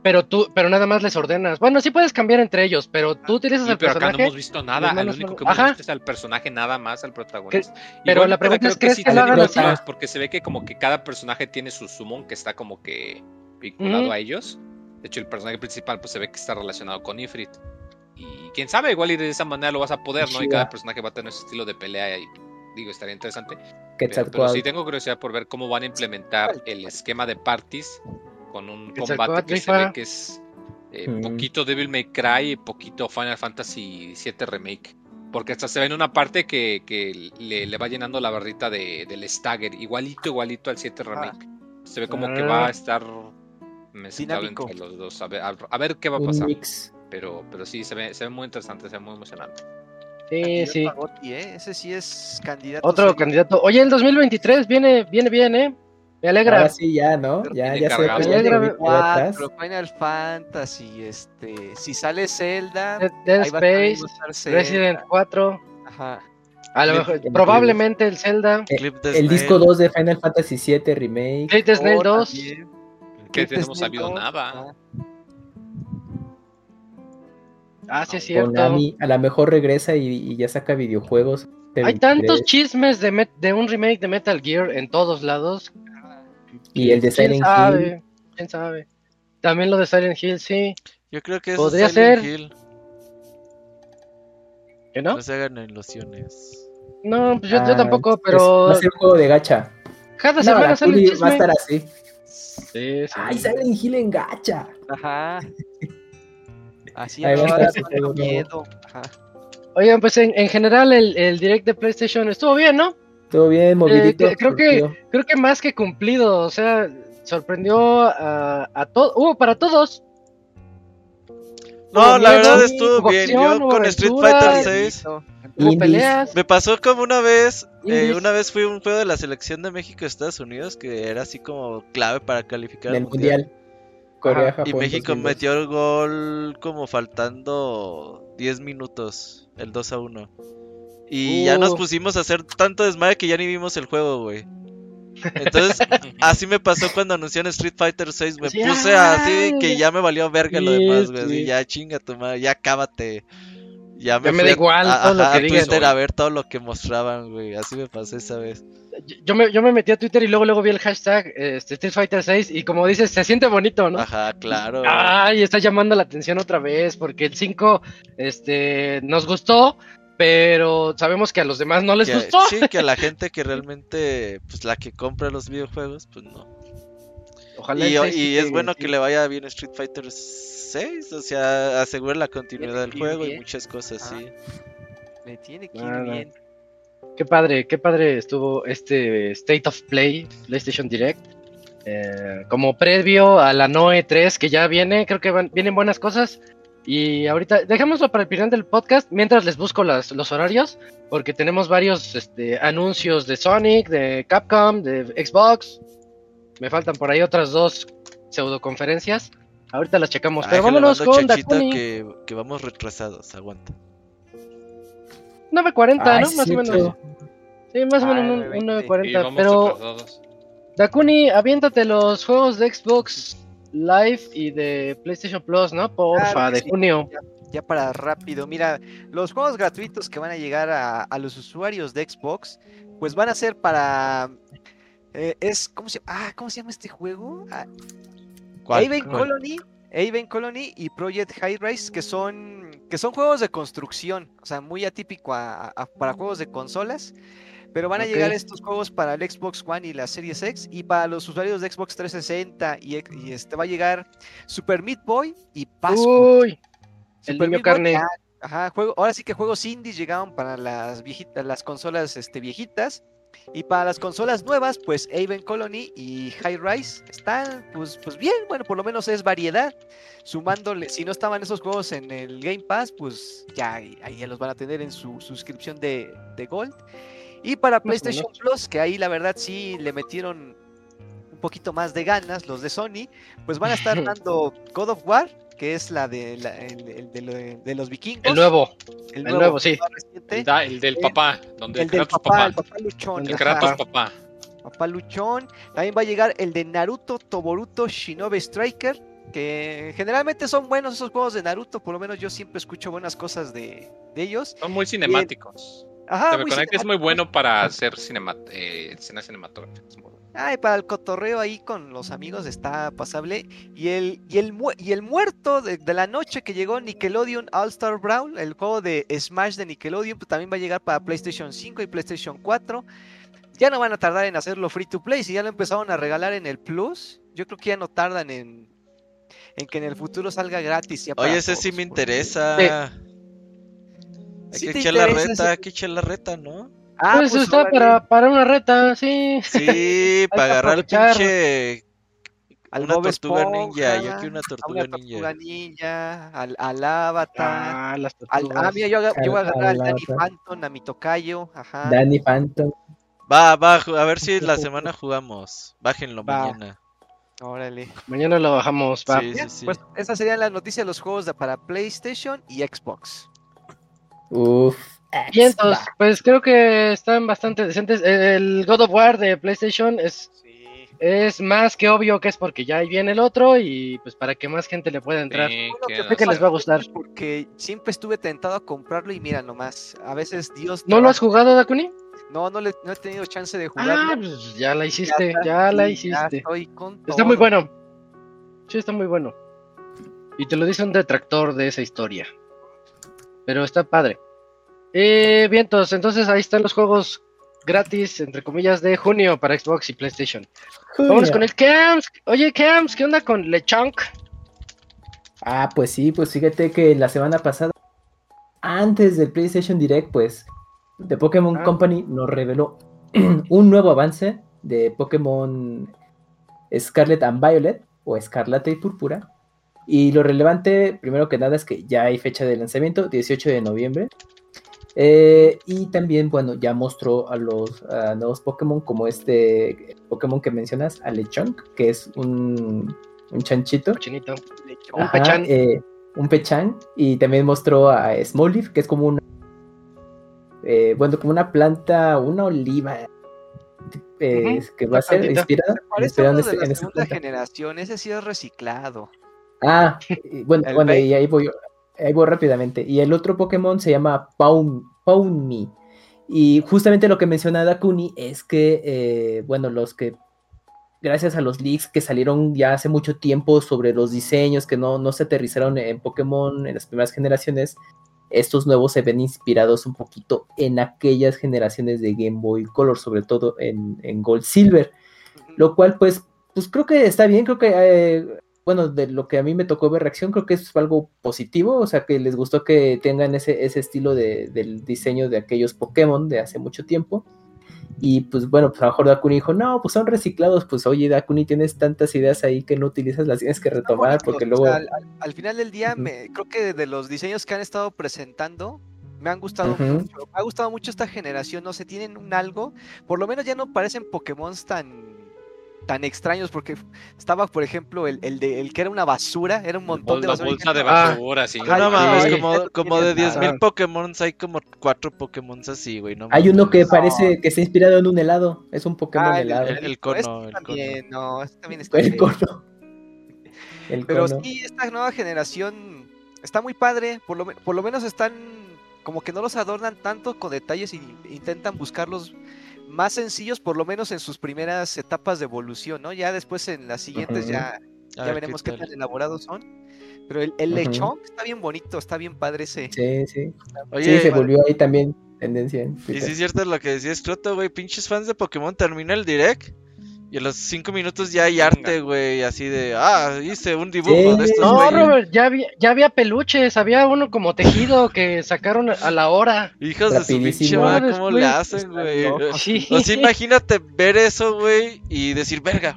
Speaker 1: Pero tú, pero nada más les ordenas. Bueno, sí puedes cambiar entre ellos, pero tú utilizas el personaje.
Speaker 4: Acá no hemos visto nada. El único que hemos visto es al personaje, nada más al protagonista.
Speaker 1: Pero la pregunta es: ¿crees que, lo hagan así?
Speaker 4: Porque se ve que como que cada personaje tiene su summon que está como que vinculado a ellos. De hecho, el personaje principal pues se ve que está relacionado con Ifrit. Y quién sabe, igual y de esa manera lo vas a poder, ¿no? Y cada personaje va a tener su estilo de pelea y digo, estaría interesante. Pero, pero, sí tengo curiosidad por ver cómo van a implementar el esquema de parties con un combate que se ve que es eh, poquito Devil May Cry y poquito Final Fantasy VII Remake. Porque hasta se ve en una parte que, que le, va llenando la barrita de, del Stagger, igualito, igualito al 7 Remake. Se ve como que va a ah. estar mezclado entre los dos. A ver, a, ver qué va a pasar. Pero, pero sí, se ve, se ve muy interesante, se ve muy emocionante.
Speaker 1: Sí, sí.
Speaker 2: ¿eh? Ese sí es candidato.
Speaker 1: Otro candidato. Oye, el 2023 viene, viene bien, ¿eh? Me alegra.
Speaker 3: Ahora sí, ya, ¿no? Ya, ya se
Speaker 2: me alegra. Pero Final Fantasy, este, si sale Zelda,
Speaker 1: Dead, Space, Resident 4. Ajá. A lo mejor, probablemente el Zelda.
Speaker 3: El, el disco 2 de Final Fantasy 7 Remake.
Speaker 1: Fate Snail 2.
Speaker 4: Que no hemos sabido nada.
Speaker 1: Ah, sí, es cierto.
Speaker 3: Konami a lo mejor regresa y, ya saca videojuegos.
Speaker 1: Hay tantos chismes de, de, un remake de Metal Gear en todos lados.
Speaker 3: Y el de Silent Hill.
Speaker 1: ¿Quién sabe? También lo de Silent Hill, sí.
Speaker 5: Yo creo que
Speaker 1: podría ser. ¿Que no?
Speaker 5: No se hagan ilusiones.
Speaker 1: No, pues yo, yo
Speaker 3: Ah,
Speaker 1: tampoco,
Speaker 3: es-
Speaker 1: pero
Speaker 3: Va a ser un juego de gacha.
Speaker 1: cada
Speaker 3: No,
Speaker 1: semana sale
Speaker 3: Kuni
Speaker 1: el
Speaker 3: va a
Speaker 1: chisme.
Speaker 3: estar así.
Speaker 1: Sí, sí.
Speaker 3: Ay, Silent Hill en gacha.
Speaker 2: Ajá. Así
Speaker 3: Ahí va
Speaker 2: miedo. Ajá.
Speaker 1: Oigan, pues en, en general el, el direct de PlayStation estuvo bien, ¿no?
Speaker 3: Todo bien, movidito.
Speaker 1: que- creo que-. Creo que más que cumplido, o sea, sorprendió a, a todos, hubo para todos.
Speaker 5: No, la verdad estuvo bien. Yo con Street Fighter
Speaker 1: y-
Speaker 5: 6
Speaker 1: Hubo
Speaker 3: Indies.
Speaker 1: peleas.
Speaker 5: me pasó como una vez. eh, una vez fui a un juego de la selección de México-Estados Unidos que era así como clave para calificar al
Speaker 3: el mundial. Corea, Japón.
Speaker 5: Y México
Speaker 3: 2002.
Speaker 5: metió el gol como faltando 10 minutos, el 2 a 1. Y ya nos
Speaker 1: Uh.
Speaker 5: pusimos a hacer tanto desmadre que ya ni vimos el juego, güey. Entonces, así me pasó cuando anunciaron Street Fighter 6. Me puse así que ya me valió verga lo demás, güey. ya chinga tu madre, ya cábate. Ya me,
Speaker 1: Ya me da
Speaker 5: a-
Speaker 1: igual
Speaker 5: a-
Speaker 1: todo lo que
Speaker 5: a
Speaker 1: digan.
Speaker 5: Twitter a ver todo lo que mostraban, güey. Así me pasó esa vez.
Speaker 1: Yo- Yo me, yo me metí a Twitter y luego luego vi el hashtag este, Street Fighter 6 y como dices, se siente bonito, ¿no?
Speaker 5: Ajá, claro.
Speaker 1: Ay, está llamando la atención otra vez porque el 5 este, nos gustó, pero sabemos que a los demás no les
Speaker 5: que,
Speaker 1: gustó.
Speaker 5: sí, que a la gente que realmente, pues la que compra los videojuegos, pues no.
Speaker 1: Ojalá
Speaker 5: Y,
Speaker 1: el 6
Speaker 5: y
Speaker 1: sí
Speaker 5: es
Speaker 1: que-
Speaker 5: bueno que le vaya bien Street Fighter 6, o sea, asegura la continuidad del juego y muchas cosas,
Speaker 2: Ah.
Speaker 5: sí.
Speaker 2: Le tiene que ir bien.
Speaker 1: Qué padre, qué padre estuvo este State of Play PlayStation Direct. Eh, como previo a la Noe 3 que ya viene, creo que van- vienen buenas cosas. Y ahorita, dejémoslo para el final del podcast, mientras les busco las- los horarios, porque tenemos varios este, anuncios de Sonic, de Capcom, de Xbox. Me faltan por ahí otras dos pseudoconferencias. Ahorita las checamos,
Speaker 5: Ay,
Speaker 1: pero vámonos con Dakuni.
Speaker 5: que, que vamos retrasados, aguanta.
Speaker 1: 9.40,
Speaker 3: Ay,
Speaker 1: ¿no?
Speaker 3: sí,
Speaker 1: Más o menos. Sí, más o
Speaker 2: Ah,
Speaker 1: menos un,
Speaker 2: 9:20.
Speaker 1: un
Speaker 4: Y
Speaker 1: 9.40.
Speaker 4: vamos
Speaker 1: Pero
Speaker 4: retrasados.
Speaker 1: Dakuni, aviéntate los juegos de Xbox Live y de PlayStation Plus, ¿no? Porfa,
Speaker 2: Claro
Speaker 1: de
Speaker 2: sí.
Speaker 1: junio.
Speaker 2: Ya para rápido, mira, los juegos gratuitos que van a llegar a, a los usuarios de Xbox, pues van a ser para... eh, es, ¿cómo se, ah, ¿Cómo se llama este juego? Ah. Colony, Haven Colony y Project High Rise, que son, que son juegos de construcción, o sea, muy atípico a- a- para juegos de consolas. Pero van a llegar estos juegos para el Xbox One y la Series X. Y para los usuarios de Xbox 360 y, este va a llegar Super Meat Boy y Passport.
Speaker 1: Uy, el
Speaker 2: Super
Speaker 1: niño
Speaker 2: Meat Boy,
Speaker 1: carne.
Speaker 2: ah, Ajá, juego, ahora sí que juegos indies llegaron para las viejitas, las consolas este, viejitas. Y para las consolas nuevas, pues Haven Colony y High Rise están, pues, pues bien, bueno, por lo menos es variedad. Sumándole, si no estaban esos juegos en el Game Pass, pues ya ahí ya los van a tener en su suscripción de, de Gold. Y para PlayStation Plus, que ahí la verdad sí le metieron un poquito más de ganas los de Sony, pues van a estar dando God of War, que es la de, la- el- el de, lo- de los vikingos.
Speaker 1: El nuevo.
Speaker 2: el
Speaker 1: nuevo, sí.
Speaker 2: más reciente,
Speaker 4: El, da- el del
Speaker 2: El-
Speaker 4: papá, donde
Speaker 2: el del papá,
Speaker 4: papá.
Speaker 2: el papá luchón.
Speaker 4: El
Speaker 2: ajá,
Speaker 4: Kratos papá.
Speaker 2: papá luchón. También va a llegar el de Naruto Toboruto Shinobi Striker, que generalmente son buenos esos juegos de Naruto, por lo menos yo siempre escucho buenas cosas de, de ellos.
Speaker 4: Son muy cinemáticos.
Speaker 2: Ajá, muy
Speaker 4: conecta, es muy bueno para hacer cinema, eh, escenas cinematográficas.
Speaker 2: Ay, para el cotorreo ahí con los amigos está pasable. Y el, y el, mu- y el muerto de, de la noche que llegó Nickelodeon All Star Brawl, el juego de Smash de Nickelodeon, pues también va a llegar para PlayStation 5 y PlayStation 4. Ya no van a tardar en hacerlo free to play. Si ya lo empezaron a regalar en el Plus, yo creo que ya no tardan en, en que en el futuro salga gratis. ya
Speaker 5: Oye, ese sí me
Speaker 2: porque-
Speaker 5: interesa. Hay
Speaker 2: Sí
Speaker 5: que echar la reta,
Speaker 2: ese-
Speaker 5: hay que echar la reta, ¿no?
Speaker 2: Ah,
Speaker 1: pues,
Speaker 2: pues
Speaker 1: está
Speaker 2: órale,
Speaker 1: para, para una reta, sí.
Speaker 5: Sí, para agarrar el pinche.
Speaker 2: al
Speaker 5: una
Speaker 2: Bob
Speaker 5: tortuga
Speaker 2: Esponja,
Speaker 5: ninja, yo que una
Speaker 2: a
Speaker 5: tortuga
Speaker 2: una
Speaker 5: ninja.
Speaker 2: tortuga ninja, al, al Avatar.
Speaker 1: Ah, las
Speaker 2: Al, ah, mira, yo, yo voy a agarrar al
Speaker 3: al
Speaker 2: Danny. Phantom, a mi tocayo, ajá.
Speaker 3: Danny Phantom.
Speaker 5: Va, va, a ver si la semana jugamos. Bájenlo
Speaker 2: Va.
Speaker 5: mañana.
Speaker 2: Órale.
Speaker 1: Mañana lo bajamos, va.
Speaker 5: Sí, sí, sí.
Speaker 2: Pues esas serían las noticias de los juegos de, para PlayStation y Xbox.
Speaker 3: Uf.
Speaker 1: Y entonces, pues creo que están bastante decentes. El God of War de PlayStation es,
Speaker 2: Sí.
Speaker 1: es más que obvio que es porque ya ahí viene el otro y pues para que más gente le pueda entrar.
Speaker 4: Sí,
Speaker 2: Bueno,
Speaker 1: sé que les va a gustar.
Speaker 2: Porque siempre estuve tentado a comprarlo y mira nomás, a veces Dios...
Speaker 1: ¿No lo has jugado, Dakuni?
Speaker 2: No, no, le, no he tenido chance de
Speaker 1: Ah,
Speaker 2: jugarlo.
Speaker 1: pues ya la hiciste, ya la hiciste.
Speaker 2: estoy con
Speaker 1: Está muy bueno. Sí, está muy bueno. Y te lo dice un detractor de esa historia. Pero está padre. Eh, vientos, entonces ahí están los juegos gratis, entre comillas, de junio para Xbox y PlayStation. Vámonos con el Camps. Oye, Camps, ¿qué onda con LeChonk?
Speaker 3: Ah, pues sí, pues fíjate que la semana pasada, antes del PlayStation Direct, pues, The Pokémon
Speaker 1: Ah.
Speaker 3: Company nos reveló un nuevo avance de Pokémon Scarlet and Violet, o Escarlata y Púrpura. Y lo relevante, primero que nada, es que ya hay fecha de lanzamiento, 18 de noviembre. Eh, y también, bueno, ya mostró a los a nuevos Pokémon, como este Pokémon que mencionas, a Lechonk, que es un, un chanchito.
Speaker 1: Un
Speaker 3: Ajá,
Speaker 1: pechán.
Speaker 3: eh, un pechán. Y también mostró a Smoliv, que es como una. eh, bueno, como una planta, una oliva. eh, que va a ser inspirada, inspirada en, este- en esta
Speaker 2: segunda
Speaker 3: planta.
Speaker 2: generación, ese sí es reciclado.
Speaker 3: Ah, bueno, bueno, y ahí voy, ahí voy rápidamente. Y el otro Pokémon se llama Paun, Pawnmi. Y justamente lo que menciona Dakuni es que, eh, bueno, los que, gracias a los leaks que salieron ya hace mucho tiempo sobre los diseños que no, no se aterrizaron en Pokémon en las primeras generaciones, estos nuevos se ven inspirados un poquito en aquellas generaciones de Game Boy Color, sobre todo en, en Gold Silver. Lo cual, pues, pues creo que está bien, creo que, eh, bueno, de lo que a mí me tocó ver reacción, creo que es algo positivo, o sea, que les gustó que tengan ese, ese estilo de, del diseño de aquellos Pokémon de hace mucho tiempo. Y pues bueno, pues a lo mejor Dakuni dijo, no, pues son reciclados, pues oye Dakuni, tienes tantas ideas ahí que no utilizas, las tienes que retomar, porque
Speaker 2: o
Speaker 3: luego...
Speaker 2: sea, al, al- al final del día, me, creo que de los diseños que han estado presentando, me han gustado mucho. Me ha gustado mucho esta generación, no sé, tienen un algo. Por lo menos ya no parecen Pokémon tan tan extraños porque estaba por ejemplo el, el de el que era una basura era un montón de basura
Speaker 4: bolsa de
Speaker 1: Ah.
Speaker 4: basura, sí.
Speaker 2: Ajá,
Speaker 5: no
Speaker 2: ay,
Speaker 5: como, como de
Speaker 2: tiene
Speaker 5: 10.000
Speaker 1: nada.
Speaker 5: Pokémon hay como 4 Pokémon así, güey. No
Speaker 3: Hay uno que parece que está inspirado en un helado, es un Pokémon
Speaker 2: Ah, el,
Speaker 3: helado.
Speaker 5: el- el cono,
Speaker 2: este
Speaker 5: el
Speaker 2: también, no, este también está
Speaker 3: El cono. El
Speaker 2: Pero
Speaker 3: cono.
Speaker 2: sí, esta nueva generación está muy padre, por lo, por lo menos están como que no los adornan tanto con detalles y intentan buscarlos más sencillos, por lo menos en sus primeras etapas de evolución, ¿no? Ya después en las siguientes ya, ya
Speaker 5: ver
Speaker 2: veremos qué,
Speaker 5: tal.
Speaker 2: tan elaborados son. Pero el, el
Speaker 3: Ujú.
Speaker 2: lechón está bien bonito, está bien padre ese.
Speaker 3: Sí, sí.
Speaker 5: Oye,
Speaker 3: sí, se volvió ahí también tendencia en
Speaker 5: y sí es cierto lo que decía Scroto, güey. Pinches fans de Pokémon termina el direct. Y a los 5 minutos ya hay arte, güey. Así de, ah, hice un dibujo
Speaker 3: Sí.
Speaker 5: de estos
Speaker 1: No,
Speaker 5: güeyes.
Speaker 1: Robert, ya había, ya había peluches, había uno como tejido que sacaron a la hora.
Speaker 5: Hijos de su pinche
Speaker 3: Rapidísimo.
Speaker 5: ¿cómo
Speaker 1: después
Speaker 5: le hacen, güey?
Speaker 1: Sí.
Speaker 5: O sea, imagínate ver eso, güí, y decir, verga.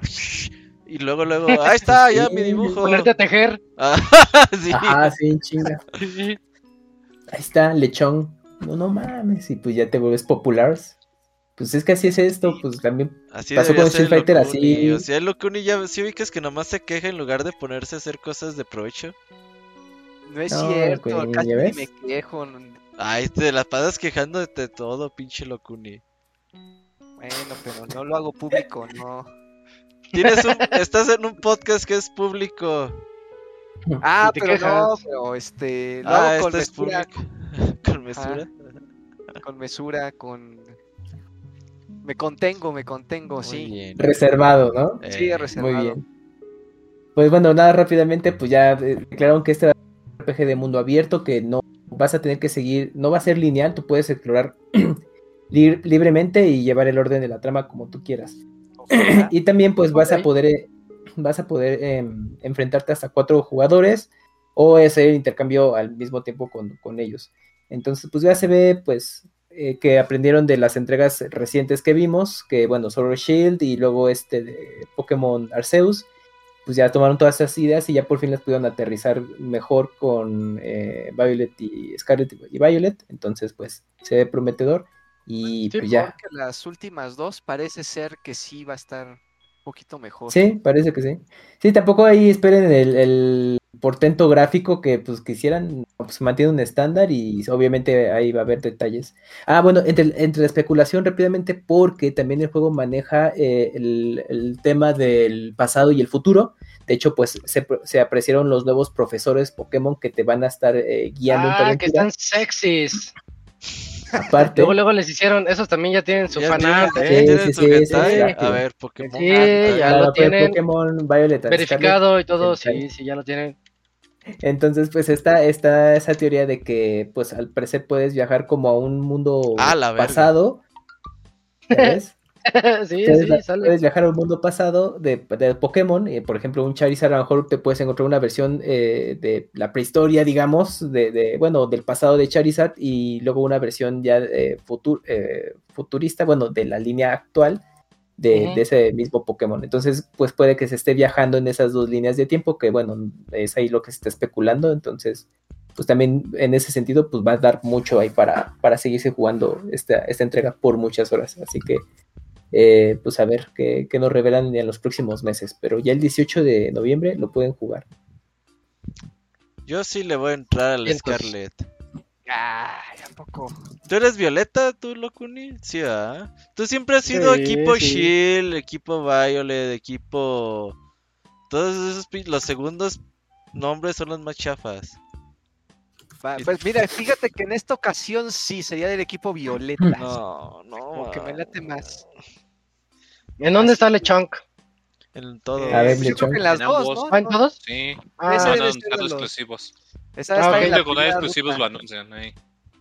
Speaker 5: Y luego, luego, ahí está, ya
Speaker 3: Sí,
Speaker 5: mi dibujo.
Speaker 1: Ponerte a tejer.
Speaker 5: Ah, sí.
Speaker 3: Ajá, sí, chinga. Ahí está, lechón. No, no mames. Y pues ya te vuelves popular. Pues es que así es esto, pues también.
Speaker 5: Así
Speaker 3: Pasó con Street Fighter,
Speaker 5: Locuni.
Speaker 3: así.
Speaker 5: O sea, el Locuni ya, sí ubicas que nomás se queja en lugar de ponerse a hacer cosas de provecho.
Speaker 2: No es
Speaker 3: No,
Speaker 2: cierto,
Speaker 3: güey,
Speaker 2: casi
Speaker 3: ¿ya
Speaker 2: ni
Speaker 3: ves?
Speaker 2: me quejo.
Speaker 5: Ay, te la pasas quejando de todo, pinche Locuni.
Speaker 2: Bueno, pero no lo hago público, no.
Speaker 5: Tienes un, estás en un podcast que es público.
Speaker 2: Ah, pero no, pero este, lo
Speaker 5: Ah,
Speaker 2: hago con
Speaker 5: este es
Speaker 2: mesura,
Speaker 5: público. Con mesura.
Speaker 2: con mesura, con... Me contengo, me contengo,
Speaker 5: Muy
Speaker 2: sí.
Speaker 5: bien.
Speaker 3: Reservado, ¿no?
Speaker 2: Sí,
Speaker 5: Eh,
Speaker 2: reservado.
Speaker 3: Muy bien. Pues bueno, nada, rápidamente, pues ya eh, declararon que este va a ser un RPG de mundo abierto, que no vas a tener que seguir, no va a ser lineal, tú puedes explorar li- libremente y llevar el orden de la trama como tú quieras.
Speaker 2: Ojalá.
Speaker 3: Y también pues vas a poder vas a poder em, enfrentarte hasta cuatro jugadores o hacer intercambio al mismo tiempo con, con ellos. Entonces pues ya se ve pues eh, que aprendieron de las entregas recientes que vimos, que bueno, Sword Shield y luego este de Pokémon Arceus, pues ya tomaron todas esas ideas y ya por fin las pudieron aterrizar mejor con eh, Violet y Scarlet y Violet, entonces pues se ve prometedor y
Speaker 1: Sí,
Speaker 3: pues ya.
Speaker 2: Que las últimas dos parece ser que sí va a estar un poquito mejor.
Speaker 3: Sí, parece que sí. Sí, tampoco ahí esperen el, el portento gráfico que pues quisieran, pues mantiene un estándar y obviamente ahí va a haber detalles. Ah, bueno, entre, entre la especulación rápidamente porque también el juego maneja eh, el, el tema del pasado y el futuro. De hecho, pues se, se apreciaron los nuevos profesores Pokémon que te van a estar eh, guiando
Speaker 1: Ah, que están sexys.
Speaker 3: Aparte,
Speaker 1: Luego, luego les hicieron, esos también ya tienen su fanart, ¿eh?
Speaker 3: Sí, sí, sí,
Speaker 5: A ver, Pokémon.
Speaker 1: Sí, ya
Speaker 3: claro,
Speaker 1: lo tienen
Speaker 3: Pokémon Violet and
Speaker 1: verificado y todo, sí, sí, ya lo tienen.
Speaker 3: Entonces, pues está, está esa teoría de que, pues al parecer puedes viajar como a un mundo
Speaker 5: Ah,
Speaker 3: pasado. ¿Sabes?
Speaker 1: sí,
Speaker 3: puedes,
Speaker 1: sí, sale.
Speaker 3: puedes viajar a un mundo pasado de, de Pokémon. eh, por ejemplo, un Charizard, a lo mejor te puedes encontrar una versión eh, de la prehistoria, digamos, de, de, bueno, del pasado de Charizard y luego una versión ya eh, futur- eh, futurista, bueno, de la línea actual de, de ese mismo Pokémon. Entonces, pues puede que se esté viajando en esas dos líneas de tiempo, que bueno, es ahí lo que se está especulando. Entonces, pues también en ese sentido, pues va a dar mucho ahí para, para seguirse jugando esta, esta entrega por muchas horas. Así que, eh, pues a ver qué, qué nos revelan en los próximos meses. Pero ya el 18 de noviembre lo pueden jugar.
Speaker 5: Yo sí le voy a entrar al. Scarlet.
Speaker 2: Ay, ¿a poco?
Speaker 5: ¿Tú eres Violeta, tú, Locuni? Sí, ¿verdad? Tú siempre has sido
Speaker 1: Sí,
Speaker 5: equipo
Speaker 1: sí.
Speaker 5: Shield, equipo Violet, equipo... Todos esos... Los segundos nombres son los más chafas.
Speaker 2: Va, Pues mira, fíjate que en esta ocasión sí sería del equipo Violeta.
Speaker 5: No, no.
Speaker 2: Como que me late más.
Speaker 1: ¿En dónde está Lechonk?
Speaker 5: En todo.
Speaker 2: Eh,
Speaker 3: A ver,
Speaker 2: yo creo
Speaker 3: Lechón.
Speaker 2: que en las
Speaker 4: En
Speaker 2: dos,
Speaker 4: ambos.
Speaker 2: ¿no?
Speaker 1: ¿Ah, en todos?
Speaker 4: Sí,
Speaker 1: Ah,
Speaker 2: Ese
Speaker 4: exclusivos.
Speaker 2: Esa
Speaker 1: Ah,
Speaker 2: está
Speaker 1: ok.
Speaker 2: en la
Speaker 4: con exclusivos lo anuncian ahí.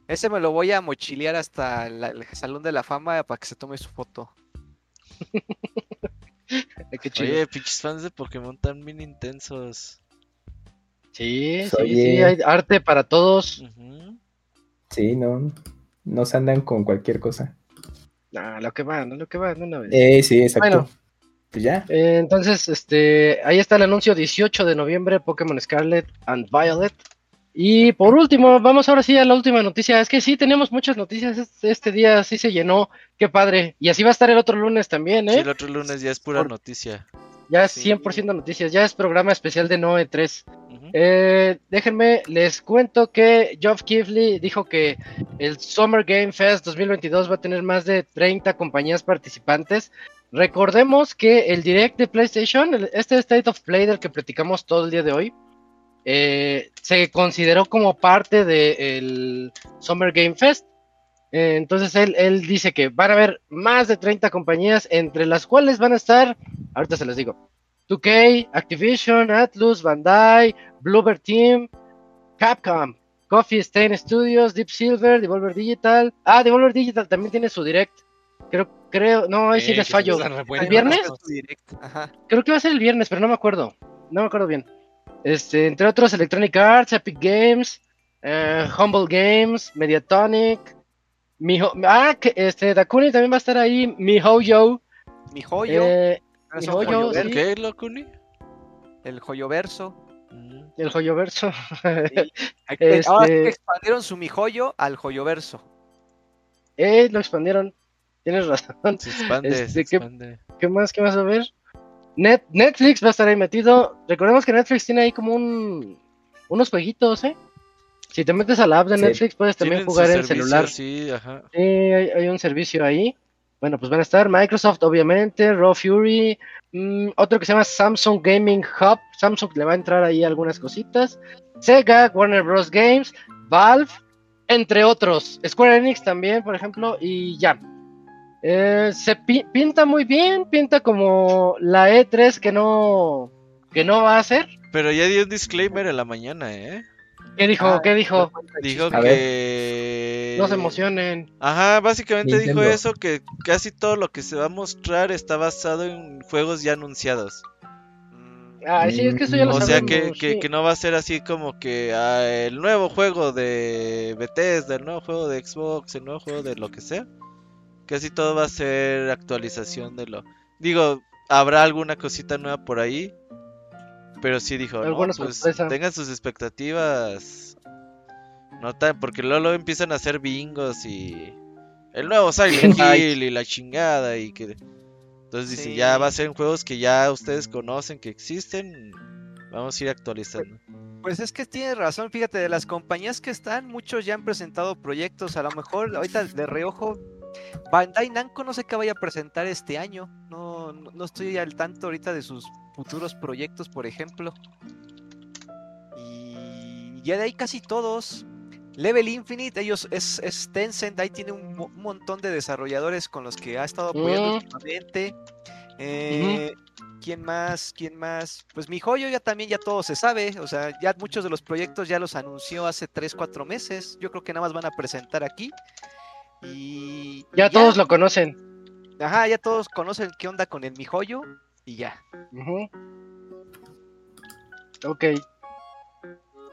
Speaker 2: Ese me lo voy a mochilear hasta la- el Salón de la Fama para que se tome su foto.
Speaker 1: Qué chido.
Speaker 5: Oye, pinches fans de Pokémon tan bien intensos.
Speaker 1: Sí, sí,
Speaker 3: Oye.
Speaker 1: sí, hay arte para todos.
Speaker 5: Ujú.
Speaker 3: Sí, no, no se andan con cualquier cosa.
Speaker 1: Ah, lo que va, no lo que va, de una vez.
Speaker 3: Eh, sí, exacto.
Speaker 1: Bueno.
Speaker 3: Pues ya.
Speaker 1: Eh, entonces, este, ahí está el anuncio 18 de noviembre, Pokémon Scarlet and Violet. Y por último, vamos ahora sí a la última noticia. Es que sí, tenemos muchas noticias. Este, este día sí se llenó. Qué padre. Y así va a estar el otro lunes también,
Speaker 5: Sí,
Speaker 1: ¿eh?
Speaker 5: el otro lunes ya es pura
Speaker 1: Por-
Speaker 5: noticia.
Speaker 1: Ya es
Speaker 2: Sí.
Speaker 1: 100% noticias. Ya es programa especial de Noe 3.
Speaker 5: Ujú.
Speaker 1: Eh, déjenme, les cuento que Geoff Keighley dijo que el Summer Game Fest 2022 va a tener más de 30 compañías participantes. Recordemos que el Direct de PlayStation, el- este State of Play del que platicamos todo el día de hoy, eh, se consideró como parte del Summer Game Fest. Eh, entonces él, él dice que van a haber más de 30 compañías, entre las cuales van a estar, ahorita se les digo, 2K, Activision, Atlus, Bandai, Bluebird Team, Capcom, Coffee Stain Studios, Deep Silver, Devolver Digital. Ah, Devolver Digital también tiene su direct. Creo, creo, no, ahí sí
Speaker 4: Eh,
Speaker 1: les fallo. ¿El viernes?
Speaker 2: Ajá.
Speaker 1: Creo que va a ser el viernes, pero no me acuerdo. No me acuerdo bien. Este, entre otros, Electronic Arts, Epic Games, eh, Humble Games, Mediatonic, Miho, ah, que, este, Dakuni también va a estar ahí,
Speaker 2: Mi joyo.
Speaker 1: eh,
Speaker 2: es
Speaker 1: mi
Speaker 2: un
Speaker 1: joyo,
Speaker 2: joyover-
Speaker 1: sí.
Speaker 5: ¿Qué, Locuni?
Speaker 2: El joyoverso.
Speaker 5: Mm.
Speaker 1: el Joyoverso.
Speaker 2: Eh, Ahora sí
Speaker 1: Este-
Speaker 2: que expandieron su mi joyo al joyoverso.
Speaker 1: eh, lo expandieron. Tienes razón.
Speaker 5: Se expande,
Speaker 1: Este,
Speaker 5: se
Speaker 1: ¿qué-
Speaker 5: expande.
Speaker 1: ¿Qué más? ¿Qué vas a ver? Net, Netflix va a estar ahí metido. Recordemos que Netflix tiene ahí como un, unos jueguitos, ¿eh? Si te metes a la app de
Speaker 3: Sí.
Speaker 1: Netflix, puedes también jugar en celular.
Speaker 5: Sí, ajá.
Speaker 1: Sí, hay, hay un servicio ahí. Bueno, pues van a estar Microsoft, obviamente, Raw Fury, mm, otro que se llama Samsung Gaming Hub. Samsung le va a entrar ahí algunas cositas. Sega, Warner Bros. Games, Valve, entre otros. Square Enix también, por ejemplo, y ya. Eh, se pi- pinta muy bien, pinta como la E3 que no, que no va a ser.
Speaker 5: Pero ya dio un disclaimer en la mañana, ¿eh?
Speaker 1: ¿Qué dijo?
Speaker 2: Ah,
Speaker 1: ¿Qué dijo?
Speaker 5: Dijo
Speaker 3: A
Speaker 5: que...
Speaker 1: No se emocionen.
Speaker 5: Ajá, básicamente dijo eso, que casi todo lo que se va a mostrar está basado en juegos ya anunciados.
Speaker 1: Ah, sí, es que eso ya lo
Speaker 5: O sea que, que,
Speaker 1: sí.
Speaker 5: que no va a ser así como que ah, el nuevo juego de Bethesda, el nuevo juego de Xbox, el nuevo juego de lo que sea. Casi todo va a ser actualización de lo... Digo, habrá alguna cosita nueva por ahí. Pero sí dijo, no, pues tengan sus expectativas. No tan, porque luego, luego empiezan a hacer bingos y... El nuevo Silent. Hill y la chingada y que... Entonces dice,
Speaker 2: Sí.
Speaker 5: ya va a ser en juegos que ya ustedes conocen que existen. Vamos a ir actualizando.
Speaker 2: Pues es que tienes razón, fíjate, de las compañías que están, muchos ya han presentado proyectos, a lo mejor ahorita de reojo, Bandai Namco no sé qué vaya a presentar este año, no, no, no estoy al tanto ahorita de sus futuros proyectos, por ejemplo. Y ya de ahí casi todos. Level Infinite, ellos es, es Tencent, ahí tiene un, mo- un montón de desarrolladores con los que ha estado apoyando
Speaker 1: Mm.
Speaker 2: últimamente. Eh, ¿Quién más? ¿Quién más? Pues mi joyo ya también ya todo se sabe. O sea, ya muchos de los proyectos ya los anunció hace 3, 4 meses. Yo creo que nada más van a presentar aquí. Y.
Speaker 1: Ya,
Speaker 2: y
Speaker 1: todos lo conocen.
Speaker 2: Ajá, ya todos conocen qué onda con el mi joyo. Y ya.
Speaker 1: Ok.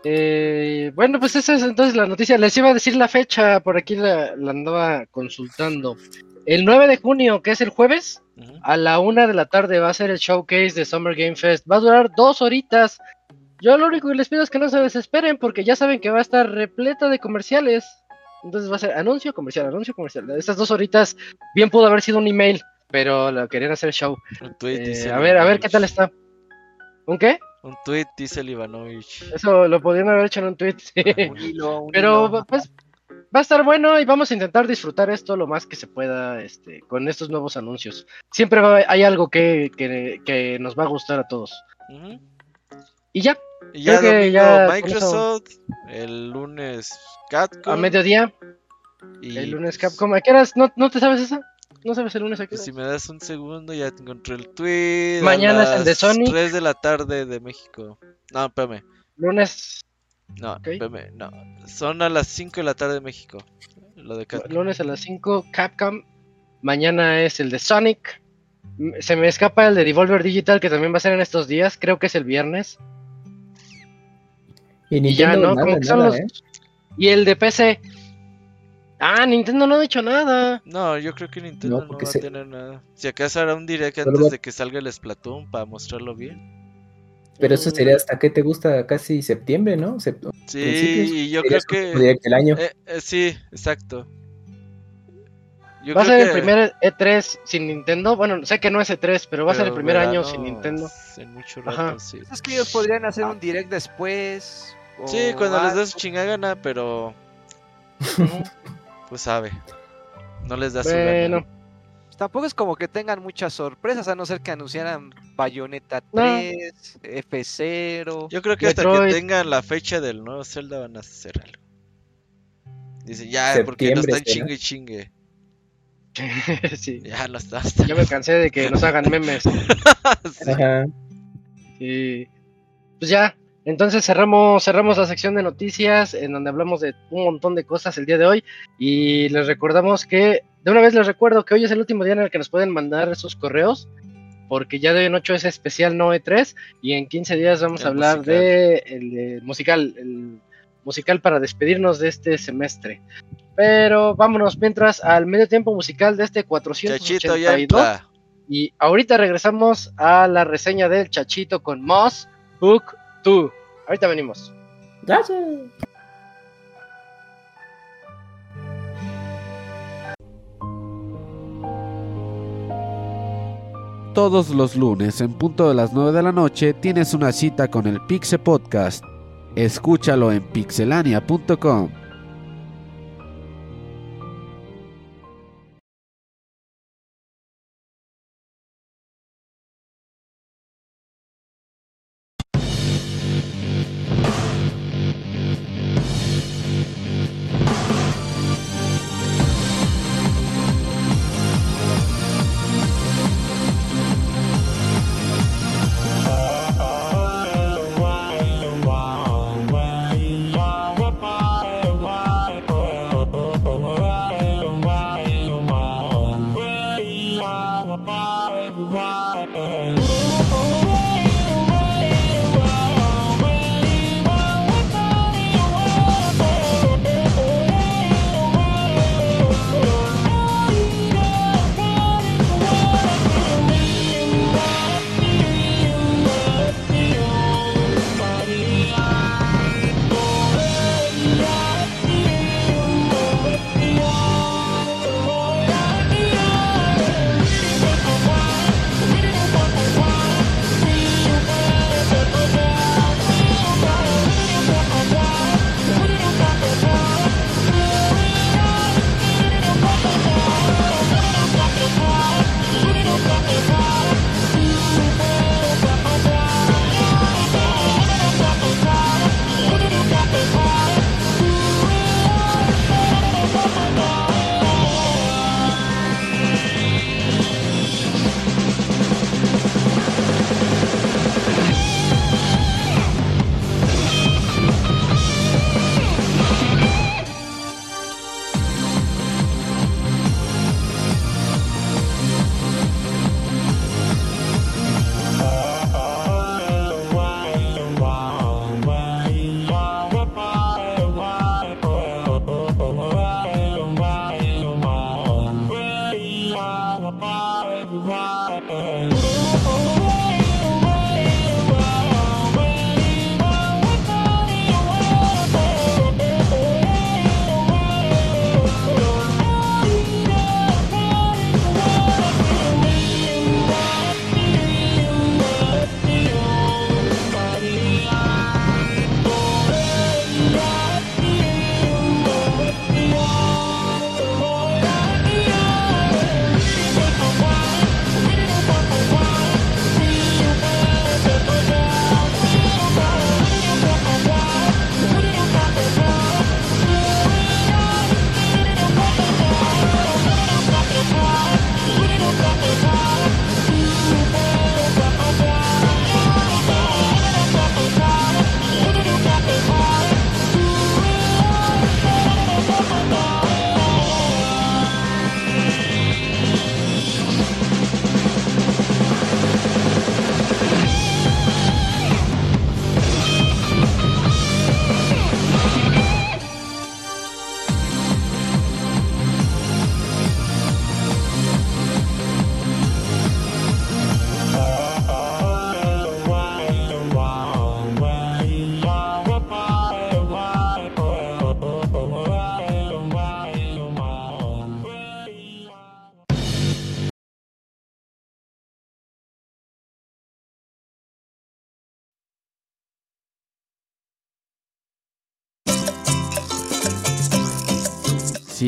Speaker 1: Eh, bueno, pues esa es entonces la noticia. Les iba a decir la fecha, por aquí la, la andaba consultando. El 9 de junio, que es el jueves, a la una de la tarde va a ser el showcase de Summer Game Fest. Va a durar dos horitas. Yo lo único que les pido es que no se desesperen porque ya saben que va a estar repleta de comerciales. Entonces va a ser anuncio, comercial, anuncio, comercial. Estas dos horitas bien pudo haber sido un email, pero lo querían hacer show.
Speaker 5: Un tweet
Speaker 1: Eh,
Speaker 5: dice
Speaker 1: a ver, a ver qué tal está. ¿Un qué?
Speaker 5: Un tweet dice el Ivanovich.
Speaker 1: Eso lo podrían haber hecho en un tweet. sí.
Speaker 2: Un hilo, un
Speaker 1: Pero
Speaker 2: hilo.
Speaker 1: pues va a estar bueno y vamos a intentar disfrutar esto lo más que se pueda este, con estos nuevos anuncios. Siempre va- hay algo que, que- que nos va a gustar a todos. Y ya,
Speaker 5: Y ya
Speaker 1: que
Speaker 5: domingo
Speaker 1: ya
Speaker 5: Microsoft, el lunes Capcom.
Speaker 1: a mediodía,
Speaker 5: y,
Speaker 1: el lunes
Speaker 5: pues,
Speaker 1: Capcom. ¿A qué horas? ¿No, ¿No te sabes esa? ¿No sabes el lunes a qué
Speaker 5: si me das un segundo, ya encontré el tweet.
Speaker 1: Mañana es el de
Speaker 5: las
Speaker 1: Sonic.
Speaker 5: 3 de la tarde de México. No, espérame.
Speaker 1: Lunes,
Speaker 5: No,
Speaker 1: Ok.
Speaker 5: espérame. No. Son a las 5 de la tarde de México. Lo de Capcom.
Speaker 1: lunes a las 5, Capcom. Mañana es el de Sonic. Se me escapa el de Devolver Digital que también va a ser en estos días. Creo que es el viernes.
Speaker 3: Y
Speaker 1: Y ya, ¿no?
Speaker 3: nada,
Speaker 1: Como que son
Speaker 3: nada,
Speaker 1: los...
Speaker 3: ¿eh?
Speaker 1: Y el de PC. Ah, Nintendo no ha dicho nada.
Speaker 5: No, yo creo que Nintendo
Speaker 3: No,
Speaker 5: va
Speaker 3: se-
Speaker 5: a tener nada. Si acaso hará un direct antes
Speaker 3: va-
Speaker 5: de que salga el Splatoon para mostrarlo bien.
Speaker 3: Pero eso sería hasta que te gusta casi septiembre, ¿no? Sep-
Speaker 5: Sí, y yo creo que.
Speaker 3: el año.
Speaker 5: Eh, eh, sí, exacto. Yo
Speaker 1: va a ser el primer E3 sin Nintendo. Bueno, sé que no es E3, pero va a ser el primer año sin Nintendo.
Speaker 5: En mucho
Speaker 1: Ajá.
Speaker 5: rato, sí.
Speaker 2: Es que ellos podrían hacer un direct después. o
Speaker 5: Sí, cuando les su chingada gana, pero pues sabe. No les da su
Speaker 1: Bueno,
Speaker 5: gana.
Speaker 2: Tampoco es como que tengan muchas sorpresas, a no ser que anunciaran Bayonetta
Speaker 1: No.
Speaker 2: 3, F0.
Speaker 5: Yo creo que hasta que tengan la fecha del nuevo Zelda van a hacer algo. Dicen, ya, porque no
Speaker 3: Septiembre,
Speaker 5: están chingue y chingue.
Speaker 1: sí.
Speaker 5: Ya no está. está.
Speaker 1: Ya me cansé de que nos hagan memes.
Speaker 5: Sí.
Speaker 1: Y pues ya, entonces cerramos, cerramos la sección de noticias en donde hablamos de un montón de cosas el día de hoy y les recordamos que, de una vez les recuerdo que hoy es el último día en el que nos pueden mandar sus correos porque ya de hoy en 8 es especial no E3 y en 15 días vamos a hablar
Speaker 5: musical.
Speaker 1: de el de musical, el musical para despedirnos de este semestre. Pero vámonos mientras al medio tiempo musical de este
Speaker 5: Chachito ya
Speaker 1: 482.
Speaker 5: entra.
Speaker 1: Y ahorita regresamos a la reseña del Chachito con Moss Book 2. Ahorita venimos.
Speaker 3: Gracias.
Speaker 6: Todos los lunes en punto de las 9 de la noche tienes una cita con el Pixe Podcast. Escúchalo en pixelania.com.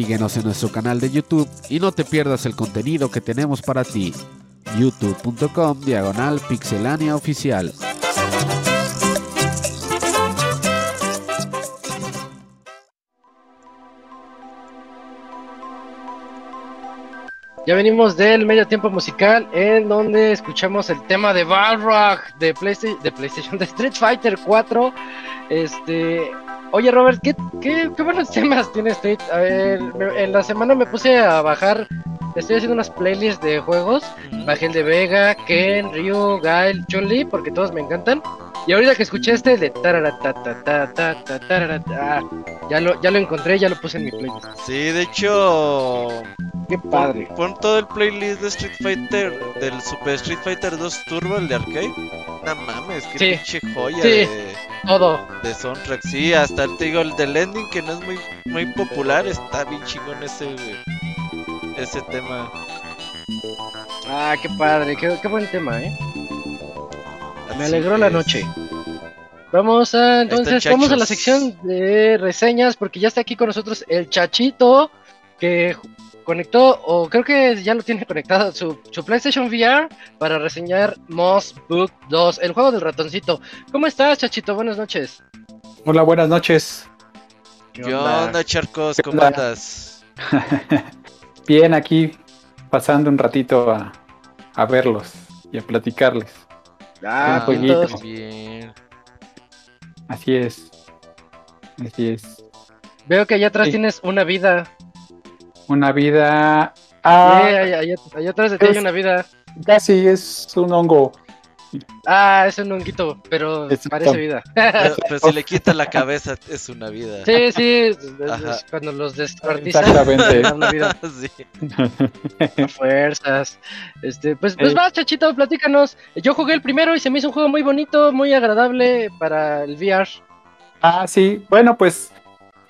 Speaker 6: Síguenos en nuestro canal de YouTube y no te pierdas el contenido que tenemos para ti. youtube.com diagonal pixelania oficial.
Speaker 1: Ya venimos del medio tiempo musical en donde escuchamos el tema de Balrog de de PlayStation, de Street Fighter 4. Este, oye Robert, ¿qué, qué, qué buenos temas tiene Street? A ver, en la semana me puse a bajar, estoy haciendo unas playlists de juegos. Bajé el de Vega, Ken, Ryu, Gail, Chun-Li, porque todos me encantan. Y ahorita que escuché este de ah, ya lo, ya lo encontré, ya lo puse en mi playlist.
Speaker 5: Sí, de hecho,
Speaker 1: Qué padre.
Speaker 5: Pon, pon todo el playlist de Street Fighter, del Super Street Fighter 2 Turbo, el de arcade. No mames, qué
Speaker 1: Sí.
Speaker 5: pinche joya
Speaker 1: Sí.
Speaker 5: de,
Speaker 1: Todo.
Speaker 5: de soundtrack. Sí, hasta el, te digo, el del ending que no es muy, muy popular, está bien chingón ese, ese tema.
Speaker 1: Ah, qué padre, qué, qué buen tema, ¿eh? Me alegró la noche. Vamos a, entonces, vamos a la sección de reseñas porque ya está aquí con nosotros el Chachito que conectó, o creo que ya lo tiene conectado, su, su PlayStation VR para reseñar Moss Book 2, el juego del ratoncito. ¿Cómo estás, Chachito? Buenas noches.
Speaker 7: Hola, buenas noches.
Speaker 1: ¿Qué
Speaker 5: ¿Qué
Speaker 1: onda?
Speaker 5: onda, Charcos?
Speaker 7: ¿Qué
Speaker 5: ¿Cómo
Speaker 7: onda?
Speaker 5: andas?
Speaker 7: Bien, aquí pasando un ratito a, a verlos y a platicarles.
Speaker 1: Ah,
Speaker 7: Ah,
Speaker 1: puntos.
Speaker 5: bien.
Speaker 7: Así es. Así es.
Speaker 1: Veo que allá atrás
Speaker 7: Sí.
Speaker 1: tienes una vida.
Speaker 7: Una vida. Ah,
Speaker 1: Sí, allá, allá- allá atrás de ti hay una vida.
Speaker 7: casi es un hongo.
Speaker 1: Ah, es un honguito, pero parece vida.
Speaker 5: Pero, pero si le quitas la cabeza, es una vida.
Speaker 1: Sí, sí,
Speaker 5: Ajá.
Speaker 1: cuando los descuartizan.
Speaker 7: Exactamente.
Speaker 1: una vida
Speaker 5: Sí.
Speaker 1: a fuerzas. Este, pues, pues
Speaker 7: Eh.
Speaker 1: va, Chachito, platícanos. Yo jugué el primero y se me hizo un juego muy bonito, muy agradable para el VR.
Speaker 7: Ah, sí. Bueno, pues.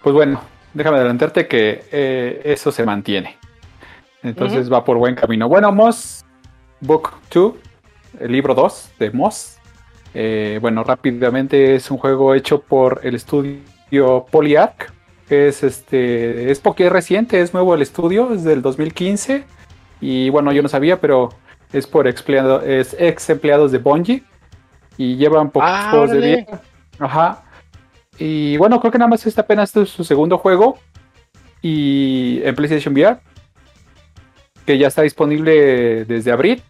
Speaker 7: Pues bueno, déjame adelantarte que eh, eso se mantiene. Entonces va por buen camino. Bueno, Moss Book 2, el libro 2 de Moss. Eh, bueno, rápidamente es un juego hecho por el estudio Polyarc. que Es este. Es porque es reciente, es nuevo el estudio, es del 2015. Y bueno, yo no sabía, pero es por empleado, es ex empleados de Bungie. Y llevan pocos
Speaker 1: Ah,
Speaker 7: juegos de vida. Ajá. Y bueno, creo que nada más este apenas es su segundo juego. Y en PlayStation VR. Que ya está disponible desde abril.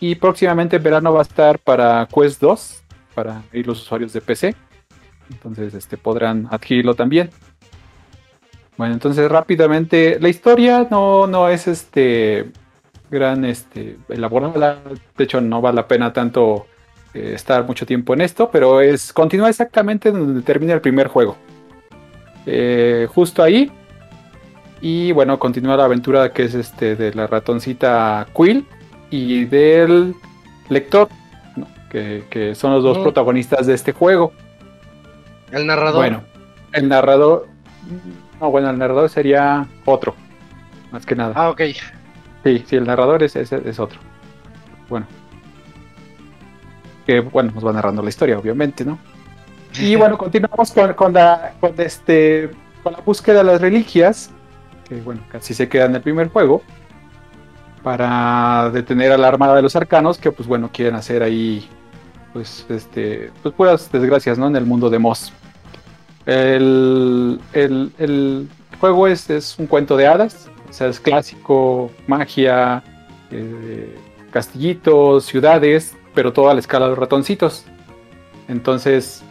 Speaker 7: Y próximamente en verano va a estar para Quest 2. Para ir los usuarios de PC. Entonces este, podrán adquirirlo también. Bueno, entonces rápidamente. La historia no, no es este gran este, elaborada. De hecho, no vale la pena tanto eh, estar mucho tiempo en esto, pero es continúa exactamente donde termina el primer juego. Eh, justo ahí. Y bueno, continúa la aventura que es este de la ratoncita Quill y del lector, ¿no? que, que son los dos protagonistas de este juego.
Speaker 1: El narrador.
Speaker 7: Bueno, el narrador. No, bueno, el narrador sería otro. Más que nada.
Speaker 1: Ah, ok.
Speaker 7: Sí, sí, el narrador es, es, es otro. Bueno. Que bueno, nos va narrando la historia, obviamente, ¿no? Y bueno, continuamos con, con la, con, este, con la búsqueda de las reliquias, que bueno, casi se queda en el primer juego, para detener a la Armada de los Arcanos, que pues bueno, quieren hacer ahí, pues, este, pues puras desgracias, ¿no? En el mundo de Moss. El, el, juego es, es un cuento de hadas, o sea, es clásico, magia, eh, castillitos, ciudades, pero todo a la escala de los ratoncitos. Entonces,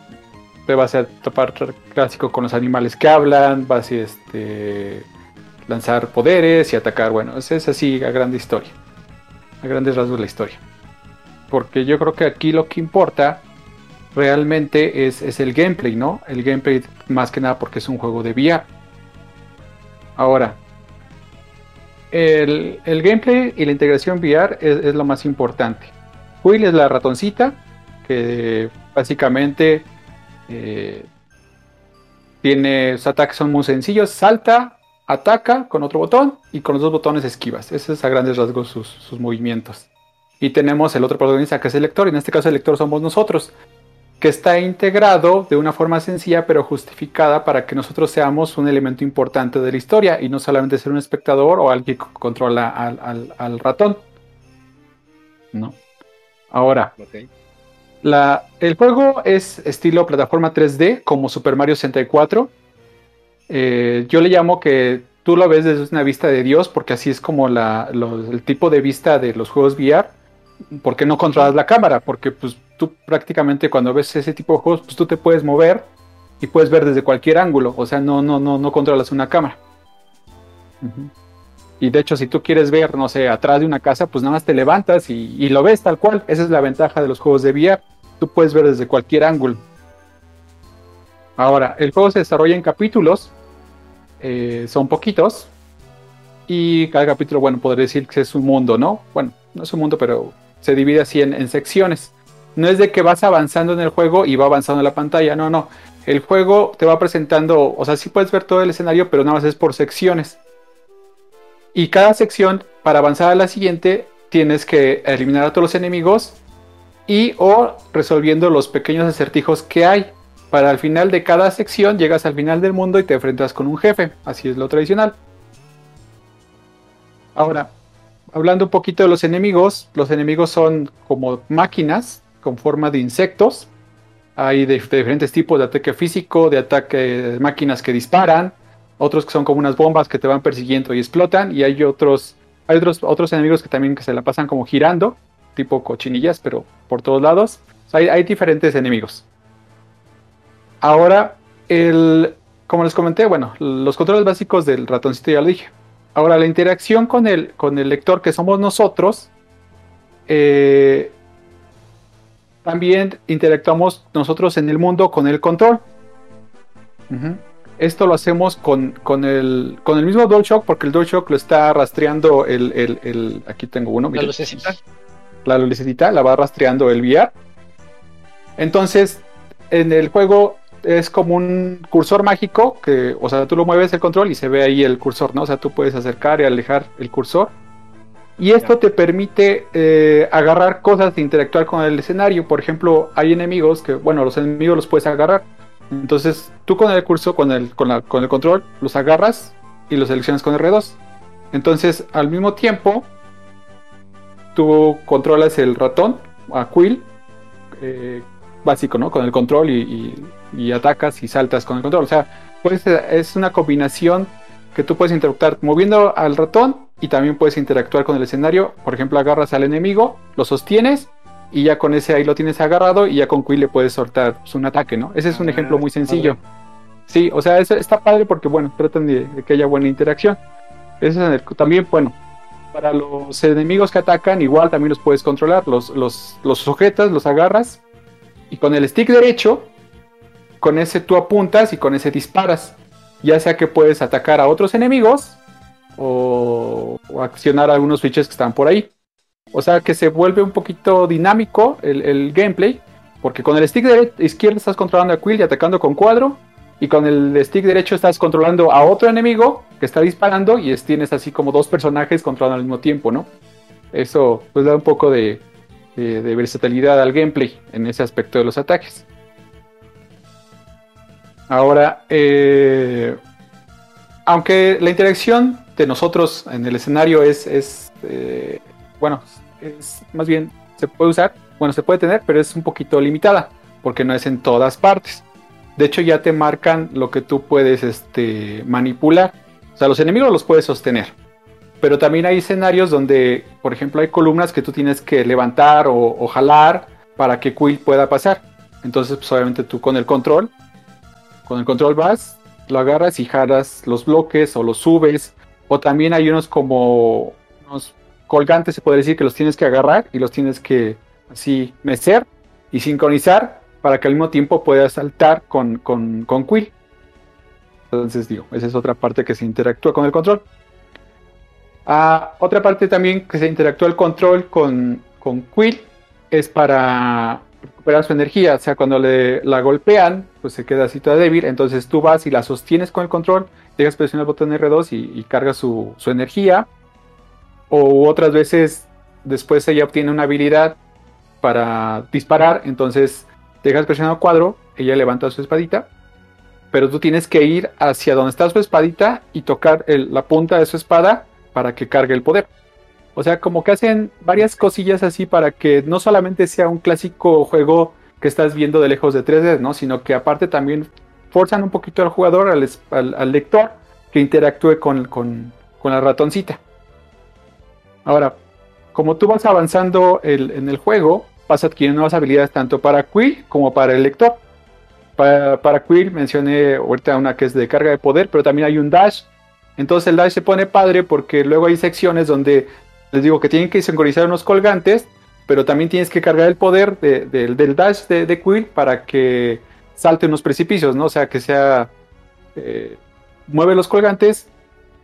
Speaker 7: te vas a topar clásico con los animales que hablan, vas a este, lanzar poderes y atacar. Bueno, es, es así a grande historia, a grandes rasgos la historia. Porque yo creo que aquí lo que importa realmente es, es el gameplay, ¿no? El gameplay más que nada porque es un juego de VR. Ahora, el, el gameplay y la integración VR es, es lo más importante. Will es la ratoncita que básicamente eh, tiene sus ataques son muy sencillos, salta, ataca con otro botón y con los dos botones esquivas. Ese es a grandes rasgos sus, sus movimientos. Y tenemos el otro protagonista que es el lector, y en este caso el lector somos nosotros. que está integrado de una forma sencilla pero justificada para que nosotros seamos un elemento importante de la historia y no solamente ser un espectador o alguien que controla al, ratón. ¿No? Ahora, la, el juego es estilo plataforma 3D como Super Mario 64. Eh, yo le llamo que tú lo ves desde una vista de Dios porque así es como la, el tipo de vista de los juegos VR. ¿Por qué no controlas la cámara? Porque pues tú prácticamente cuando ves ese tipo de juegos, pues tú te puedes mover y puedes ver desde cualquier ángulo. O sea, no, no, no, no controlas una cámara. Y de hecho, si tú quieres ver, no sé, atrás de una casa, pues nada más te levantas y, lo ves tal cual. Esa es la ventaja de los juegos de VR. Tú puedes ver desde cualquier ángulo. Ahora, el juego se desarrolla en capítulos. Eh, son poquitos. Y cada capítulo, bueno, podría decir que es un mundo, ¿no? Bueno, no es un mundo, pero se divide así en secciones no es de que vas avanzando en el juego y va avanzando en la pantalla, no, no. El juego te va presentando, o sea, sí puedes ver todo el escenario, pero nada más es por secciones. Y cada sección, para avanzar a la siguiente, tienes que eliminar a todos los enemigos y o resolviendo los pequeños acertijos que hay. Para al final de cada sección llegas al final del mundo y te enfrentas con un jefe. Así es lo tradicional. Ahora, hablando un poquito de los enemigos, los enemigos son como máquinas con forma de insectos. Hay de, diferentes tipos de ataque físico, de ataque de máquinas que disparan, otros que son como unas bombas que te van persiguiendo y explotan, y hay otros, hay otros, otros enemigos que también que se la pasan como girando, tipo cochinillas, pero por todos lados. hay, diferentes enemigos. Ahora, el, como les comenté, bueno, los controles básicos del ratoncito ya lo dije. Ahora, la interacción con el, con el lector que somos nosotros, eh, también interactuamos nosotros en el mundo con el control. Esto lo hacemos con, con, el, con el mismo DualShock, porque el DualShock lo está rastreando el, el, aquí tengo uno.
Speaker 1: La lucecita.
Speaker 7: La lucecita la va rastreando el VR. Entonces, en el juego es como un cursor mágico que, o sea, tú lo mueves el control y se ve ahí el cursor, ¿no? O sea, tú puedes acercar y alejar el cursor y esto te permite eh, agarrar cosas e interactuar con el escenario. Por ejemplo, hay enemigos que, bueno, los enemigos los puedes agarrar. Entonces, tú con el curso, con el, con, el control, los agarras y los seleccionas con R2. Entonces, al mismo tiempo, tú controlas el ratón, a Quill, eh, básico, ¿no? Con el control y, y, atacas y saltas con el control. O sea, pues es una combinación que tú puedes interactuar moviendo al ratón y también puedes interactuar con el escenario. Por ejemplo, agarras al enemigo, lo sostienes y ya con ese ahí lo tienes agarrado y ya con Quill le puedes soltar pues, un ataque, ¿no? Ese es un ah, ejemplo muy sencillo. Sí, o sea, eso está padre porque, bueno, tratan de, que haya buena interacción. Eso es también, bueno, para los enemigos que atacan, igual también los puedes controlar. Los, los, los sujetas, los agarras y con el stick derecho, con ese tú apuntas y con ese disparas. Ya sea que puedes atacar a otros enemigos o, accionar algunos switches que están por ahí. O sea que se vuelve un poquito dinámico el, gameplay, porque con el stick izquierdo estás controlando a Quill y atacando con cuadro, y con el stick derecho estás controlando a otro enemigo que está disparando y tienes así como dos personajes controlando al mismo tiempo, ¿no? Eso pues da un poco de versatilidad al gameplay en ese aspecto de los ataques. Ahora, eh, aunque la interacción de nosotros en el escenario es, eh, bueno, es más bien se puede usar, bueno, se puede tener, pero es un poquito limitada, porque no es en todas partes. De hecho, ya te marcan lo que tú puedes este, manipular. O sea, los enemigos los puedes sostener. Pero también hay escenarios donde, por ejemplo, hay columnas que tú tienes que levantar o, o jalar para que Quill pueda pasar. Entonces, pues obviamente tú con el control, con el control vas lo agarras y jalas los bloques o los subes. O también hay unos como unos colgantes, se puede decir, que los tienes que agarrar y los tienes que así mecer y sincronizar para que al mismo tiempo puedas saltar con, con, con Quill. Entonces, digo, esa es otra parte que se interactúa con el control. Ah, otra parte también que se interactúa el control con, con Quill es para recuperar su energía. O sea, cuando le, la golpean, pues se queda así toda débil. Entonces tú vas y la sostienes con el control, a presionar el botón R2 y, cargas su, energía. O otras veces después ella obtiene una habilidad para disparar, entonces dejas presionado cuadro, ella levanta su espadita, pero tú tienes que ir hacia donde está su espadita y tocar la punta de su espada para que cargue el poder. O sea, como que hacen varias cosillas así para que no solamente sea un clásico juego que estás viendo de lejos de 3D, ¿no? Sino que aparte también forzan un poquito al jugador, al, lector, que interactúe con, con, la ratoncita. Ahora, como tú vas avanzando en el juego, vas adquiriendo nuevas habilidades tanto para Quill como para el lector. Para, para Quill mencioné ahorita una que es de carga de poder, pero también hay un dash. Entonces el dash se pone padre porque luego hay secciones donde les digo que tienen que sincronizar unos colgantes, pero también tienes que cargar el poder del dash de, Quill para que salte unos precipicios, ¿no? O sea, que sea... Eh, mueve los colgantes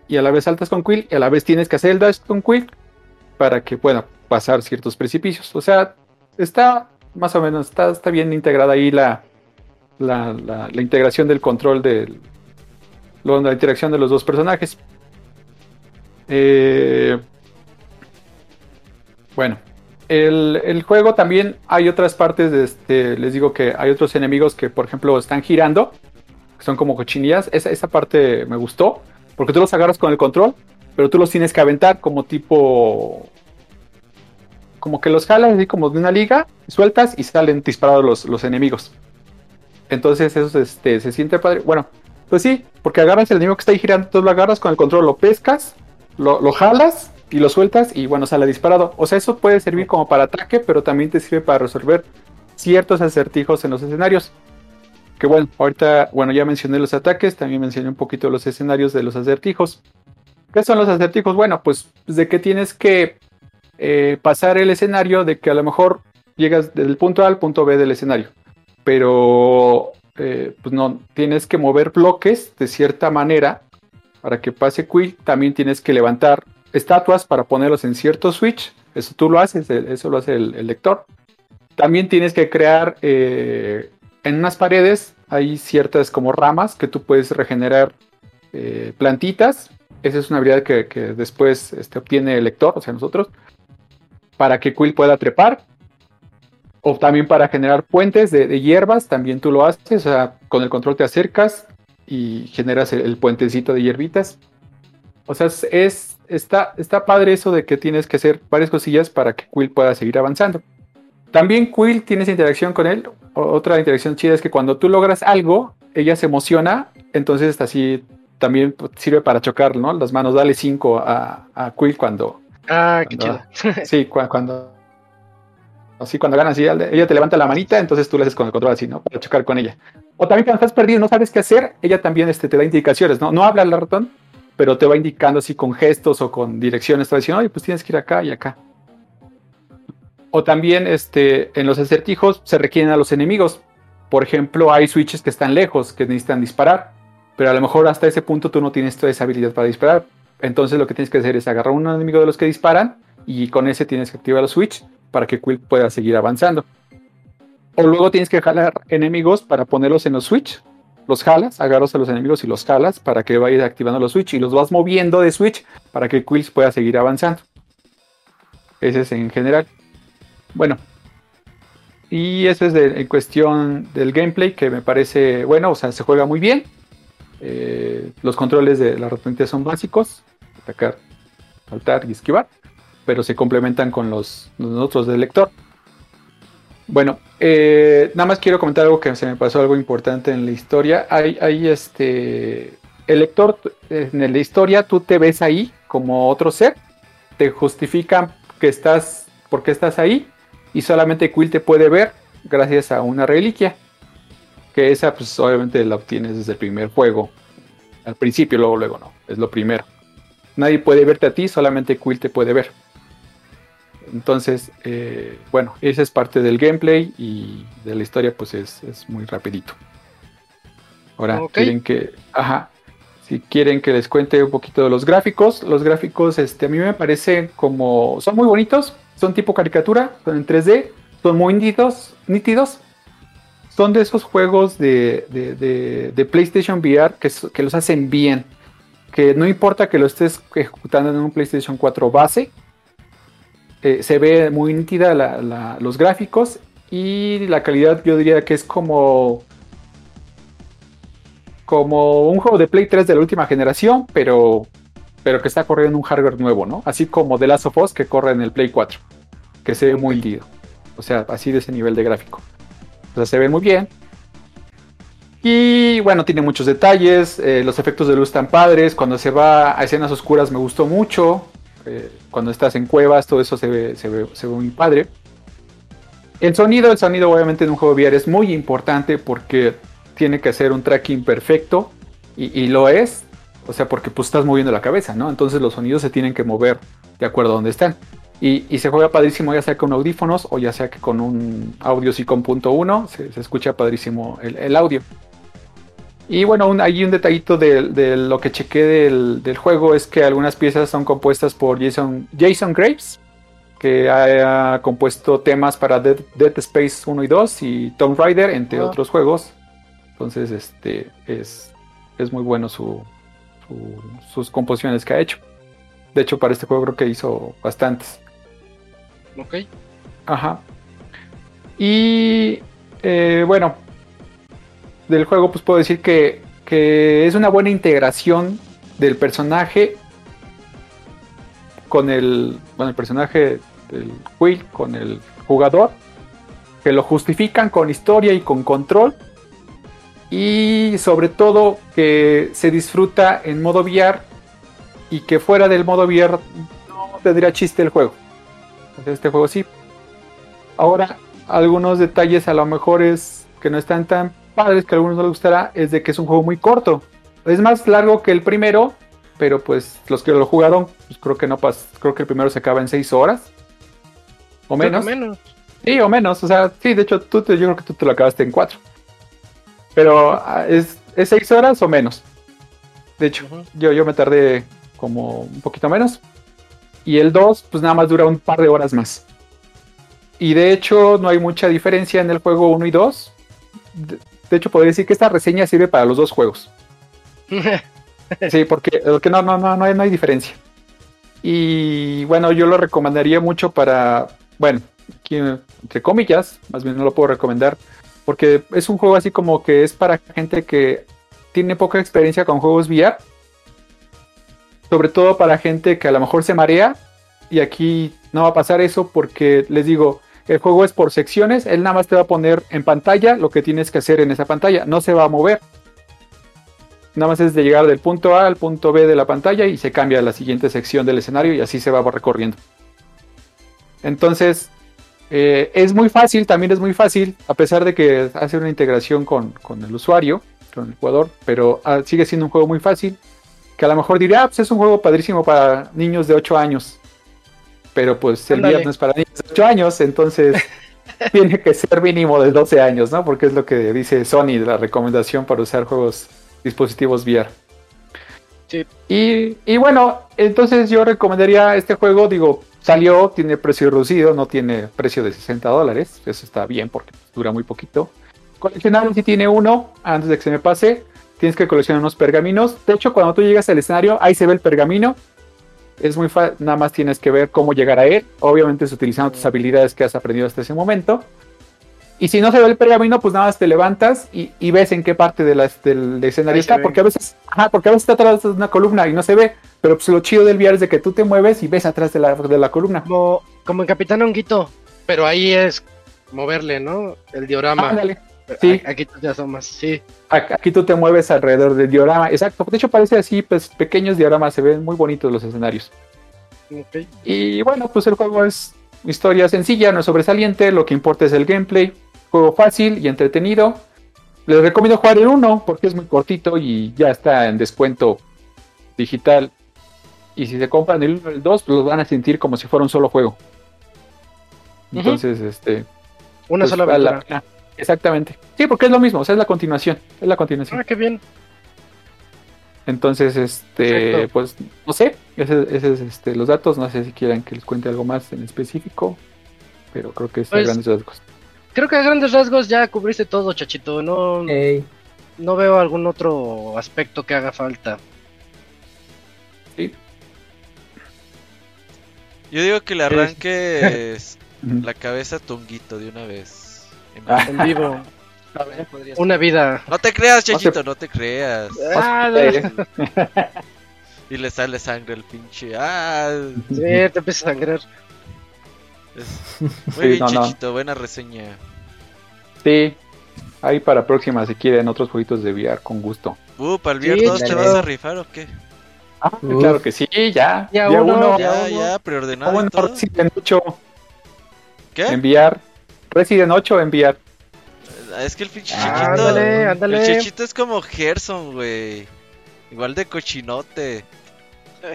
Speaker 7: y a la vez saltas con Quill y a la vez tienes que hacer el dash con Quill para que pueda pasar ciertos precipicios. O sea, está más o menos, está, está bien integrada ahí la, la, la, integración del control de la interacción de los dos personajes. Eh, bueno, el, juego también hay otras partes de este, les digo que hay otros enemigos que por ejemplo están girando, que son como cochinillas, esa, esa parte me gustó, porque tú los agarras con el control, pero tú los tienes que aventar como tipo como que los jalas así como de una liga, sueltas y salen disparados los, los enemigos. Entonces eso este, se siente padre. Bueno, pues sí, porque agarras el enemigo que está ahí girando, tú lo agarras con el control, lo pescas, lo, lo jalas y lo sueltas y bueno, sale disparado. O sea, eso puede servir como para ataque, pero también te sirve para resolver ciertos acertijos en los escenarios. Que bueno, ahorita, bueno, ya mencioné los ataques, también mencioné un poquito los escenarios de los acertijos. ¿Qué son los acertijos? Bueno, pues de que tienes que eh, pasar el escenario de que a lo mejor llegas del punto A al punto B del escenario. Pero eh, pues no, tienes que mover bloques de cierta manera para que pase Quick. También tienes que levantar estatuas para ponerlos en cierto switch. Eso tú lo haces, eso lo hace el, lector. También tienes que crear eh, en unas paredes, hay ciertas como ramas que tú puedes regenerar eh, plantitas. Esa es una habilidad que, después este, obtiene el lector, o sea, nosotros, para que Quill pueda trepar. O también para generar puentes de, hierbas, también tú lo haces, o sea, con el control te acercas y generas el, el puentecito de hierbitas. O sea, es, está, está padre eso de que tienes que hacer varias cosillas para que Quill pueda seguir avanzando. También Quill tienes interacción con él. Otra interacción chida es que cuando tú logras algo, ella se emociona, entonces así también sirve para chocar, ¿no? Las manos, dale 5 a, a, Quill cuando...
Speaker 1: Ah, qué chido.
Speaker 7: Sí, cuando... Así cuando ganas, ella te levanta la manita, entonces tú le haces con el control así, ¿no? Para chocar con ella. O también cuando estás perdido, no sabes qué hacer, ella también este, te da indicaciones, ¿no? No habla el ratón, pero te va indicando así con gestos o con direcciones, te va diciendo, oye, pues tienes que ir acá y acá. O también este, en los acertijos se requieren a los enemigos. Por ejemplo, hay switches que están lejos, que necesitan disparar, pero a lo mejor hasta ese punto tú no tienes toda esa habilidad para disparar. Entonces lo que tienes que hacer es agarrar un enemigo de los que disparan y con ese tienes que activar los switch para que Quill pueda seguir avanzando. O luego tienes que jalar enemigos para ponerlos en los switch los jalas, agarras a los enemigos y los jalas para que vayas activando los switch y los vas moviendo de switch para que Quills pueda seguir avanzando. Ese es en general. Bueno, y eso es en cuestión del gameplay que me parece bueno, o sea, se juega muy bien. Eh, los controles de la ratonita son básicos: atacar, saltar y esquivar, pero se complementan con los, los otros del lector. Bueno, eh, nada más quiero comentar algo que se me pasó algo importante en la historia. Hay, hay este. El lector, en la historia, tú te ves ahí como otro ser. Te justifican que estás. porque estás ahí. Y solamente Quill te puede ver gracias a una reliquia. Que esa, pues obviamente la obtienes desde el primer juego. Al principio, luego, luego no. Es lo primero. Nadie puede verte a ti, solamente Quill te puede ver. Entonces, eh, bueno, esa es parte del gameplay y de la historia pues es, muy rapidito. Ahora, quieren que, ajá, si quieren que les cuente un poquito de los gráficos, los gráficos este, a mí me parecen como, son muy bonitos, son tipo caricatura, son en 3D, son muy nítidos, nítidos. Son de esos juegos de, de, PlayStation VR que, que los hacen bien, que no importa que lo estés ejecutando en un PlayStation 4 base, eh, se ve muy nítida los gráficos Y la calidad yo diría que es como como un juego de Play 3 de la última generación, pero, pero que está corriendo en un hardware nuevo, ¿no? Así como The Last of Us que corre en el Play 4, que se ve muy lindo. O sea, así de ese nivel de gráfico. O sea, se ve muy bien. Y bueno, tiene muchos detalles, eh, los efectos de luz están padres, cuando se va a escenas oscuras me gustó mucho, eh, cuando estás en cuevas, todo eso se ve, se ve, se ve muy padre. El sonido, el sonido obviamente en un juego VR es muy importante porque tiene que hacer un tracking perfecto y, lo es, o sea, porque pues estás moviendo la cabeza, ¿no? Entonces los sonidos se tienen que mover de acuerdo a donde están. Y, se juega padrísimo ya sea con audífonos o ya sea que con un audio punto uno se, se escucha padrísimo el, audio. Y bueno, hay un detallito de, lo que chequé del, juego es que algunas piezas son compuestas por Jason, Jason Graves, que ha, compuesto temas para Dead, Space 1 y 2 y Tomb Raider, entre ah. otros juegos. Entonces, este es, es muy bueno su, sus composiciones que ha hecho. De hecho, para este juego creo que hizo bastantes.
Speaker 1: Ok.
Speaker 7: Ajá. Y eh, bueno, del juego pues puedo decir que, que es una buena integración del personaje con el, bueno, el personaje del Will, con el jugador, que lo justifican con historia y con control y sobre todo que se disfruta en modo VR y que fuera del modo VR no tendría chiste el juego. Este juego sí. Ahora, algunos detalles a lo mejor es que no están tan padres que a algunos no les gustará, es de que es un juego muy corto. Es más largo que el primero, pero pues los que lo jugaron, pues creo que no pas creo que el primero se acaba en 6 horas. O menos.
Speaker 1: menos.
Speaker 7: Sí, o menos. O sea, sí, de hecho, tú te, yo creo que tú te lo acabaste en 4. Pero ah, es, es seis horas o menos. De hecho, yo, yo me tardé como un poquito menos. Y el 2, pues nada más dura un par de horas más. Y de hecho, no hay mucha diferencia en el juego 1 y 2. De, hecho, podría decir que esta reseña sirve para los dos juegos. sí, porque, no, no, no, no, hay, no hay diferencia. Y bueno, yo lo recomendaría mucho para, bueno, aquí entre comillas, más bien no lo puedo recomendar porque es un juego así como que es para gente que tiene poca experiencia con juegos VR. Sobre todo para gente que a lo mejor se marea. Y aquí no va a pasar eso porque les digo, el juego es por secciones. Él nada más te va a poner en pantalla lo que tienes que hacer en esa pantalla. No se va a mover. Nada más es de llegar del punto A al punto B de la pantalla y se cambia a la siguiente sección del escenario y así se va recorriendo. Entonces, eh, es muy fácil, también es muy fácil, a pesar de que hace una integración con, el usuario, con el jugador, pero ah, sigue siendo un juego muy fácil. Que a lo mejor diría, ah, pues es un juego padrísimo para niños de 8 años. Pero pues el viernes es para niños de 8 años, entonces tiene que ser mínimo de 12 años, ¿no? Porque es lo que dice Sony, la recomendación para usar juegos dispositivos VR. Sí. Y, y bueno, entonces yo recomendaría este juego, digo, Salió, tiene precio reducido, no tiene precio de 60 dólares. Eso está bien porque dura muy poquito. Coleccionar si tiene uno, antes de que se me pase, tienes que coleccionar unos pergaminos. De hecho, cuando tú llegas al escenario, ahí se ve el pergamino. Es muy fácil, nada más tienes que ver cómo llegar a él. Obviamente es utilizando tus habilidades que has aprendido hasta ese momento. Y si no se ve el pergamino, pues nada más te levantas y, ves en qué parte de del escenario está. Porque a veces, porque a veces está atrás de una columna y no se ve. Pero pues lo chido del VR es de que tú te mueves y ves atrás de la, de la columna.
Speaker 1: Como, como en Capitán Honguito. Pero ahí es moverle, ¿no? El diorama.
Speaker 7: Ándale. Sí.
Speaker 1: Aquí tú te asomas, sí.
Speaker 7: Aquí tú te mueves alrededor del diorama. Exacto. De hecho, parece así, pues pequeños dioramas. Se ven muy bonitos los escenarios. Okay. Y bueno, pues el juego es historia sencilla, no es sobresaliente. Lo que importa es el gameplay Juego fácil y entretenido. Les recomiendo jugar el 1 porque es muy cortito y ya está en descuento digital. Y si se compran el 1 el 2, pues los van a sentir como si fuera un solo juego. Entonces, este.
Speaker 1: Una pues, sola aventura.
Speaker 7: Exactamente. Sí, porque es lo mismo, o sea, es la continuación. Es la continuación.
Speaker 1: Ah, qué bien.
Speaker 7: Entonces, este, pues, no sé, ese, es este, los datos, no sé si quieran que les cuente algo más en específico, pero creo que es pues, grandes rasgos
Speaker 1: creo que a grandes rasgos ya cubriste todo, chachito. No, no veo algún otro aspecto que haga falta.
Speaker 5: Sí. Yo digo que le arranques la cabeza a Tonguito de una vez.
Speaker 1: En vivo.
Speaker 2: A ver, podría
Speaker 1: Una vida.
Speaker 5: No te creas,
Speaker 7: No
Speaker 5: Chachito, no te creas.
Speaker 1: Ah,
Speaker 7: Eh,
Speaker 5: Y le sale sangre el pinche. Ah,
Speaker 1: sí, te empieza a sangrar.
Speaker 5: Muy
Speaker 7: Sí,
Speaker 5: bien,
Speaker 7: no, no.
Speaker 5: Chachito, buena reseña.
Speaker 7: sí, ahí para próxima si quieren otros jueguitos de VR con gusto.
Speaker 5: Uh, para el
Speaker 1: Sí,
Speaker 5: VR 2 te vas a rifar o qué?
Speaker 7: Ah,
Speaker 3: Uf.
Speaker 7: claro que sí, ya.
Speaker 1: Ya uno,
Speaker 7: uno.
Speaker 1: ya.
Speaker 5: Ya,
Speaker 7: Ah,
Speaker 5: preordenado y
Speaker 7: bueno,
Speaker 5: todo.
Speaker 7: 8
Speaker 5: ¿Qué?
Speaker 7: enviar. Resident 8 enviar.
Speaker 5: Es que el pinche
Speaker 1: Ah,
Speaker 5: chiquito.
Speaker 1: ándale,
Speaker 5: El
Speaker 1: ándale.
Speaker 5: chichito es como Gerson, güey. Igual de cochinote.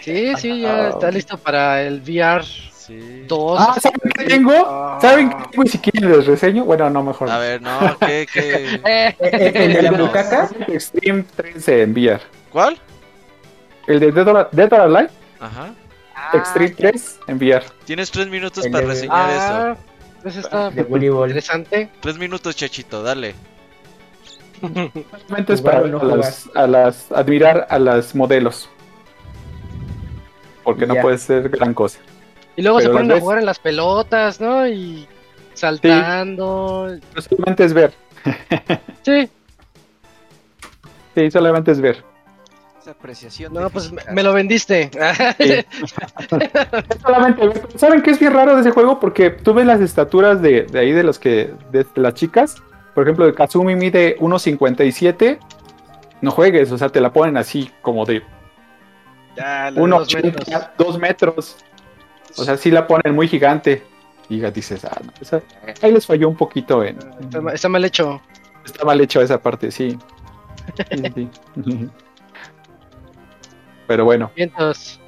Speaker 1: Sí, sí, ya está listo para el VR
Speaker 5: Sí.
Speaker 1: 2.
Speaker 7: Ah, ¿saben qué tengo?
Speaker 1: Ah.
Speaker 7: ¿Saben qué tengo? Y si quieren les reseño. Bueno, no, mejor.
Speaker 5: A ver, no, ¿qué, qué?
Speaker 3: ¿El, el de la bucaca?
Speaker 7: Extreme 3 se enviar.
Speaker 5: ¿Cuál?
Speaker 7: El de Dead or, Dead or Alive,
Speaker 5: Ajá.
Speaker 7: Extreme 3 enviar.
Speaker 5: Tienes tres minutos
Speaker 3: El
Speaker 5: para reseñar eso.
Speaker 1: Ah, pues está
Speaker 3: De voleibol.
Speaker 1: interesante.
Speaker 5: Tres minutos, Chachito, dale.
Speaker 7: Solamente es para
Speaker 3: no
Speaker 7: a las, a las- admirar a las modelos. Porque no puede ser gran cosa.
Speaker 1: Y luego se ponen a jugar en las pelotas, ¿no? Y saltando.
Speaker 7: Pero solamente es ver.
Speaker 1: Sí,
Speaker 7: Sí, solamente es ver.
Speaker 2: Apreciación.
Speaker 1: no, pues me,
Speaker 2: física.
Speaker 1: me lo vendiste.
Speaker 7: Sí. Solamente. ¿Saben qué es bien raro de ese juego? Porque tú ves las estaturas de, de ahí de los que. de las chicas. Por ejemplo, el Kazumi mide 1.57. No juegues, o sea, te la ponen así como de
Speaker 1: Ya, de dos metros.
Speaker 7: 1.80, 2 metros. O sea, sí la ponen muy gigante. Y dices, ah, no, esa- ahí les falló un poquito en.
Speaker 1: Está, ma- está mal hecho.
Speaker 7: Está mal hecho esa parte, sí. Sí, sí. Pero bueno,
Speaker 1: Vientos.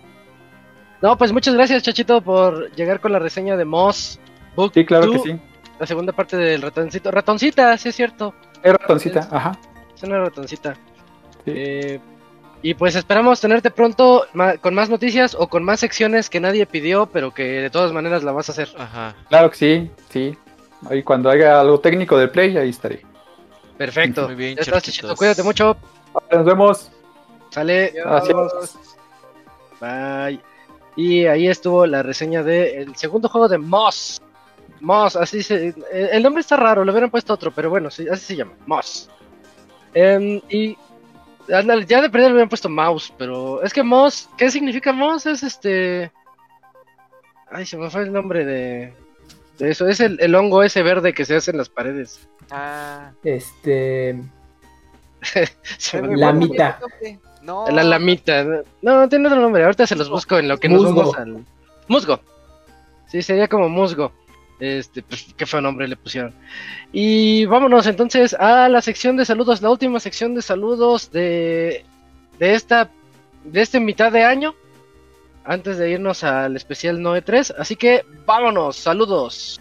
Speaker 1: No, pues muchas gracias, Chachito, por llegar con la reseña de Moss Book
Speaker 7: sí, claro que
Speaker 1: 2,
Speaker 7: sí.
Speaker 1: La segunda parte del ratoncito. Ratoncita, sí es cierto.
Speaker 7: Es ratoncita, ajá.
Speaker 1: Es una ratoncita.
Speaker 7: Sí.
Speaker 1: Eh, y pues esperamos tenerte pronto con más noticias o con más secciones que nadie pidió, pero que de todas maneras la vas a hacer.
Speaker 5: Ajá.
Speaker 7: Claro que sí, sí. Ahí cuando haya algo técnico del play, ahí estaré.
Speaker 1: Perfecto.
Speaker 5: Muy bien,
Speaker 1: Ya estás. Cuídate mucho.
Speaker 7: Nos vemos.
Speaker 1: Sale.
Speaker 7: Gracias.
Speaker 1: Bye. Y ahí estuvo la reseña del segundo juego de Moss. Moss, así se. El nombre está raro, le hubieran puesto otro, pero bueno, sí, así se llama, Moss. Em, y. ándale, ya de perder le hubieran puesto Mouse, pero es que Moss, ¿qué significa Moss? Es este. Ay, se me fue el nombre de. de eso, es el, el hongo ese verde que se hace en las paredes.
Speaker 2: Ah,
Speaker 3: Este.
Speaker 1: Se me-
Speaker 3: La mitad.
Speaker 2: No.
Speaker 1: La lamita. No, no, tiene otro nombre. Ahorita se los busco en lo que
Speaker 3: Musgo.
Speaker 1: nos vamos al. Musgo. Sí, sería como musgo. Este, pues, qué fue nombre le pusieron. Y vámonos entonces a la sección de saludos, la última sección de saludos de, de esta de este mitad de año. Antes de irnos al especial Noe 3. Así que vámonos, saludos.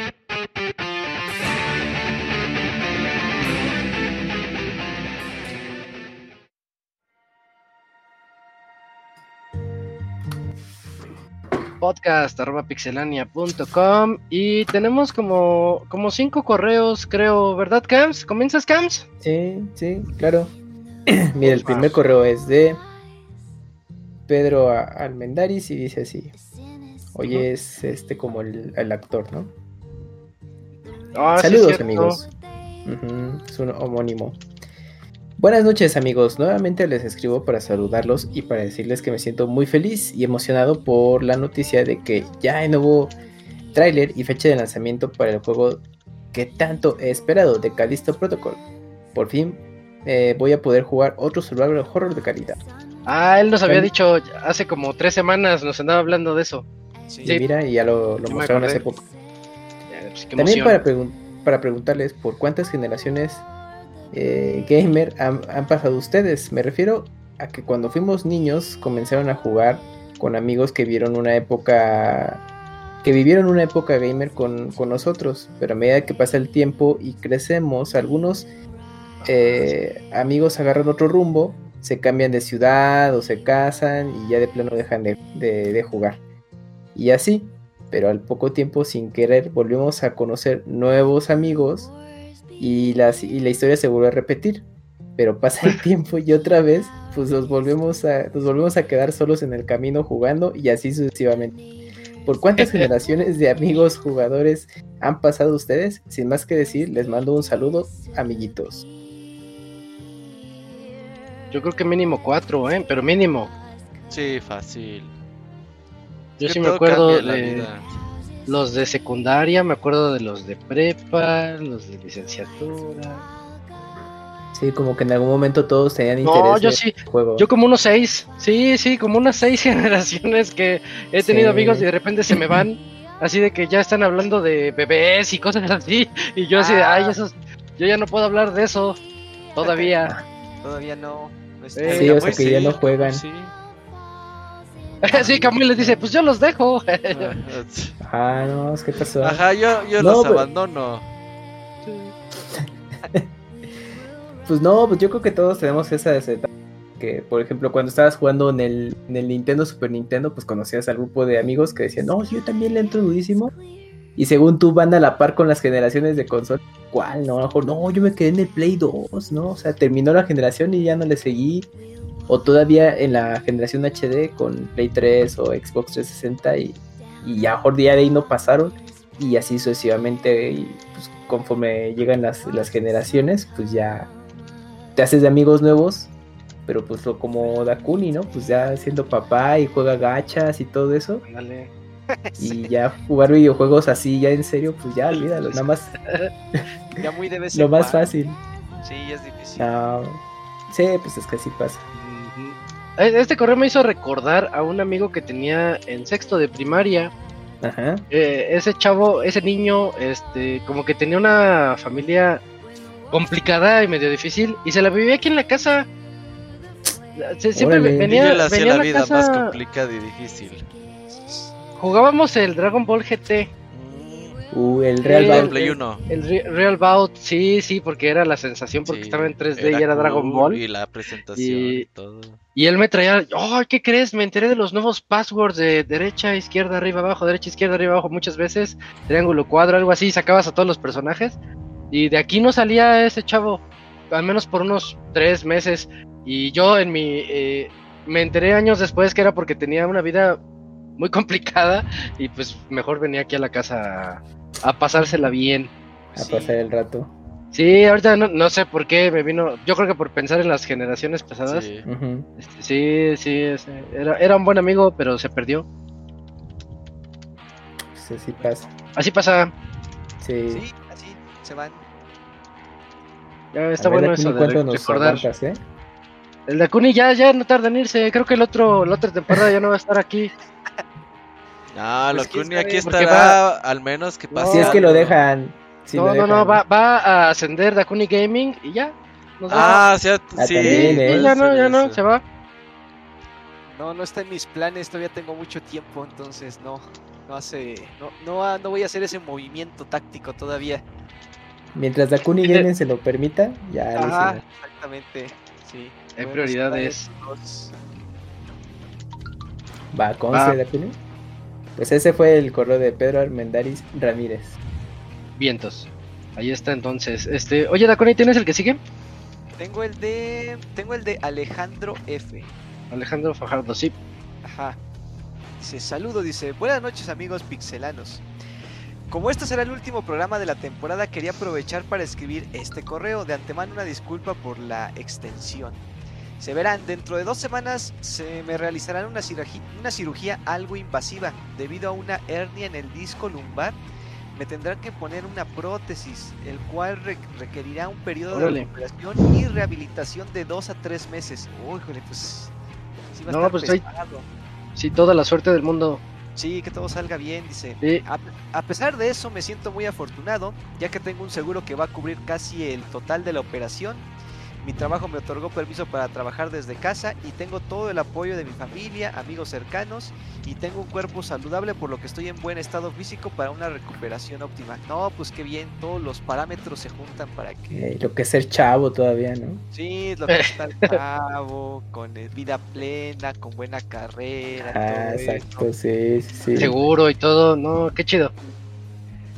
Speaker 1: podcast arroba pixelania.com y tenemos como, como cinco correos, creo, ¿verdad, Cams? ¿Comienzas, Cams?
Speaker 3: Sí, sí, claro. Mira, el primer correo es de Pedro Almendaris y dice así. Oye, es este como el, el actor, ¿no?
Speaker 1: Ah,
Speaker 3: Saludos amigos. Es un homónimo. Buenas noches amigos, nuevamente les escribo para saludarlos y para decirles que me siento muy feliz y emocionado por la noticia de que ya hay nuevo tráiler y fecha de lanzamiento para el juego que tanto he esperado de Callisto Protocol. Por fin eh, voy a poder jugar otro survival horror de calidad.
Speaker 1: Ah, él nos había dicho hace como tres semanas, nos andaba hablando de eso.
Speaker 2: Sí.
Speaker 3: Mira, y ya lo, mostraron hace poco.
Speaker 1: Ya, pues,
Speaker 3: También
Speaker 1: emoción.
Speaker 3: para, pregun- para preguntarles por cuántas generaciones eh, gamer han, pasado ustedes. Me refiero a que cuando fuimos niños comenzaron a jugar con amigos que vieron una época que vivieron una época gamer con, con nosotros, pero a medida que pasa el tiempo y crecemos, algunos eh, amigos agarran otro rumbo, se cambian de ciudad o se casan y ya de plano dejan de, de- de jugar. Y así, pero al poco tiempo sin querer volvimos a conocer nuevos amigos y, las, y la historia se vuelve a repetir. Pero pasa el tiempo y otra vez pues nos volvemos a, nos volvemos a quedar solos en el camino jugando y así sucesivamente. ¿Por cuántas generaciones de amigos jugadores han pasado ustedes? Sin más que decir, les mando un saludo, amiguitos.
Speaker 1: Yo creo que mínimo cuatro, ¿eh? Pero mínimo.
Speaker 5: Sí, fácil.
Speaker 1: Yo
Speaker 5: Es
Speaker 1: sí me acuerdo
Speaker 5: en la
Speaker 1: de
Speaker 5: vida.
Speaker 1: Los de secundaria, me acuerdo de los de prepa, los de licenciatura.
Speaker 3: Sí, como que en algún momento todos tenían interés
Speaker 1: No, yo
Speaker 3: en
Speaker 1: sí.
Speaker 3: el juego.
Speaker 1: Yo como unos seis, sí, sí, como unas seis generaciones que he tenido
Speaker 3: Sí.
Speaker 1: amigos y de repente se me van, así de que ya están hablando de bebés y cosas así, y yo así de,
Speaker 2: Ah.
Speaker 1: ay, esos, yo ya no puedo hablar de eso todavía.
Speaker 2: Todavía no. no
Speaker 1: Eh,
Speaker 3: Sí, o sea que ya no juegan.
Speaker 5: Sí.
Speaker 1: sí, Camuy les dice, pues yo los dejo.
Speaker 3: Ah, no, ¿qué pasó?
Speaker 5: Ajá, yo, yo
Speaker 3: No,
Speaker 5: los
Speaker 3: pero-
Speaker 5: abandono.
Speaker 3: Pues no, pues yo creo que todos tenemos esa esa etapa. Que, por ejemplo, cuando estabas jugando en el, en el Nintendo, Super Nintendo, pues conocías al grupo de amigos que decían, no, yo también le entro durísimo. Y según tú van a la par con las generaciones de consola. ¿Cuál? No, a lo mejor, no, yo me quedé en el Play 2, ¿no? O sea, terminó la generación y ya no le seguí. O todavía en la generación HD con Play 3 o Xbox 360 y, y a mejor ya de ahí no pasaron. Y así sucesivamente, y pues conforme llegan las, las generaciones, pues ya te haces de amigos nuevos, pero pues lo como Dakuni, ¿no? Pues ya siendo papá y juega gachas y todo eso, y ya jugar videojuegos así ya en serio, pues ya olvídalo, nada más
Speaker 2: Ya muy de vez
Speaker 3: lo más fácil.
Speaker 2: Sí, es difícil.
Speaker 3: No, sí, pues es que así pasa.
Speaker 1: Eh, Este correo me hizo recordar a un amigo que tenía en sexto de primaria.
Speaker 3: Ajá.
Speaker 1: Eh, ese chavo, ese niño, este, como que tenía una familia complicada y medio difícil y se la vivía aquí en la casa. Se- siempre
Speaker 3: Órale.
Speaker 1: venía, venía a
Speaker 5: la
Speaker 1: la
Speaker 5: vida más
Speaker 1: casa,
Speaker 5: complicada y difícil.
Speaker 1: jugábamos el Dragon Ball GT,
Speaker 3: Uh, el Real
Speaker 5: La de
Speaker 3: Bout.
Speaker 5: Play 1.
Speaker 1: el Re- Real Bout, sí, sí, porque era la sensación porque
Speaker 5: Sí,
Speaker 1: estaba en 3D y era
Speaker 5: cool,
Speaker 1: Dragon Ball.
Speaker 5: Y la presentación
Speaker 1: Y-
Speaker 5: y, todo.
Speaker 1: Y él me traía, ¡ay, qué crees! Me enteré de los nuevos passwords de derecha, izquierda, arriba, abajo, derecha, izquierda, arriba, abajo, muchas veces, triángulo, cuadro, algo así, sacabas a todos los personajes. Y de aquí no salía ese chavo, al menos por unos tres meses. Y yo en mi... eh, me enteré años después que era porque tenía una vida muy complicada y pues mejor venía aquí a la casa a, pasársela bien.
Speaker 3: A pasar el rato.
Speaker 1: Sí, ahorita no, no sé por qué me vino, yo creo que por pensar en las generaciones pasadas.
Speaker 5: Sí.
Speaker 1: Este, sí, sí, ese- era, era un buen amigo, pero se perdió.
Speaker 3: Pues así pasa.
Speaker 1: Así pasa,
Speaker 3: Sí.
Speaker 2: Sí, así se van.
Speaker 1: ya está
Speaker 3: ver,
Speaker 1: bueno eso de
Speaker 3: ¿cuánto
Speaker 1: re-
Speaker 3: nos
Speaker 1: recordar.
Speaker 3: aguantas, eh?
Speaker 1: El Dakuni ya, ya no tarda en irse, creo que el otro, la otra temporada ya no va a estar aquí.
Speaker 5: No,
Speaker 2: Pues
Speaker 5: lo
Speaker 2: quién
Speaker 5: Kuni aquí estará al menos que pase.
Speaker 3: Si es que lo dejan. Si
Speaker 1: no, no, no, va, va a ascender Dakuni Gaming y ya. Nos.
Speaker 5: Ah, sí,
Speaker 3: Ah,
Speaker 5: sí.
Speaker 3: también,
Speaker 1: Sí,
Speaker 3: ¿eh?
Speaker 1: ya no, ya no,
Speaker 5: eso.
Speaker 1: se va.
Speaker 2: No, no está en mis planes, todavía tengo mucho tiempo, entonces no, no hace, no, no, no voy a hacer ese movimiento táctico todavía.
Speaker 3: Mientras Dakuni. Gaming se lo permita, ya hicieron.
Speaker 2: exactamente, sí.
Speaker 1: Hay prioridades.
Speaker 2: planes,
Speaker 3: Va, conste,
Speaker 1: Va.
Speaker 3: Dakuni. Pues ese fue el correo de Pedro Armendaris Ramírez.
Speaker 1: Vientos. Ahí está entonces. Este, oye Dakuni, ¿tienes el que sigue?
Speaker 2: Tengo el de, tengo el de Alejandro F.
Speaker 1: Alejandro Fajardo, sí.
Speaker 2: Ajá. Dice, saludo, dice, buenas noches amigos pixelanos. Como este será el último programa de la temporada, quería aprovechar para escribir este correo. De antemano una disculpa por la extensión. Se verán, dentro de dos semanas se me realizarán una cirugía, una cirugía algo invasiva. Debido a una hernia en el disco lumbar, me tendrán que poner una prótesis, el cual re- requerirá un periodo
Speaker 1: Órale.
Speaker 2: de recuperación y rehabilitación de dos a tres meses. Uy, híjole, pues... sí va a
Speaker 1: No,
Speaker 2: estar
Speaker 1: pues ahí-
Speaker 2: pesado.
Speaker 1: Sí, toda la suerte del mundo.
Speaker 2: Sí, que todo salga bien, dice.
Speaker 1: Sí.
Speaker 2: A, a pesar de eso, me siento muy afortunado, ya que tengo un seguro que va a cubrir casi el total de la operación. Mi trabajo me otorgó permiso para trabajar desde casa y tengo todo el apoyo de mi familia, amigos cercanos y tengo un cuerpo saludable por lo que estoy en buen estado físico para una recuperación óptima. No, pues qué bien, todos los parámetros se juntan para que...
Speaker 3: Eh, lo que es ser chavo todavía, ¿no?
Speaker 2: Sí, lo que es estar chavo, con eh, vida plena, con buena carrera.
Speaker 3: Ah,
Speaker 2: todo
Speaker 3: exacto, sí, sí, sí.
Speaker 1: Seguro y todo, no, qué chido.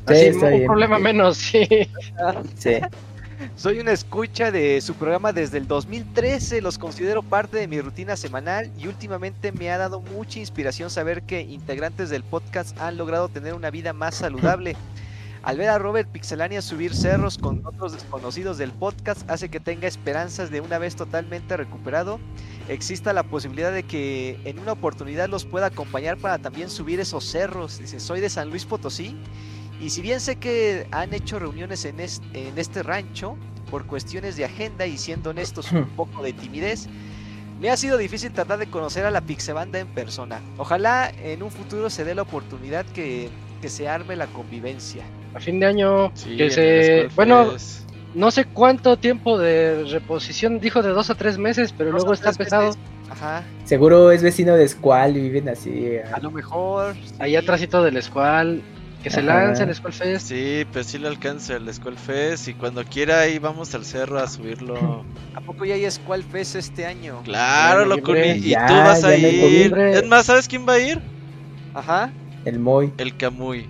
Speaker 3: Sí,
Speaker 1: Así,
Speaker 3: está
Speaker 1: un
Speaker 3: bien.
Speaker 1: problema menos, sí.
Speaker 3: Sí.
Speaker 2: Soy una escucha de su programa desde el 2013, los considero parte de mi rutina semanal y últimamente me ha dado mucha inspiración saber que integrantes del podcast han logrado tener una vida más saludable. Al ver a Robert Pixelania subir cerros con otros desconocidos del podcast hace que tenga esperanzas de una vez totalmente recuperado, exista la posibilidad de que en una oportunidad los pueda acompañar para también subir esos cerros. Dice, soy de San Luis Potosí y si bien sé que han hecho reuniones en este, en este rancho, por cuestiones de agenda y siendo honestos un poco de timidez, me ha sido difícil tratar de conocer a la Pixebanda en persona. Ojalá en un futuro se dé la oportunidad que, que se arme la convivencia.
Speaker 1: A fin de año,
Speaker 5: Sí,
Speaker 1: que se... Bueno, no sé cuánto tiempo de reposición, dijo de dos a tres meses, pero
Speaker 2: Dos
Speaker 1: luego está pesado.
Speaker 2: meses. Ajá,
Speaker 3: Seguro es vecino de Squall y viven así. eh,
Speaker 2: a lo mejor. sí.
Speaker 1: Ahí atrásito del Squall, que se
Speaker 3: Ajá.
Speaker 1: lance el Squall Fest.
Speaker 5: Sí, pues sí le alcanza el Skullfest y cuando quiera ahí vamos al cerro a subirlo.
Speaker 2: ¿A poco ya hay Squall Fest este año?
Speaker 5: Claro, loco, y
Speaker 3: Ya,
Speaker 5: tú vas a ir. Es más, ¿sabes quién va a ir?
Speaker 2: Ajá,
Speaker 3: El Moy.
Speaker 5: El Camuy.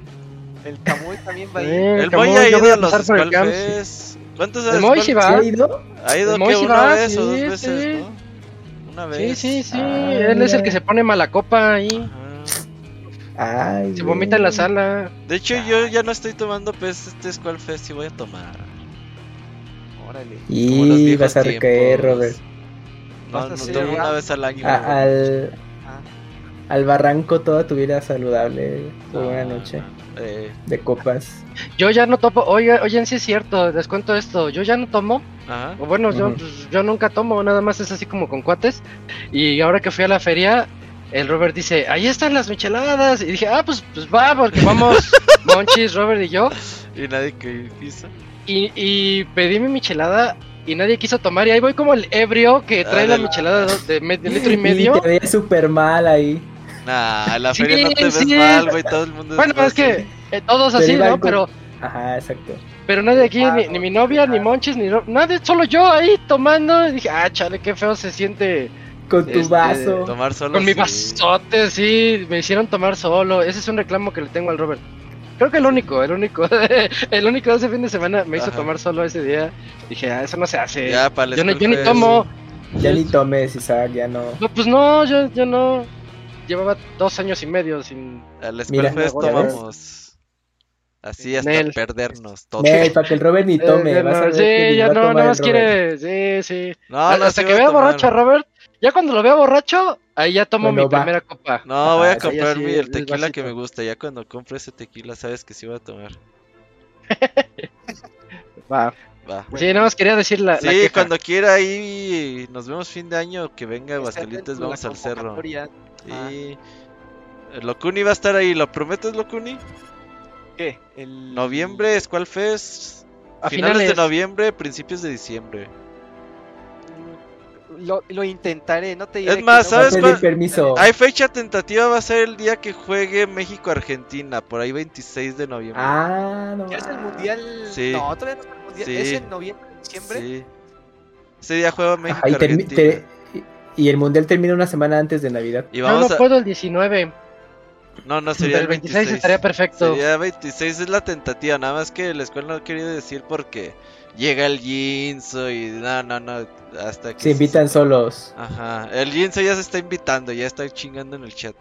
Speaker 2: el Camuy también va a ir.
Speaker 1: Eh,
Speaker 5: El
Speaker 1: Camuy,
Speaker 5: Moy ha ido
Speaker 1: a
Speaker 5: a los
Speaker 1: el sí.
Speaker 5: Skullfest. ¿Cuántos
Speaker 1: El Moy sí
Speaker 5: Skull-
Speaker 1: va.
Speaker 3: ¿Sí ha ido?
Speaker 5: Ha ido
Speaker 1: El
Speaker 5: que
Speaker 1: sí
Speaker 5: una
Speaker 1: va,
Speaker 5: vez o dos
Speaker 1: sí,
Speaker 5: veces,
Speaker 1: sí.
Speaker 5: ¿no? Una
Speaker 1: Sí,
Speaker 5: vez.
Speaker 1: sí, sí.
Speaker 3: Ah,
Speaker 1: Él es el que se pone mala copa ahí.
Speaker 5: Ajá.
Speaker 3: Ay,
Speaker 1: Se vomita en la sala.
Speaker 5: De hecho, yo ya no estoy tomando pues este Skullfest y voy a tomar.
Speaker 2: Órale.
Speaker 3: Y vas a recaer. Robert.
Speaker 5: No,
Speaker 2: Vas a
Speaker 5: no
Speaker 2: hacer
Speaker 5: tomo una vez al año.
Speaker 3: A- al,
Speaker 2: Ah,
Speaker 3: al barranco toda tu vida saludable. Toda una
Speaker 5: No,
Speaker 3: noche
Speaker 5: no. Eh,
Speaker 3: de copas.
Speaker 1: Yo ya no tomo. Oye, oye, sí es cierto, les cuento esto. Yo ya no tomo.
Speaker 5: ajá.
Speaker 1: O bueno, yo, pues, yo nunca tomo, nada más es así como con cuates. Y ahora que fui a la feria, el Robert dice, ahí están las micheladas. Y dije, ah, pues, pues va, porque vamos, Monchis, Robert y yo.
Speaker 5: Y nadie que quiso.
Speaker 1: Y, y pedí mi michelada y nadie quiso tomar. Y ahí voy como el ebrio que trae
Speaker 5: Ah,
Speaker 1: la michelada de, de litro y medio.
Speaker 3: te veía súper mal ahí.
Speaker 5: Nah, en la
Speaker 1: Sí,
Speaker 5: feria no te ves
Speaker 1: sí.
Speaker 5: mal, güey. Todo el mundo
Speaker 1: Bueno, es que
Speaker 5: así.
Speaker 1: eh, todos
Speaker 3: Pero
Speaker 1: así, ¿no?
Speaker 3: con-
Speaker 1: Pero,
Speaker 3: Ajá, exacto.
Speaker 1: pero nadie aquí,
Speaker 2: Ah,
Speaker 1: ni, ni mi novia, ni Monchis, ni nadie, solo yo ahí tomando. Y dije, ah, chale, qué feo se siente
Speaker 3: Con tu
Speaker 1: Este,
Speaker 3: vaso.
Speaker 5: Tomar solo.
Speaker 1: con mi vasote, sí. Me hicieron tomar solo. Ese es un reclamo que le tengo al Robert. Creo que el único, el único, el único de ese fin de semana me hizo tomar solo ese día. Dije, ah, eso no se hace.
Speaker 5: Ya, para el
Speaker 1: yo, no- yo ni tomo.
Speaker 3: Ya ni tomes, Isaac, ya no.
Speaker 1: No, pues no, yo, yo no. Llevaba dos años y medio sin.
Speaker 5: Al
Speaker 3: Mira,
Speaker 5: Skullfest
Speaker 1: ¿ya ves?
Speaker 5: tomamos. Así hasta
Speaker 1: Nel.
Speaker 5: perdernos todos.
Speaker 3: Nel, para que el Robert ni tome.
Speaker 1: Eh, ya
Speaker 3: vas a
Speaker 1: no,
Speaker 3: ver
Speaker 1: sí, ya no, nada más quiere. Sí, sí.
Speaker 5: No, no,
Speaker 1: Hasta
Speaker 5: sí
Speaker 1: que vea borracho a Robert. Ya cuando lo vea borracho, ahí ya tomo
Speaker 3: Bueno,
Speaker 1: mi
Speaker 3: va.
Speaker 1: primera copa.
Speaker 5: No, voy
Speaker 3: Ah,
Speaker 5: a
Speaker 3: sí,
Speaker 5: comprar
Speaker 1: sí,
Speaker 5: mi, el
Speaker 1: el
Speaker 5: tequila que me gusta. Ya cuando compre ese tequila, sabes que sí voy a tomar.
Speaker 1: Va.
Speaker 5: Va.
Speaker 1: Sí, nada más quería decir la.
Speaker 5: Sí, cuando quiera ahí nos vemos fin de año, que venga Aguascalientes, vamos al cerro.
Speaker 2: convocatoria. Ah,
Speaker 5: Y Locuni va a estar ahí, ¿lo prometes Locuni?
Speaker 2: ¿Qué? El...
Speaker 5: Noviembre, Squallfest,
Speaker 1: A
Speaker 5: finales de noviembre, principios de diciembre.
Speaker 2: Lo, lo intentaré, no te diré
Speaker 5: Es
Speaker 2: que
Speaker 5: más,
Speaker 2: no.
Speaker 3: Va a
Speaker 5: ¿sabes cuál?
Speaker 3: permiso.
Speaker 5: Hay fecha tentativa, va a ser el día que juegue México-Argentina, por ahí 26 de noviembre.
Speaker 3: Ah, no.
Speaker 2: ¿Ya es el mundial?
Speaker 5: Sí.
Speaker 2: No, todavía no es el mundial.
Speaker 5: Sí.
Speaker 2: ¿Es en noviembre, diciembre?
Speaker 5: Sí. Ese día juega México-Argentina.
Speaker 3: te- y- y el mundial termina una semana antes de Navidad.
Speaker 5: Y
Speaker 1: No,
Speaker 5: vamos
Speaker 1: no
Speaker 5: a...
Speaker 1: puedo el 19.
Speaker 5: No, no, sería
Speaker 1: el 26 estaría perfecto.
Speaker 5: Sería 26 es la tentativa, nada más que la escuela no quería decir porque llega el Jinzo y no, no, no, hasta que
Speaker 3: Se invitan solos.
Speaker 5: Ajá, el Jinzo ya se está invitando, ya está chingando en el chat.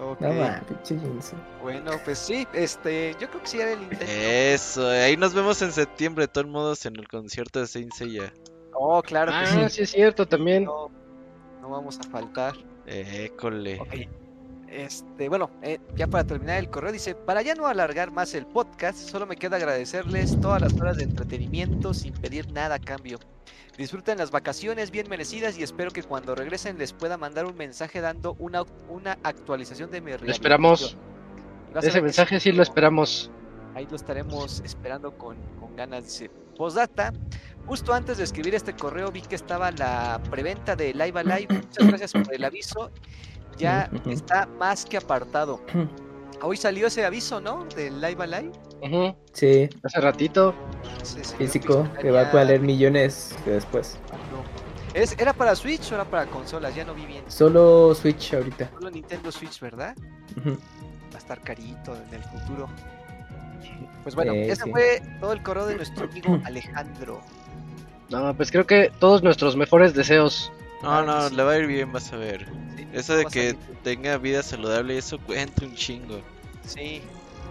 Speaker 2: Ok.
Speaker 3: No mames, pinche Jinzo.
Speaker 2: Bueno, pues sí, este, yo creo que sí haré el intento.
Speaker 5: Eso, ahí nos vemos en septiembre, de todos modos, en el concierto de Saint Seiya.
Speaker 2: Oh, claro que
Speaker 1: Ah,
Speaker 2: sí.
Speaker 1: sí es cierto también.
Speaker 2: No, no vamos a faltar.
Speaker 5: École.
Speaker 2: Ok. Este, bueno, eh, ya para terminar el correo dice, para ya no alargar más el podcast, solo me queda agradecerles todas las horas de entretenimiento sin pedir nada a cambio. Disfruten las vacaciones bien merecidas y espero que cuando regresen les pueda mandar un mensaje dando una, una actualización de mi
Speaker 1: Lo esperamos. Ese mensaje sí lo esperamos.
Speaker 2: Ahí lo estaremos esperando con, con ganas. Dice, postdata, justo antes de escribir este correo vi que estaba la preventa de Live a Live. Muchas gracias por el aviso. Ya está más que apartado. Hoy salió ese aviso, ¿no? Del Live a Live.
Speaker 1: Ujú,
Speaker 3: Sí,
Speaker 1: Hace ratito.
Speaker 3: Físico,
Speaker 2: que
Speaker 3: que va a valer millones después.
Speaker 2: No. ¿Es, ¿Era para Switch o era para consolas? Ya no vi bien.
Speaker 3: Solo Switch ahorita.
Speaker 2: Solo Nintendo Switch, ¿verdad? Va a estar carito en el futuro. Pues bueno,
Speaker 3: Eh,
Speaker 2: ese
Speaker 3: sí.
Speaker 2: fue todo el correo de nuestro amigo Alejandro.
Speaker 1: No, pues creo que todos nuestros mejores deseos.
Speaker 5: No, no, le va a ir bien, vas a ver.
Speaker 2: Sí,
Speaker 5: Eso de que tenga vida saludable, eso cuenta un chingo.
Speaker 2: Sí,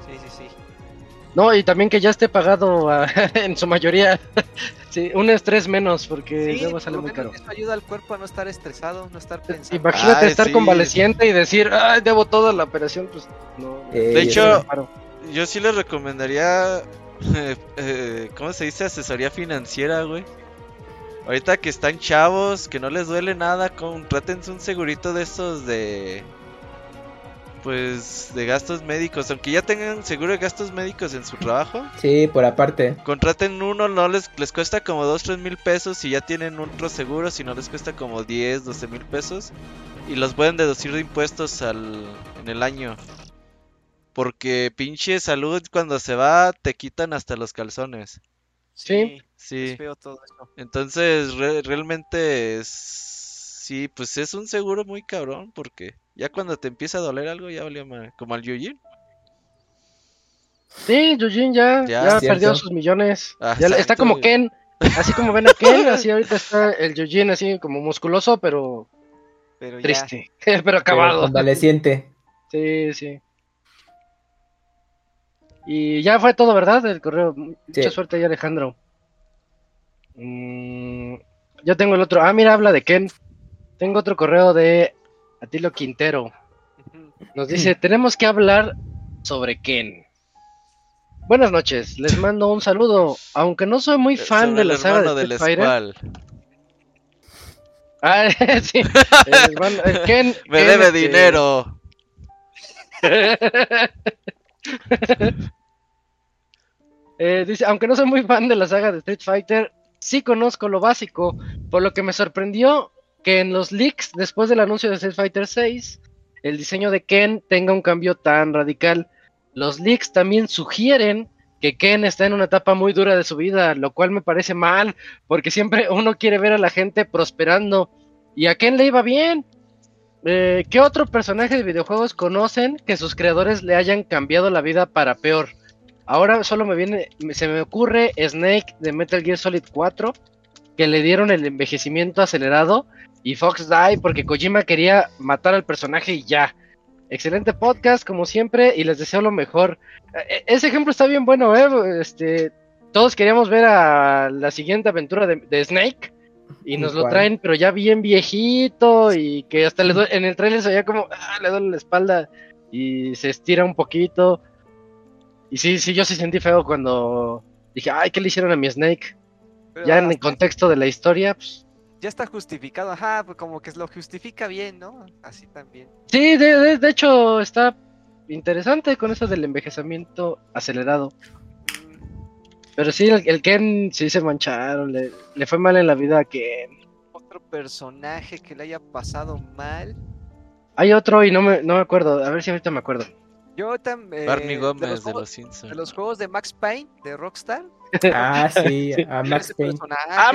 Speaker 2: sí, sí, sí.
Speaker 1: No, y también que ya esté pagado en su mayoría. sí, un estrés menos, porque
Speaker 2: Sí,
Speaker 1: luego
Speaker 2: por
Speaker 1: sale
Speaker 2: lo
Speaker 1: muy caro.
Speaker 2: Eso ayuda al cuerpo a no estar estresado, no estar pensando.
Speaker 1: Imagínate
Speaker 5: Ay,
Speaker 1: estar
Speaker 5: sí.
Speaker 1: convaleciente y decir, ay, debo toda la operación, pues no.
Speaker 3: Eh,
Speaker 5: De hecho-. Yo sí les recomendaría, eh, eh, ¿cómo se dice? Asesoría financiera, güey. Ahorita que están chavos, que no les duele nada, contrátense un segurito de esos de... Pues de gastos médicos, aunque ya tengan seguro de gastos médicos en su trabajo,
Speaker 3: Sí, por aparte.
Speaker 5: contraten uno, no les, les cuesta como 2, 3 mil pesos y ya tienen otro seguro, si no les cuesta como 10, 12 mil pesos y los pueden deducir de impuestos al, en el año. Porque pinche salud cuando se va te quitan hasta los calzones.
Speaker 1: Sí.
Speaker 5: Sí,
Speaker 2: Es feo todo esto.
Speaker 5: entonces re- realmente es... Sí, pues es un seguro muy cabrón porque ya cuando te empieza a doler algo ya valía madre. Como al Yuji.
Speaker 1: Sí, Yujin ya,
Speaker 5: Ya,
Speaker 1: ya perdió sus millones.
Speaker 5: Ah,
Speaker 1: Ya está como Ken. Así como ven a Ken, así ahorita está el Yujin así como musculoso, pero
Speaker 2: Pero ya.
Speaker 1: triste. pero acabado.
Speaker 3: Convaleciente.
Speaker 1: Sí, sí. Y ya fue todo, ¿verdad? El correo. Mucha suerte ahí, Alejandro. Mm, yo tengo el otro. Ah, mira, habla de Ken. Tengo otro correo de Atilo Quintero. Nos dice, tenemos que hablar sobre Ken. Buenas noches, les mando un saludo. Aunque no soy muy fan
Speaker 5: Sobre
Speaker 1: de la saga de Street Fighter.
Speaker 5: Squall.
Speaker 1: Ah, sí. el hermano- el Ken,
Speaker 5: Me
Speaker 1: Ken,
Speaker 5: debe
Speaker 1: este,
Speaker 5: dinero.
Speaker 1: Eh, dice, aunque no soy muy fan de la saga de Street Fighter, sí conozco lo básico, por lo que me sorprendió que en los leaks después del anuncio de Street Fighter 6, el diseño de Ken tenga un cambio tan radical. Los leaks también sugieren que Ken está en una etapa muy dura de su vida, lo cual me parece mal, porque siempre uno quiere ver a la gente prosperando y a Ken le iba bien. Eh, ¿Qué otro personaje de videojuegos conocen que sus creadores le hayan cambiado la vida para peor? Ahora solo me viene, se me ocurre Snake de Metal Gear Solid 4, que le dieron el envejecimiento acelerado, y Fox Die porque Kojima quería matar al personaje y ya. Excelente podcast, como siempre, y les deseo lo mejor. E- e- ese ejemplo está bien bueno, ¿eh? Este, todos queríamos ver a la siguiente aventura de, de Snake, y nos lo traen, pero ya bien viejito, y que hasta le duele- en el trailer se veía como, ah, le duele la espalda, y se estira un poquito. Y sí, sí, yo sí sentí feo cuando dije, ay, ¿qué le hicieron a mi Snake?
Speaker 2: Pero
Speaker 1: Ya en el contexto de la historia, pues,
Speaker 2: ya está justificado, ajá, pues como que lo justifica bien, ¿no? Así también.
Speaker 1: sí, de, de- de hecho está interesante con eso del envejecimiento acelerado.
Speaker 2: Mm,
Speaker 1: Pero sí, el, el Ken sí se mancharon, le, le fue mal en la vida a Ken.
Speaker 2: Otro personaje que le haya pasado mal.
Speaker 1: Hay otro y no me, no me acuerdo, a ver si ahorita me acuerdo.
Speaker 2: Yo también.
Speaker 5: Barney Gómez de los,
Speaker 2: juegos,
Speaker 5: Simpsons.
Speaker 2: de los juegos de Max Payne, de Rockstar.
Speaker 3: Ah, sí, a Max Payne.
Speaker 1: Ah,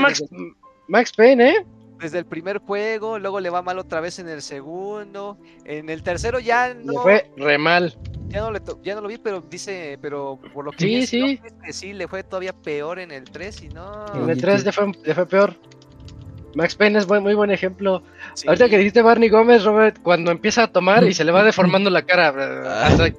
Speaker 1: Max, Payne, ¿eh?
Speaker 2: desde el primer juego, luego le va mal otra vez en el segundo. En el tercero ya
Speaker 1: Le
Speaker 2: no,
Speaker 1: fue re mal.
Speaker 2: ya no, le to- ya no lo vi, pero dice, pero por lo que
Speaker 1: Sí,
Speaker 2: vi
Speaker 1: sí.
Speaker 2: que sí, le fue todavía peor en el 3 y no.
Speaker 1: En el 3
Speaker 3: tú-
Speaker 1: le fue, le fue peor. Max Payne es muy buen ejemplo.
Speaker 2: Sí.
Speaker 1: Ahorita que dijiste Barney Gómez, Robert, cuando empieza a tomar y se le va deformando la cara,
Speaker 5: Ah.
Speaker 1: hasta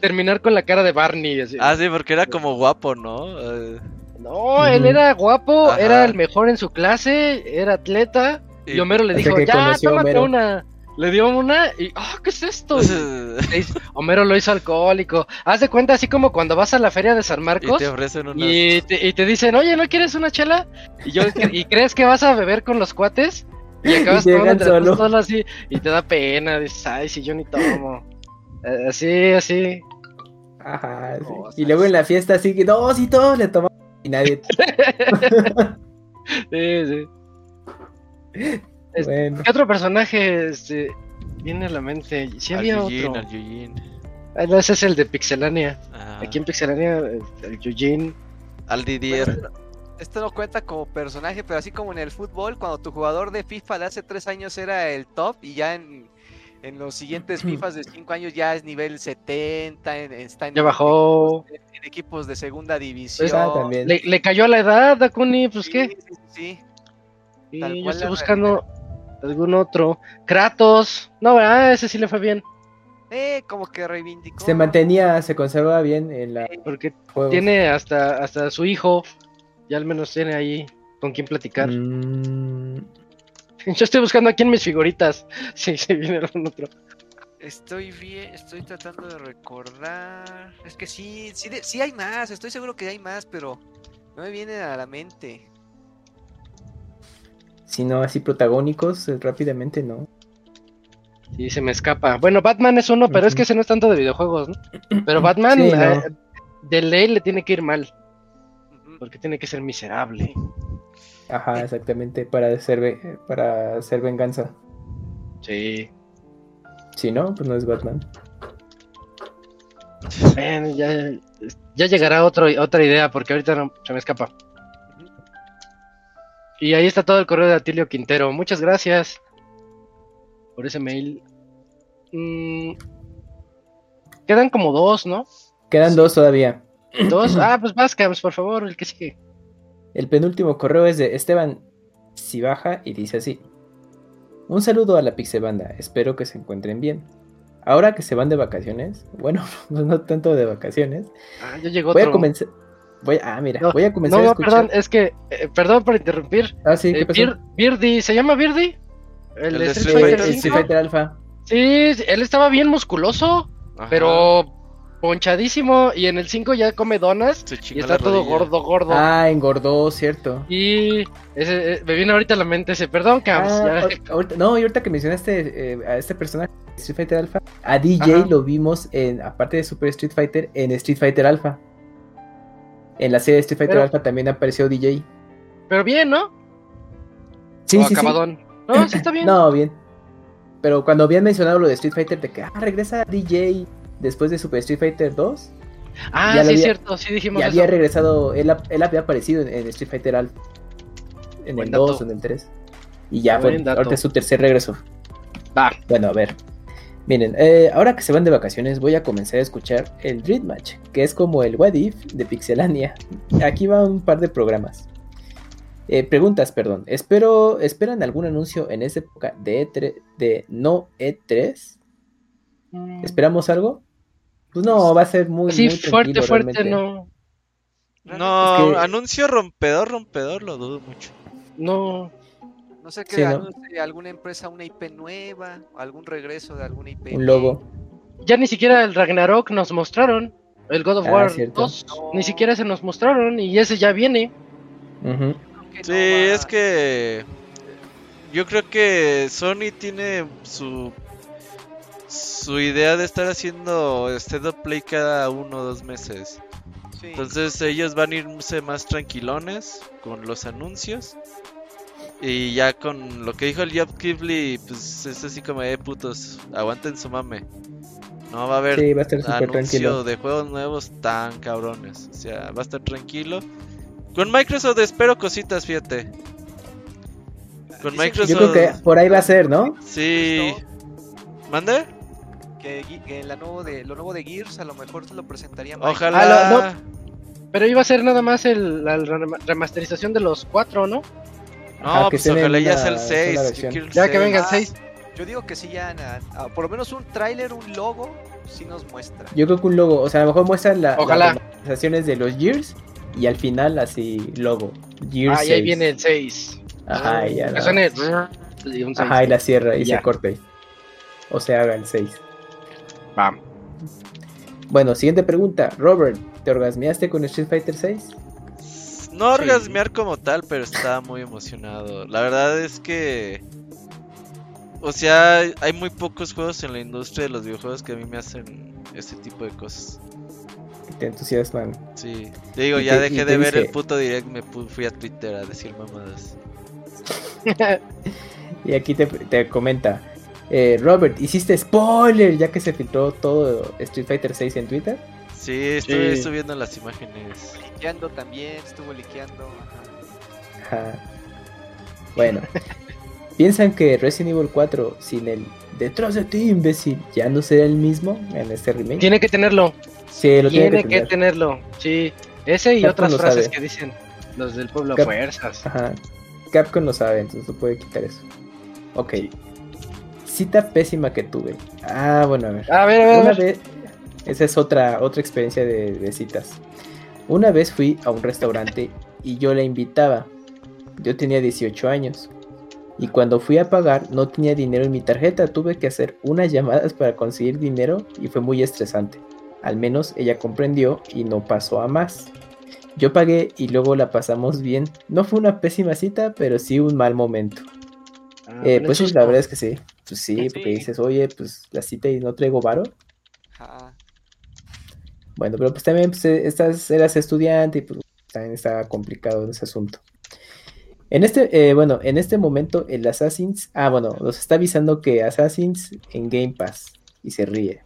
Speaker 1: terminar con la cara de Barney. así.
Speaker 5: Ah, sí, porque era como guapo, ¿no? Eh,
Speaker 1: No, él era guapo,
Speaker 5: Ajá.
Speaker 1: era el mejor en su clase, era atleta. Y,
Speaker 5: Y-
Speaker 1: Homero le dijo, ya, tómate
Speaker 3: Homero".
Speaker 1: una. Le dio una y, ah, ¿qué es esto? Y Homero lo hizo alcohólico. Haz de cuenta, así como cuando vas a la feria de San
Speaker 5: y
Speaker 1: Marcos
Speaker 5: te ofrecen unas...
Speaker 1: y te, y te dicen, oye, ¿no quieres una chela? Y, yo, y crees que vas a beber con los cuates y acabas
Speaker 3: Y
Speaker 1: tomando
Speaker 3: solo.
Speaker 1: solo así y te da pena. Dices, ay, si yo ni tomo. Eh, Así, así.
Speaker 3: Ajá, sí.
Speaker 2: No, o
Speaker 3: Y luego en la fiesta así que no, sí todos le tomamos y nadie.
Speaker 1: Sí, sí. Es-
Speaker 3: Bueno,
Speaker 1: ¿Qué otro personaje este, viene a la mente? Sí
Speaker 5: Al
Speaker 1: había
Speaker 5: Yujin,
Speaker 1: otro.
Speaker 5: al Yujin.
Speaker 1: Ah, no, ese es el de Pixelania.
Speaker 5: Ajá.
Speaker 1: Aquí en Pixelania, el- el Eugene.
Speaker 5: Al Didier.
Speaker 2: Bueno, Esto no cuenta como personaje, pero así como en el fútbol, cuando tu jugador de FIFA de hace tres años era el top y ya en, en los siguientes FIFAs de cinco años ya es nivel 70, en- está en,
Speaker 1: Ya bajó.
Speaker 2: equipos, en equipos de segunda división.
Speaker 3: ah, también.
Speaker 1: Le, le cayó a la edad, Dakuni, pues
Speaker 2: Sí,
Speaker 1: qué.
Speaker 2: sí, sí, sí.
Speaker 1: Sí,
Speaker 2: tal
Speaker 1: yo
Speaker 2: cual
Speaker 1: estoy buscando algún otro. Kratos. No, ¿verdad? Ese sí le fue bien.
Speaker 2: Eh, como que reivindicó.
Speaker 3: se mantenía, se conservaba bien en la
Speaker 1: Porque tiene hasta, hasta su hijo. Ya al menos tiene ahí con quien platicar.
Speaker 3: Mm,
Speaker 1: Yo estoy buscando aquí en mis figuritas. Sí, sí, viene algún otro.
Speaker 2: Estoy bien, estoy tratando de recordar. Es que sí, sí, de- sí hay más, estoy seguro que hay más, pero no me vienen a la mente.
Speaker 3: Si no, así protagónicos, eh, rápidamente no.
Speaker 1: Sí, se me escapa. Bueno, Batman es uno, pero es que ese no es tanto de videojuegos, ¿no? Pero Batman
Speaker 3: Sí,
Speaker 1: eh,
Speaker 3: no.
Speaker 1: de ley le tiene que ir mal. Porque tiene que ser miserable.
Speaker 3: Ajá, exactamente, para hacer, ve- para hacer venganza.
Speaker 1: Sí.
Speaker 3: Si no, pues no es Batman.
Speaker 1: Bueno, ya, ya llegará otro, otra idea, porque ahorita no, se me escapa. Y ahí está todo el correo de Atilio Quintero. Muchas gracias por ese mail. Mm, quedan como dos, ¿no?
Speaker 3: Quedan dos todavía.
Speaker 1: Dos. Ah, pues Vascams, por favor, el que sigue.
Speaker 3: El penúltimo correo es de Esteban Cibaja y dice así. Un saludo a la Pixebanda, espero que se encuentren bien. Ahora que se van de vacaciones, bueno, no, no tanto de vacaciones,
Speaker 1: Ah, ya llegó
Speaker 3: voy a comenzar... Voy, ah, mira,
Speaker 1: No,
Speaker 3: voy a comenzar
Speaker 1: No,
Speaker 3: a
Speaker 1: no,
Speaker 3: escuchar...
Speaker 1: perdón, es que, eh, perdón por interrumpir.
Speaker 3: Ah, sí, ¿qué
Speaker 1: Eh,
Speaker 3: pasó?
Speaker 1: Bir- Birdie, ¿se llama Birdie? El, Street
Speaker 5: Street
Speaker 1: Fighter
Speaker 3: el
Speaker 5: Fighter
Speaker 3: Street
Speaker 1: 5.
Speaker 3: Fighter Alpha.
Speaker 1: Sí, él estaba bien musculoso,
Speaker 5: Ajá.
Speaker 1: pero ponchadísimo. Y en el 5 ya come donas y está todo gordo, gordo.
Speaker 3: Ah, engordó, cierto.
Speaker 1: Y ese, eh, me viene ahorita a la mente ese, perdón, Cams.
Speaker 3: Ah, ahorita- no, y ahorita que mencionaste eh, a este personaje Street Fighter Alpha, a DJ
Speaker 1: Ajá.
Speaker 3: lo vimos en, aparte de Super Street Fighter, en Street Fighter Alpha. En la serie de Street Fighter
Speaker 1: Pero-
Speaker 3: Alpha también apareció DJ.
Speaker 1: Pero bien, ¿no?
Speaker 3: Sí,
Speaker 1: O
Speaker 3: sí, sí.
Speaker 1: acabadón. No, sí está bien.
Speaker 3: No, bien. Pero cuando habían mencionado lo de Street Fighter, de que ah, regresa DJ después de Super Street Fighter 2,
Speaker 1: ah,
Speaker 3: ya
Speaker 1: sí,
Speaker 3: había-
Speaker 1: cierto, sí dijimos
Speaker 3: y
Speaker 1: eso.
Speaker 3: había regresado, él, había aparecido en, en Street Fighter Alpha. En
Speaker 1: Buen
Speaker 3: el 2
Speaker 1: dato.
Speaker 3: o en el 3. Y ya
Speaker 1: Buen
Speaker 3: fue,
Speaker 1: dato.
Speaker 3: ahorita es su tercer regreso.
Speaker 1: Va.
Speaker 3: Bueno, a ver. Miren, eh, ahora que se van de vacaciones, voy a comenzar a escuchar el Dream Match, que es como el What If de Pixelania. Aquí va un par de programas. Eh, preguntas, perdón. Espero, ¿Esperan algún anuncio en esta época de, E3, de no E3?
Speaker 1: Mm,
Speaker 3: ¿Esperamos algo? Pues no, va a ser muy,
Speaker 1: Sí,
Speaker 3: muy
Speaker 1: fuerte,
Speaker 3: tranquilo
Speaker 1: fuerte,
Speaker 3: realmente.
Speaker 1: no.
Speaker 5: No,
Speaker 3: Es que-
Speaker 5: anuncio rompedor, rompedor, lo dudo mucho.
Speaker 1: No.
Speaker 2: No sé que
Speaker 3: Sí, ¿no?
Speaker 2: anuncie alguna empresa una IP nueva, algún regreso de alguna IP.
Speaker 3: Un logo.
Speaker 1: Ya ni siquiera el Ragnarok nos mostraron. El God of
Speaker 3: Ah,
Speaker 1: War
Speaker 3: cierto.
Speaker 1: 2. Ni siquiera se nos mostraron. Y ese ya viene.
Speaker 5: Sí,
Speaker 2: no
Speaker 5: es que yo creo que Sony tiene su su idea de estar haciendo State of Play cada uno o dos meses.
Speaker 2: sí.
Speaker 5: Entonces ellos van a irse más tranquilones con los anuncios. Y ya con lo que dijo el Job Kivli, pues es así como, eh, putos, aguanten su mame. No va a haber
Speaker 3: Sí, va a estar súper
Speaker 5: anuncio
Speaker 3: tranquilo.
Speaker 5: de juegos nuevos tan cabrones. O sea, va a estar tranquilo. Con Microsoft espero cositas, fíjate. Con
Speaker 2: Dicen
Speaker 5: Microsoft.
Speaker 3: Yo creo que por ahí va a ser, ¿no?
Speaker 5: Sí. ¿Mande?
Speaker 2: que, que la nuevo de, lo nuevo de Gears a lo mejor se lo presentaría
Speaker 5: Ojalá.
Speaker 1: Ah, Pero iba a ser nada más el, la rem- remasterización de los cuatro, ¿no?
Speaker 5: No,
Speaker 3: Ajá, que
Speaker 5: pues ojalá ya sea el
Speaker 3: sola
Speaker 5: 6. yo
Speaker 3: versión.
Speaker 5: quiero el
Speaker 1: Ya que
Speaker 5: 6.
Speaker 1: venga el
Speaker 2: Ah,
Speaker 1: 6.
Speaker 2: Yo digo que sí ya na- ah, por lo menos un tráiler, un logo, sí nos muestra.
Speaker 3: Yo creo que un logo, o sea, a lo mejor muestran la,
Speaker 1: Ojalá.
Speaker 3: las remasterizaciones de los Gears y al final así logo. Gears
Speaker 1: Ah, y ahí
Speaker 3: 6.
Speaker 1: viene el 6.
Speaker 3: Ajá, y ya.
Speaker 1: Que suene. seis.
Speaker 3: Ajá, y la cierra y
Speaker 1: Ya.
Speaker 3: se corte. O se haga el 6.
Speaker 1: Va.
Speaker 3: Bueno, siguiente pregunta. Robert, ¿te orgasmeaste con Street Fighter 6?
Speaker 5: No orgasmear como tal, pero estaba muy emocionado. La verdad es que. O sea, hay muy pocos juegos en la industria de los videojuegos que a mí me hacen este tipo de cosas.
Speaker 3: te entusiasman.
Speaker 5: Sí. Te digo, ya
Speaker 3: te-
Speaker 5: dejé de ver el puto direct, me fui a Twitter a decir mamadas.
Speaker 3: Y aquí te, te comenta, eh, Robert, hiciste spoiler ya que se filtró todo Street Fighter 6 en Twitter.
Speaker 5: Sí, estuve
Speaker 1: Sí.
Speaker 5: subiendo las imágenes.
Speaker 2: Liqueando también, estuvo liqueando. ajá.
Speaker 3: Ajá. Bueno, ¿piensan que Resident Evil 4 sin el detrás de ti, imbécil, ya no será el mismo en este remake?
Speaker 1: Tiene que tenerlo.
Speaker 3: sí, lo tiene,
Speaker 1: Tiene
Speaker 3: que
Speaker 1: que
Speaker 3: tener.
Speaker 1: tenerlo. Sí. Ese y
Speaker 3: Capcom
Speaker 1: otras frases
Speaker 3: sabe.
Speaker 1: que dicen los del pueblo
Speaker 3: Cap-
Speaker 1: fuerzas.
Speaker 3: Ajá. Capcom lo sabe, entonces no puede quitar eso. Ok. Cita pésima que tuve. Ah, bueno, a ver.
Speaker 1: A ver, a ver, a
Speaker 3: Una
Speaker 1: ver.
Speaker 3: vez, esa es otra, otra experiencia de, de citas. Una vez fui a un restaurante y yo la invitaba. Yo tenía 18 años. Y cuando fui a pagar no tenía dinero en mi tarjeta. Tuve que hacer unas llamadas para conseguir dinero y fue muy estresante. Al menos ella comprendió y no pasó a más. Yo pagué y luego la pasamos bien. No fue una pésima cita, pero sí un mal momento.
Speaker 1: Ah,
Speaker 3: Eh, pues la verdad es que sí. Pues sí,
Speaker 2: Sí.
Speaker 3: porque dices, oye, pues la cita y no traigo varo. Bueno, pero pues también pues, eh, estás, eras estudiante y pues también estaba complicado ese asunto. En este, eh, bueno, en este momento el Assassin's, ah, bueno, nos está avisando que Assassin's en Game Pass y se ríe.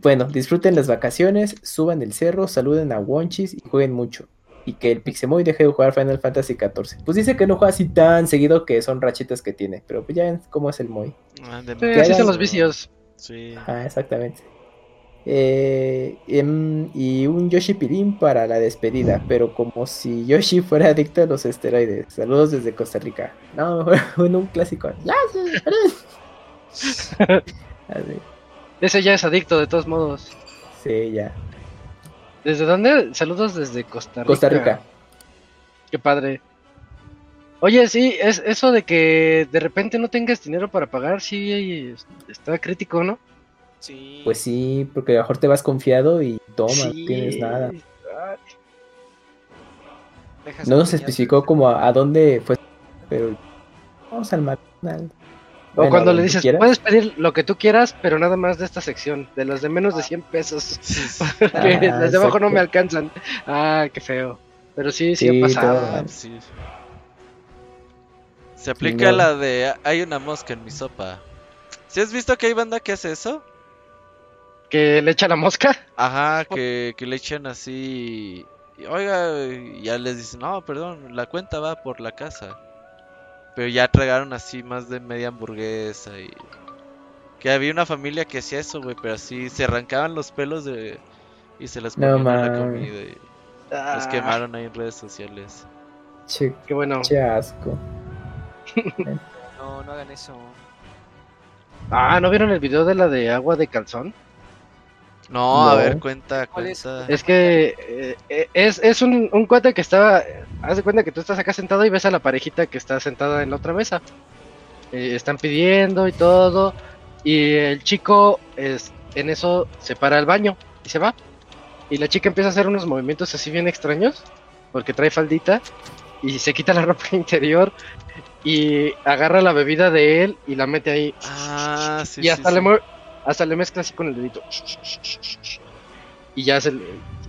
Speaker 3: Bueno, disfruten las vacaciones, suban el cerro, saluden a Wonchis y jueguen mucho. Y que el Pixemoy deje de jugar Final Fantasy XIV. Pues dice que no juega así tan seguido que son rachitas que tiene, pero pues ya ven cómo es el Moy.
Speaker 5: Ah,
Speaker 1: Sí, así son los vicios.
Speaker 5: Sí.
Speaker 3: Ah, exactamente. Eh, em, y un Yoshi Pirín para la despedida, pero como si Yoshi fuera adicto a los esteroides. Saludos desde Costa Rica. No, mejor un clásico.
Speaker 1: Ese ya es adicto, de todos modos.
Speaker 3: Sí, ya.
Speaker 1: ¿Desde dónde? Saludos desde Costa Rica.
Speaker 3: Costa Rica.
Speaker 1: Qué padre. Oye, sí, es eso de que de repente no tengas dinero para pagar, sí, está crítico, ¿no?
Speaker 2: Sí.
Speaker 3: Pues sí, porque a lo mejor te vas confiado y toma,
Speaker 1: Sí.
Speaker 3: no tienes nada. No nos especificó como a, a dónde fue, pero vamos al McDonald's.
Speaker 1: O
Speaker 3: Bueno,
Speaker 1: cuando le dices, puedes pedir lo que tú quieras, pero nada más de esta sección, de los de menos de 100 pesos, que
Speaker 3: Ah,
Speaker 1: las de abajo no me alcanzan. Ah, qué feo. Pero sí, sí,
Speaker 3: Sí,
Speaker 1: ha pasado.
Speaker 3: todo.
Speaker 5: Ah, sí. Se aplica
Speaker 3: modo.
Speaker 5: la de hay una mosca en mi sopa. ¿Sí has visto que hay banda que hace eso?
Speaker 1: Que le echa la mosca.
Speaker 5: Ajá, que, que le echan así. y, Oiga, y ya les dicen, no, perdón, la cuenta va por la casa. Pero ya tragaron así más de media hamburguesa y. Que había una familia que hacía eso, güey, pero así se arrancaban los pelos de. Y se les
Speaker 3: No
Speaker 5: ponían a la comida y los
Speaker 1: Ah,
Speaker 5: quemaron ahí en redes sociales.
Speaker 3: Che,
Speaker 1: Qué bueno.
Speaker 3: che asco.
Speaker 2: No, no hagan eso.
Speaker 1: Ah, ¿no vieron el video de la de agua de calzón?
Speaker 5: No, a ver, cuenta,
Speaker 2: ¿Cuál es?
Speaker 5: cuenta.
Speaker 1: Es que eh, eh, es, es un, un cuate que estaba. Haz de cuenta que tú estás acá sentado y ves a la parejita que está sentada en la otra mesa. Eh, están pidiendo y todo. Y el chico es, en eso se para al baño y se va. Y la chica empieza a hacer unos movimientos así bien extraños. Porque trae faldita. Y se quita la ropa interior. Y agarra la bebida de él y la mete ahí.
Speaker 5: Ah, sí,
Speaker 1: y hasta
Speaker 5: sí.
Speaker 1: le mue- hasta le mezcla así con el dedito. Y ya se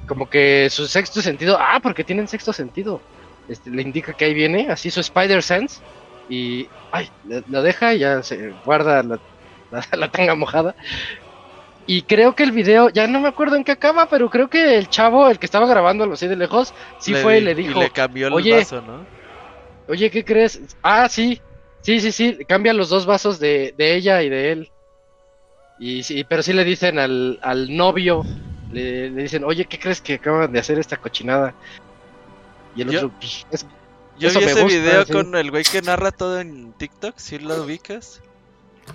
Speaker 1: como que su sexto sentido, ah, porque tienen sexto sentido. Este, le indica que ahí viene, así su Spider Sense y ay, lo deja y ya se guarda la, la, la tanga mojada. Y creo que el video, ya no me acuerdo en qué acaba, pero creo que el chavo, el que estaba grabándolo así de lejos, sí fue y le dijo,
Speaker 5: le cambió el
Speaker 1: "Oye,
Speaker 5: vaso, ¿no?
Speaker 1: Oye, ¿qué crees? Ah, sí, sí, sí, sí, cambia los dos vasos de, de ella y de él. Y sí, pero sí le dicen al, al novio, le, le dicen, oye, ¿qué crees que acaban de hacer esta cochinada? Y el
Speaker 5: Yo-
Speaker 1: otro, "Pues, es-
Speaker 5: Yo
Speaker 1: Eso
Speaker 5: vi
Speaker 1: me
Speaker 5: ese
Speaker 1: gusta,
Speaker 5: video
Speaker 1: sí.
Speaker 5: con el güey que narra todo en TikTok, ¿sí lo ubicas?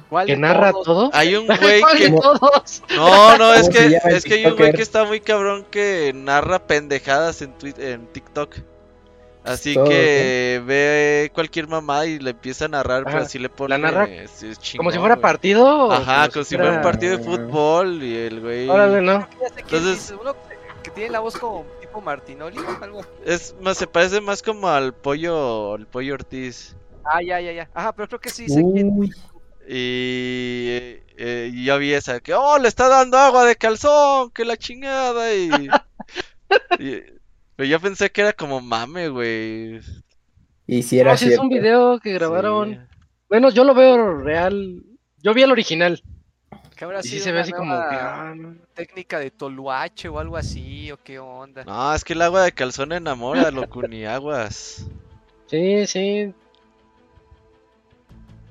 Speaker 2: ¿Cuál
Speaker 1: que
Speaker 2: de
Speaker 1: narra
Speaker 2: todos?
Speaker 1: todo.
Speaker 5: Hay un güey
Speaker 1: ¿Cuál de
Speaker 5: que...
Speaker 1: todos?
Speaker 5: No, no, es
Speaker 3: ¿Cómo se
Speaker 5: que, es que hay un güey que está muy cabrón que narra pendejadas en, en TikTok. Así que ve cualquier mamá y le empieza a narrar, pero
Speaker 1: Ajá,
Speaker 5: así le pone...
Speaker 1: la narra
Speaker 5: sí, es
Speaker 1: Como
Speaker 5: chingón,
Speaker 1: si fuera partido. o
Speaker 5: Ajá,
Speaker 1: como
Speaker 5: como si fuera un partido de
Speaker 3: Ah.
Speaker 5: fútbol y el güey...
Speaker 1: Órale, no.
Speaker 5: Entonces-
Speaker 2: uno que tiene la voz como tipo Martinoli, algo.
Speaker 5: Es más, se parece más como al pollo, al pollo Ortiz.
Speaker 2: Ah, ya, ya, ya. Ajá, pero creo que sí sé quién.
Speaker 5: Y eh, y yo vi esa, que, oh, le está dando agua de calzón, que la chingada, y... y- pero yo pensé que era como mame, güey.
Speaker 3: Y si era
Speaker 1: No, sí, es
Speaker 3: cierto.
Speaker 1: un video que grabaron.
Speaker 5: Sí.
Speaker 1: Bueno, yo lo veo real. Yo vi el original.
Speaker 2: ¿Qué habrá
Speaker 1: Y sí
Speaker 2: sido
Speaker 1: se ve así como que. ah, no.
Speaker 2: técnica de toluache o algo así? ¿O qué onda?
Speaker 5: No, es que el agua de calzón enamora, locuni, aguas.
Speaker 1: Sí, sí.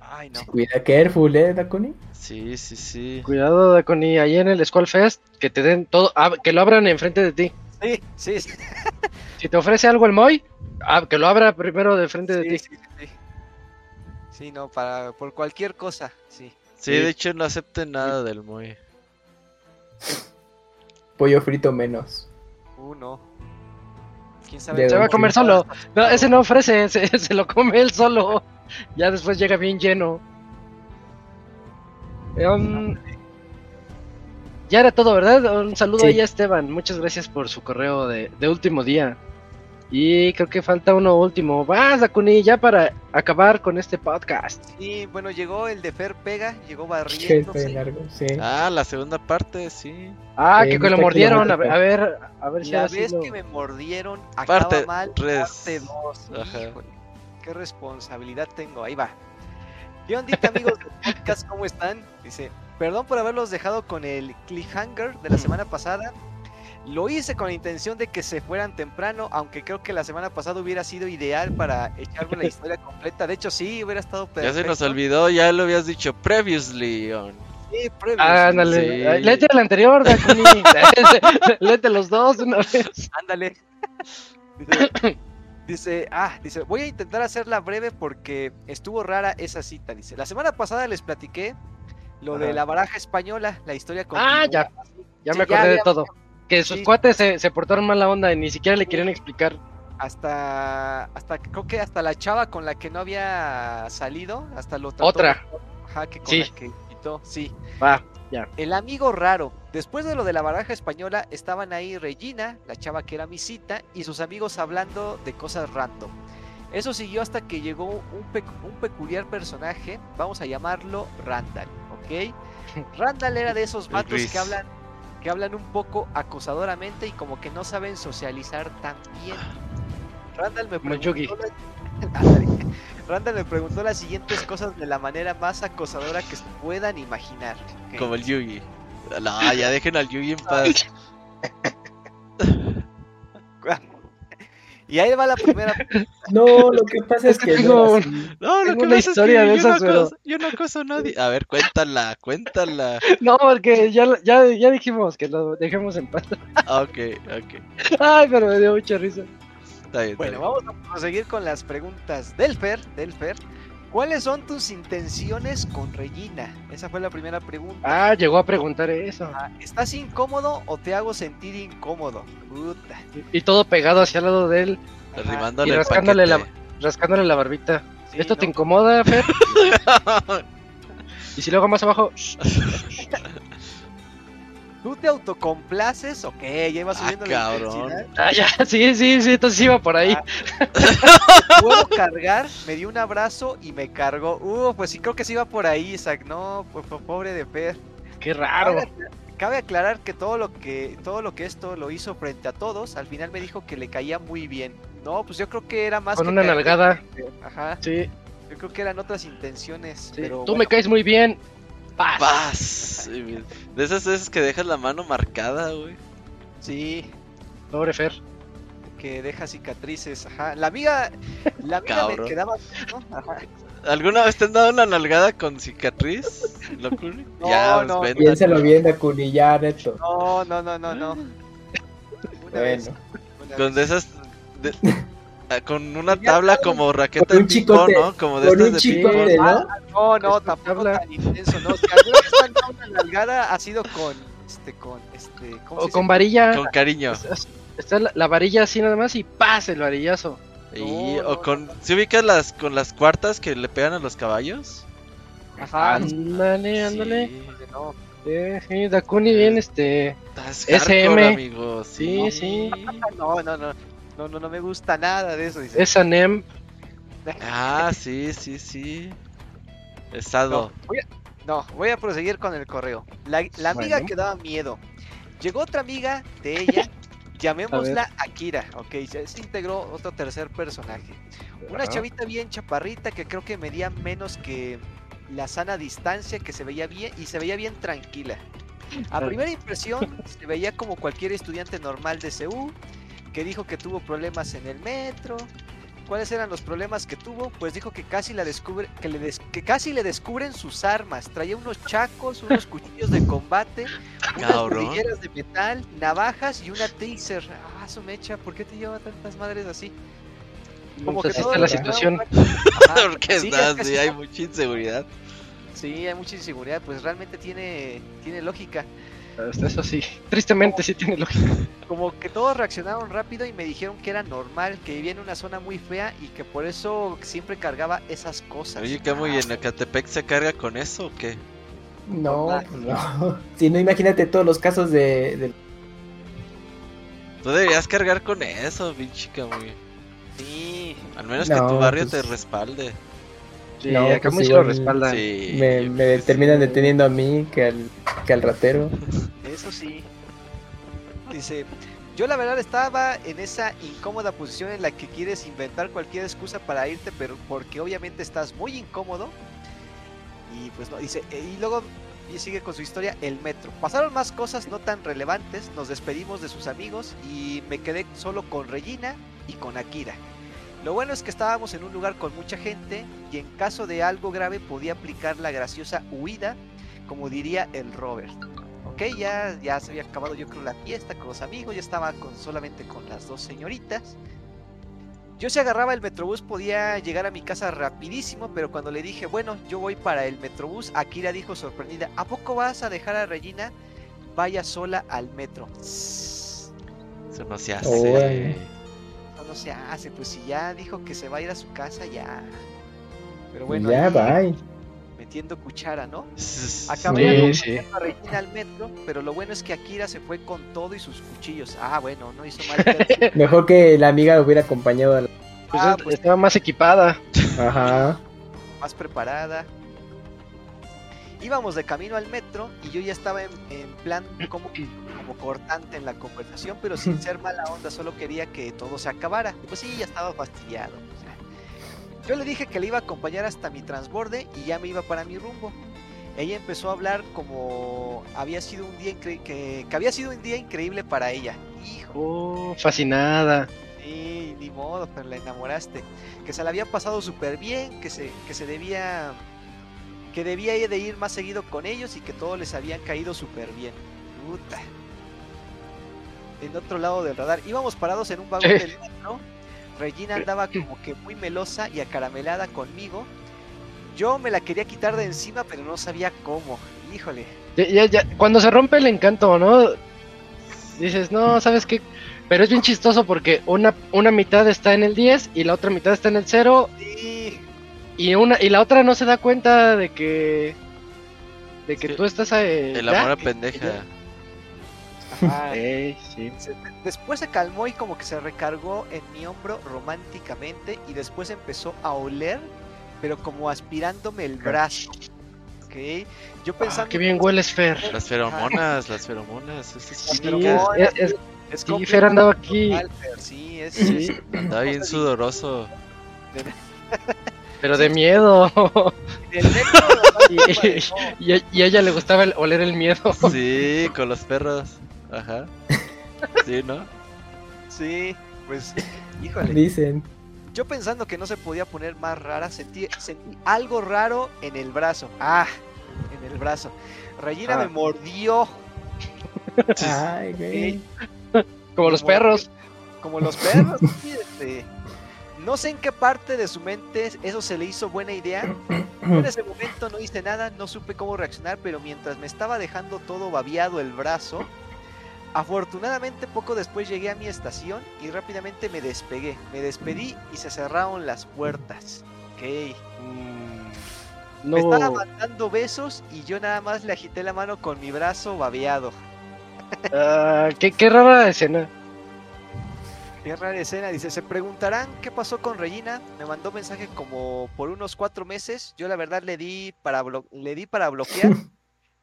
Speaker 2: Ay, no.
Speaker 3: Cuida, careful, ¿eh, Dakuni?
Speaker 5: Sí, sí, sí.
Speaker 1: Cuidado, Daconi, ahí en el Skull Fest, que te den todo, ah, que lo abran enfrente de ti.
Speaker 2: Sí, sí, sí.
Speaker 1: Si te ofrece algo el Moy, ah, que lo abra primero de frente de ti.
Speaker 2: sí, sí. Sí, no, para, por cualquier cosa, sí.
Speaker 5: Sí,
Speaker 1: Sí.
Speaker 5: de hecho no acepten nada del muy.
Speaker 3: Pollo frito menos.
Speaker 2: Uno. ¿Quién
Speaker 3: De
Speaker 2: sabe?
Speaker 1: Se va a comer solo. No, ese no ofrece, se, se lo come él solo. Ya después llega bien lleno. Um, ya era todo, ¿verdad? Un saludo
Speaker 3: Sí.
Speaker 1: ahí a Esteban. Muchas gracias por su correo de, de último día. Y creo que falta uno último. Vas, Dakuni, ya para acabar con este podcast.
Speaker 2: Sí, bueno, llegó el de Fer Pega, llegó
Speaker 3: Che,
Speaker 2: barriéndose.
Speaker 3: fue largo, sí.
Speaker 5: Ah, la segunda parte, sí.
Speaker 1: Ah,
Speaker 3: Eh,
Speaker 1: que
Speaker 3: no
Speaker 1: lo mordieron. A ver, a ver, a ver si
Speaker 2: La
Speaker 1: sí
Speaker 2: vez
Speaker 1: lo-
Speaker 2: que me mordieron, acaba
Speaker 5: Parte
Speaker 2: mal,
Speaker 5: tres.
Speaker 2: parte 2.
Speaker 5: Ajá.
Speaker 2: qué responsabilidad tengo. Ahí va. ¿Qué ondita, amigos del podcast? ¿Cómo están? Dice, perdón por haberlos dejado con el cliffhanger de la semana pasada. Lo hice con la intención de que se fueran temprano, aunque creo que la semana pasada hubiera sido ideal para echarme la historia completa. De hecho, sí, hubiera estado
Speaker 5: Ya
Speaker 2: perfecto.
Speaker 5: se nos olvidó, ya lo habías dicho previously on.
Speaker 2: Sí, previo,
Speaker 1: Ah,
Speaker 2: sí,
Speaker 1: ándale.
Speaker 5: Sí.
Speaker 1: Ay, Léete el anterior, Dakuni. Léete los dos de una vez.
Speaker 2: Ándale. Dice, dice, ah, dice, voy a intentar hacerla breve porque estuvo rara esa cita. Dice, la semana pasada les platiqué lo de la baraja española, la historia
Speaker 1: Ah,
Speaker 2: continúa.
Speaker 1: ya. Ya
Speaker 2: Sí,
Speaker 1: me
Speaker 2: ya
Speaker 1: acordé de todo. Que sus
Speaker 2: sí.
Speaker 1: cuates se, se portaron mala onda y ni siquiera le querían explicar.
Speaker 2: Hasta, hasta, creo que hasta la chava con la que no había salido, hasta lo trató
Speaker 1: Otra.
Speaker 2: Ajá, que con
Speaker 1: Sí.
Speaker 2: la que quitó, sí.
Speaker 1: Va.
Speaker 2: El amigo raro. Después de lo de la baraja española, estaban ahí Regina, la chava que era mi cita, y sus amigos hablando de cosas random. Eso siguió hasta que llegó un, pe- un peculiar personaje, vamos a llamarlo Randall, ¿ok? Randall era de esos vatos
Speaker 5: gris.
Speaker 2: que hablan, que hablan un poco acosadoramente y como que no saben socializar tan bien. Randall me preguntó la-. Randall me preguntó las siguientes cosas de la manera más acosadora que se puedan imaginar.
Speaker 5: Como el Yugi. No, ya dejen al Yugi en paz.
Speaker 2: Y ahí va la primera.
Speaker 3: No, lo que pasa es
Speaker 1: Es que
Speaker 3: que.
Speaker 1: tengo
Speaker 3: no
Speaker 5: lo que
Speaker 1: una
Speaker 5: pasa es que
Speaker 1: historia de
Speaker 5: yo, no
Speaker 1: pero-
Speaker 5: acoso, yo no acoso a nadie. A ver, cuéntala, cuéntala.
Speaker 1: No, porque ya, ya, ya dijimos que lo dejemos en paz.
Speaker 5: Ah, Ok, ok.
Speaker 1: Ay, pero me dio mucha risa.
Speaker 5: Está bien. está
Speaker 2: Bueno,
Speaker 5: bien.
Speaker 2: vamos a proseguir con las preguntas del Fer. Del Fer. ¿Cuáles son tus intenciones con Regina? Esa fue la primera pregunta.
Speaker 1: Ah, llegó a preguntar eso.
Speaker 2: Ah, ¿Estás incómodo o te hago sentir incómodo? Puta.
Speaker 1: Y todo pegado hacia el lado de él, Y
Speaker 5: el
Speaker 1: rascándole la- rascándole la barbita.
Speaker 2: Sí,
Speaker 1: ¿Esto te incomoda, Fer? Y si luego más abajo,
Speaker 2: ¿Tú te autocomplaces? Ok, ya iba
Speaker 5: Ah,
Speaker 2: subiendo la
Speaker 5: cabrón.
Speaker 2: intensidad.
Speaker 1: ah, ya, sí, sí, sí, entonces iba por ahí.
Speaker 2: ¿Puedo cargar? Me dio un abrazo y me cargó. Uh, pues sí, creo que sí iba por ahí, Isaac. No, pues, po- pobre de Fer.
Speaker 1: Qué raro.
Speaker 2: Cabe, cabe aclarar que todo lo que todo lo que esto lo hizo frente a todos, al final me dijo que le caía muy bien. No, pues yo creo que era más
Speaker 1: Con
Speaker 2: que
Speaker 1: una nalgada.
Speaker 2: Ajá,
Speaker 1: Sí,
Speaker 2: yo creo que eran otras intenciones.
Speaker 1: sí.
Speaker 2: Pero
Speaker 1: Tú me
Speaker 2: bueno,
Speaker 1: caes muy bien. Paz.
Speaker 5: Paz. De esas veces que dejas la mano marcada, güey.
Speaker 2: sí,
Speaker 1: Pobre Fer.
Speaker 2: que deja cicatrices. Ajá. La amiga, la amiga me quedaba. ¿no? Ajá.
Speaker 5: ¿Alguna vez te han dado una nalgada con cicatriz? ¿Locura?
Speaker 2: No,
Speaker 5: ya, pues,
Speaker 2: no.
Speaker 5: ven.
Speaker 3: Piénsalo bien, Dakuni, ya, neto.
Speaker 2: No, no, no, no, no. Una vez,
Speaker 3: Bueno,
Speaker 2: una
Speaker 5: Con
Speaker 2: vez.
Speaker 5: de esas. de- con una tabla como raqueta de
Speaker 3: un
Speaker 5: ping-pong, ¿no? Como de estas
Speaker 3: un
Speaker 5: de ping-pong.
Speaker 3: ¿no?
Speaker 2: No, no,
Speaker 1: Esta
Speaker 2: tampoco
Speaker 1: tabla.
Speaker 2: tan intenso, no. Si alguna vez han dado una nalgada ha sido con, este, con, este, ¿cómo se
Speaker 1: O
Speaker 2: dice?
Speaker 1: con varilla.
Speaker 5: Con cariño.
Speaker 1: Es- es- Está la, la varilla así nada más y paz el varillazo.
Speaker 5: Y,
Speaker 2: No,
Speaker 5: o
Speaker 2: no,
Speaker 5: con. ¿Se ubicas las con las cuartas que le pegan a los caballos?
Speaker 2: Ajá,
Speaker 1: Ándale, ándale.
Speaker 5: Sí.
Speaker 2: no.
Speaker 1: Sí, sí, Dakuni bien, este.
Speaker 5: Estás
Speaker 1: SM.
Speaker 5: hardcore, amigo.
Speaker 1: Sí,
Speaker 5: Sí,
Speaker 1: sí.
Speaker 2: No, no, no. No, no, no me gusta nada de eso. Dice.
Speaker 1: Esa NEM.
Speaker 5: Ah, sí, sí, sí. Estado.
Speaker 2: No, voy, a, No, voy a proseguir con el correo. La, la amiga
Speaker 1: Bueno.
Speaker 2: que daba miedo. Llegó otra amiga de ella, llamémosla Akira, ok, se, se integró otro tercer personaje. Una
Speaker 1: Ajá.
Speaker 2: chavita bien chaparrita que creo que medía menos que la sana distancia, que se veía bien y se veía bien tranquila. A primera impresión se veía como cualquier estudiante normal de CU, que dijo que tuvo problemas en el metro. ¿Cuáles eran los problemas que tuvo? Pues dijo que casi la descubre, que, le des- que casi le descubren sus armas. Traía unos chacos, unos cuchillos de combate, unas de metal, navajas y una taser. Ah, su mecha, ¿por qué te lleva tantas madres así? Como
Speaker 1: Pues así
Speaker 2: todo
Speaker 1: está la
Speaker 2: que
Speaker 1: situación.
Speaker 2: Ajá,
Speaker 5: Porque
Speaker 2: sí, es que
Speaker 5: hay mucha inseguridad.
Speaker 2: Sí, hay mucha inseguridad, pues realmente tiene, tiene lógica.
Speaker 1: Hasta Eso sí, tristemente sí tiene lógica.
Speaker 2: Como que todos reaccionaron rápido y me dijeron que era normal, que vivía en una zona muy fea y que por eso siempre cargaba esas cosas.
Speaker 5: Oye, Camu, ¿y en Ecatepec se carga con eso o qué?
Speaker 3: No, pues no. Si no, imagínate todos los casos de, de-
Speaker 5: Tú deberías cargar con eso, pinche Camu.
Speaker 2: Sí,
Speaker 5: Al menos que tu barrio
Speaker 3: pues-
Speaker 5: te respalde.
Speaker 1: Sí,
Speaker 3: No,
Speaker 1: acá
Speaker 3: pues
Speaker 1: lo respaldan.
Speaker 5: Sí.
Speaker 3: me, me
Speaker 5: pues,
Speaker 3: terminan deteniendo a mí que al, que al ratero.
Speaker 2: eso sí. Dice, yo la verdad estaba en esa incómoda posición en la que quieres inventar cualquier excusa para irte, pero porque obviamente estás muy incómodo. Y pues no, dice, eh, y luego y sigue con su historia, el metro. Pasaron más cosas no tan relevantes, nos despedimos de sus amigos y me quedé solo con Regina y con Akira. Lo bueno es que estábamos en un lugar con mucha gente y en caso de algo grave podía aplicar la graciosa huida, como diría el Robert. Ok, ya, ya se había acabado yo creo la fiesta con los amigos, ya estaba con, solamente con las dos señoritas. Yo si agarraba el metrobús podía llegar a mi casa rapidísimo, pero cuando le dije, bueno, yo voy para el metrobús, Akira dijo sorprendida, ¿a poco vas a dejar a Regina? Vaya sola al metro.
Speaker 5: Eso no se hace.
Speaker 2: No se hace, pues si ya dijo que se va a ir a su casa, ya. Pero bueno,
Speaker 3: ya,
Speaker 2: ahí
Speaker 3: bye.
Speaker 2: metiendo cuchara, ¿no? Acabé
Speaker 1: Sí, sí.
Speaker 2: a Regina al metro, pero lo bueno es que Akira se fue con todo y sus cuchillos. Ah, bueno, no hizo mal.
Speaker 3: Mejor que la amiga hubiera acompañado a la...
Speaker 1: Pues
Speaker 2: Ah,
Speaker 1: es-
Speaker 2: pues-
Speaker 1: estaba más equipada.
Speaker 3: Ajá.
Speaker 2: más preparada. Íbamos de camino al metro y yo ya estaba en, en plan como, como cortante en la conversación, pero sin ser mala onda, solo quería que todo se acabara. Pues sí, ya estaba fastidiado. o sea. Yo le dije que le iba a acompañar hasta mi transborde y ya me iba para mi rumbo. Ella empezó a hablar como había sido un día que, que había sido un día increíble para ella. Hijo,
Speaker 1: Oh, fascinada.
Speaker 2: Sí, ni modo, pero la enamoraste. Que se la había pasado súper bien, que se, que se debía. Que debía de ir más seguido con ellos y que todos les habían caído súper bien. Puta. En otro lado del radar. Íbamos parados en un vagón
Speaker 1: Sí.
Speaker 2: del metro. Regina andaba como que muy melosa y acaramelada conmigo. Yo me la quería quitar de encima, pero no sabía cómo. Híjole.
Speaker 1: Ya- ya- ya, Cuando se rompe el encanto, ¿no? Dices, no, ¿sabes qué? Pero es bien chistoso porque una, una mitad está en el 10 y la otra mitad está en el 0
Speaker 2: Sí.
Speaker 1: y una y la otra no se da cuenta de que de que
Speaker 5: Sí.
Speaker 1: tú estás eh,
Speaker 5: El
Speaker 1: ya.
Speaker 5: amor a pendeja.
Speaker 1: Ey, sí.
Speaker 2: Se- Después se calmó y como que se recargó en mi hombro románticamente y después empezó a oler, pero como aspirándome el brazo. Ok, yo
Speaker 1: Ah,
Speaker 2: pensando
Speaker 1: qué bien hueles, Fer.
Speaker 5: Las feromonas, las feromonas. Es
Speaker 1: Sí,
Speaker 2: feromonas.
Speaker 1: es- es-
Speaker 2: es
Speaker 1: sí,
Speaker 2: completamente
Speaker 1: Fer andaba aquí.
Speaker 2: sí, es,
Speaker 1: Sí.
Speaker 2: es
Speaker 5: Andaba bien sudoroso.
Speaker 1: pero de miedo.
Speaker 2: de-
Speaker 1: y, y y a ella le gustaba el- oler el miedo.
Speaker 5: Sí, con los perros. Ajá. Sí, ¿no?
Speaker 2: Sí, pues, híjole.
Speaker 3: Dicen.
Speaker 2: Yo pensando que no se podía poner más rara, sentí, sentí algo raro en el brazo. Ah, en el brazo. Regina
Speaker 1: Ah.
Speaker 2: me mordió.
Speaker 3: Ay, güey.
Speaker 1: Como los
Speaker 2: Como-
Speaker 1: perros.
Speaker 2: Como los perros. sí, este, No sé en qué parte de su mente eso se le hizo buena idea. Yo en ese momento no hice nada, no supe cómo reaccionar, pero mientras me estaba dejando todo babiado el brazo, afortunadamente poco después llegué a mi estación y rápidamente me despegué. Me despedí y se cerraron las puertas. Ok. Me estaba mandando besos y yo nada más le agité la mano con mi brazo babeado.
Speaker 1: Ah, qué, qué rara escena.
Speaker 2: Qué rara escena, dice, se preguntarán qué pasó con Regina, me mandó mensaje como por unos cuatro meses, yo la verdad le di para, blo- le di para bloquear,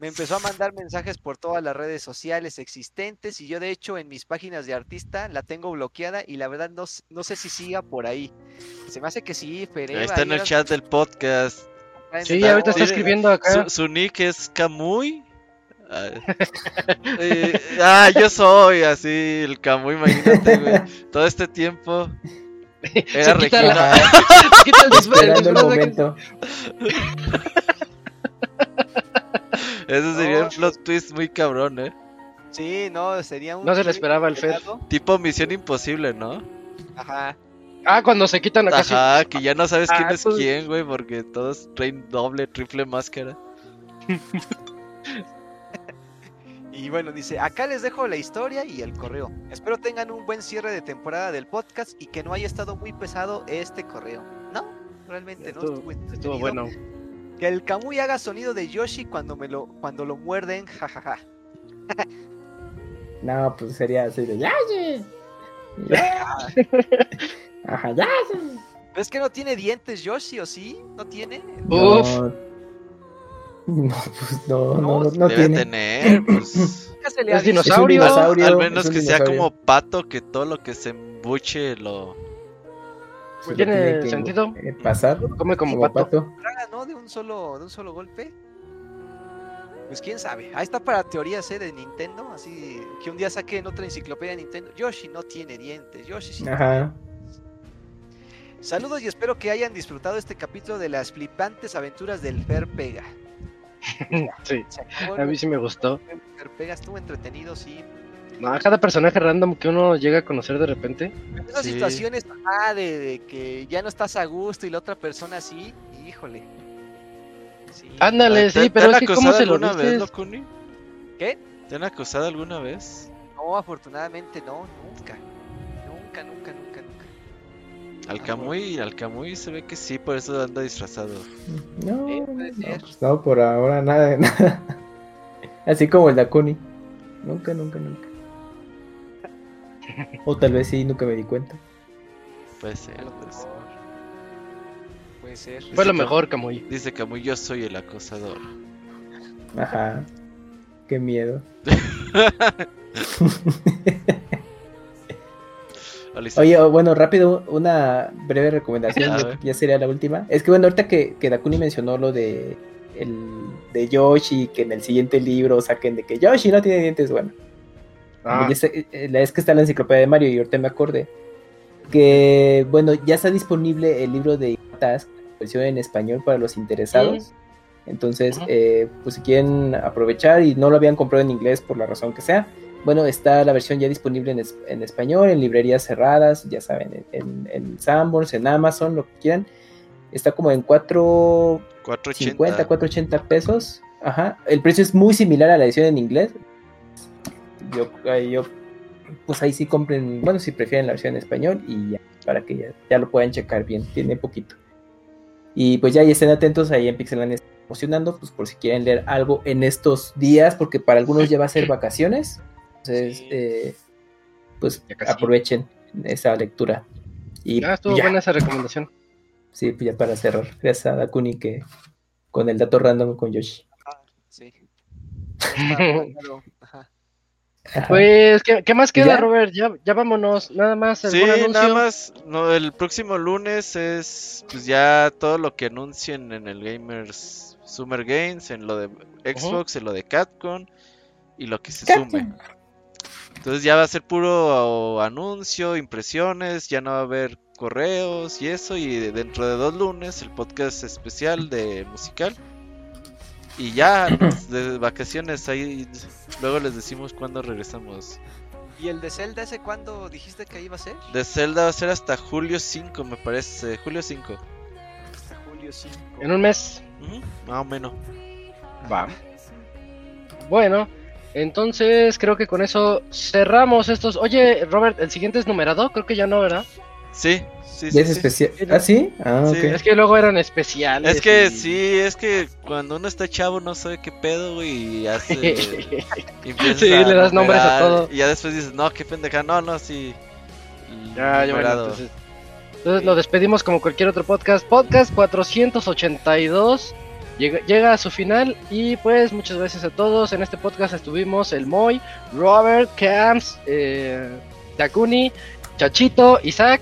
Speaker 2: me empezó a mandar mensajes por todas las redes sociales existentes y yo de hecho en mis páginas de artista la tengo bloqueada y la verdad no, no sé si siga por ahí. Se me hace que sí, pero...
Speaker 5: Ahí está en el chat del podcast.
Speaker 1: Sí, ahorita está escribiendo acá.
Speaker 5: Su, su nick es Camuy. Ah, eh, ah, yo soy así, el Camuy, imagínate, güey. Todo este tiempo. Era
Speaker 1: Se quita
Speaker 5: Regina.
Speaker 1: se quita el el
Speaker 3: momento.
Speaker 5: Ese sería
Speaker 2: No,
Speaker 5: un plot twist muy cabrón, ¿eh?
Speaker 2: Sí, no, sería un...
Speaker 1: No se le esperaba al Fer.
Speaker 5: Tipo Misión Imposible, ¿no?
Speaker 2: Ajá.
Speaker 1: Ah, cuando se quitan acá sí.
Speaker 5: Ajá, que ya no sabes quién
Speaker 1: Ah,
Speaker 5: es
Speaker 1: pues-
Speaker 5: quién, güey, porque todos traen doble, triple máscara.
Speaker 2: Y bueno, dice, acá les dejo la historia y el correo. Espero tengan un buen cierre de temporada del podcast y que no haya estado muy pesado este correo. No, realmente no.
Speaker 1: Estuvo,
Speaker 2: Estuvo,
Speaker 1: estuvo
Speaker 2: entretenido.
Speaker 1: bueno.
Speaker 2: Que el Kamui haga sonido de Yoshi cuando me lo cuando lo muerden, jajaja.
Speaker 3: No, pues sería así de. Yashi. Ajá, Yashi.
Speaker 2: Pero es que no tiene dientes Yoshi, ¿o sí? ¿No tiene?
Speaker 1: Uf.
Speaker 3: No, no, pues no, no, no, no
Speaker 5: Debe
Speaker 3: tiene.
Speaker 5: tener, pues.
Speaker 2: Nunca se le
Speaker 1: Es
Speaker 2: visto.
Speaker 3: Es un
Speaker 1: dinosaurio.
Speaker 3: dinosaurio.
Speaker 5: Al menos
Speaker 3: es
Speaker 5: que sea
Speaker 3: dinosaurio.
Speaker 5: como pato, que todo lo que se embuche lo.
Speaker 3: Lo
Speaker 1: ¿Tiene
Speaker 3: que,
Speaker 1: sentido?
Speaker 3: eh, pasar
Speaker 1: Come como
Speaker 3: como
Speaker 1: pato.
Speaker 3: pato.
Speaker 2: traga, ¿no? De un solo, de un solo golpe. Pues quién sabe. Ahí está para teorías ¿eh? de Nintendo. Así que un día saquen otra enciclopedia de Nintendo. Yoshi no tiene dientes. Yoshi sí.
Speaker 3: Ajá.
Speaker 2: Saludos y espero que hayan disfrutado este capítulo de las flipantes aventuras del Fer Pega.
Speaker 1: Sí, a mí sí me gustó.
Speaker 2: Fer Pega, estuvo entretenido, sí.
Speaker 1: No, cada personaje random que uno llega a conocer de repente.
Speaker 2: Esas
Speaker 5: Sí.
Speaker 2: situaciones ah, de, de que ya no estás a gusto y la otra persona sí, híjole. Sí.
Speaker 1: Ándale,
Speaker 5: ¿Te-
Speaker 1: sí,
Speaker 5: te
Speaker 1: pero
Speaker 5: han
Speaker 1: es que ¿cómo
Speaker 5: acosado
Speaker 1: se lo
Speaker 5: alguna vez,
Speaker 1: dices?
Speaker 5: Locuni?
Speaker 2: ¿Qué?
Speaker 5: ¿Te han acosado alguna vez?
Speaker 2: No, afortunadamente no, nunca. Nunca, nunca, nunca, nunca.
Speaker 5: Al Camuy, al Camuy se ve que sí, por eso anda disfrazado.
Speaker 3: No,
Speaker 2: Eh,
Speaker 3: no, pues no, por ahora nada de nada. Así como el Dakuni. Nunca, nunca, nunca. O tal vez sí, nunca me di cuenta.
Speaker 5: Puede ser, puede ser.
Speaker 2: Puede ser.
Speaker 1: Fue lo mejor, Camuy.
Speaker 5: Dice Camuy, yo soy el acosador.
Speaker 3: Ajá. Qué miedo. Oye, bueno, rápido, una breve recomendación, ya sería la última. Es que bueno, ahorita que, que Dakuni mencionó lo de el de Yoshi, que en el siguiente libro saquen de que Yoshi no tiene dientes, bueno.
Speaker 1: Ah,
Speaker 3: sé, eh, la es que está en la enciclopedia de Mario y ahorita me acordé que bueno, ya está disponible el libro de Task, versión en español para los interesados. Entonces, eh, pues si quieren aprovechar y no lo habían comprado en inglés por la razón que sea, bueno, está la versión ya disponible en, es- en español, en librerías cerradas, ya saben, en, en, en Sanborns, en Amazon, lo que quieran. Está como en 450,
Speaker 5: 480.
Speaker 3: 480 pesos. Ajá. El precio es muy similar a la edición en inglés. Yo, ahí yo pues ahí sí compren, bueno, si prefieren la versión en español y ya, para que ya, ya lo puedan checar bien, tiene poquito. Y pues ya y estén atentos ahí en Pixelania emocionando, pues por si quieren leer algo en estos días, porque para algunos ya va a ser vacaciones. Entonces,
Speaker 2: Sí.
Speaker 3: eh, pues aprovechen esa lectura. Y
Speaker 1: ah, estuvo
Speaker 3: ya.
Speaker 1: buena esa recomendación.
Speaker 3: Sí, pues ya para cerrar. Gracias a Dakuni que con el dato random con Yoshi.
Speaker 2: Sí. Está bueno, ajá.
Speaker 3: Ajá.
Speaker 1: Pues, ¿qué, qué más queda,
Speaker 3: ¿Ya?
Speaker 1: Robert? Ya, ya vámonos. Nada más,
Speaker 5: Sí,
Speaker 1: anuncio.
Speaker 5: nada más. No, el próximo lunes es pues ya todo lo que anuncien en el Gamers Summer Games, en lo de Xbox, en lo de Capcom y lo que se sume. Entonces ya va a ser puro anuncio, impresiones, ya no va a haber correos y eso. Y dentro de dos lunes el podcast especial de musical. Y ya, pues, de vacaciones, ahí luego les decimos cuándo regresamos.
Speaker 2: ¿Y el de Zelda ese cuándo dijiste que iba a ser?
Speaker 5: De Zelda va a ser hasta julio 5, me parece. Julio 5.
Speaker 2: Hasta julio 5.
Speaker 1: En un mes.
Speaker 5: Más o menos.
Speaker 1: Va. Bueno, entonces creo que con eso cerramos estos. Oye, Robert, el siguiente es numerado. Creo que ya no, ¿verdad?
Speaker 5: Sí, sí,
Speaker 3: ¿Ya
Speaker 5: sí.
Speaker 3: es
Speaker 5: sí.
Speaker 3: especial? ¿Ah, sí? Ah,
Speaker 5: Sí.
Speaker 1: Es que luego eran especiales.
Speaker 5: Es que
Speaker 1: y-
Speaker 5: sí, es que cuando uno está chavo no sabe qué pedo, güey, y hace... y
Speaker 1: Sí, le das nombres a todo.
Speaker 5: Y ya después dices, no, qué pendeja, no, no, sí.
Speaker 1: Ya, ya, bueno, entonces, entonces lo despedimos como cualquier otro podcast. Podcast 482 llega, llega a su final y pues muchas gracias a todos. En este podcast estuvimos el Moy, Robert, Camps, eh, Takuni, Chachito, Isaac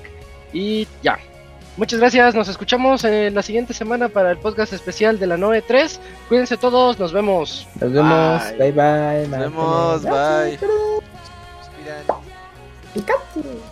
Speaker 1: y ya. Muchas gracias, nos escuchamos en la siguiente semana para el podcast especial de la 9.3. Cuídense todos, nos vemos.
Speaker 3: Nos vemos.
Speaker 1: Bye.
Speaker 3: Bye bye.
Speaker 5: Nos vemos, bye.
Speaker 2: Respiran.
Speaker 8: El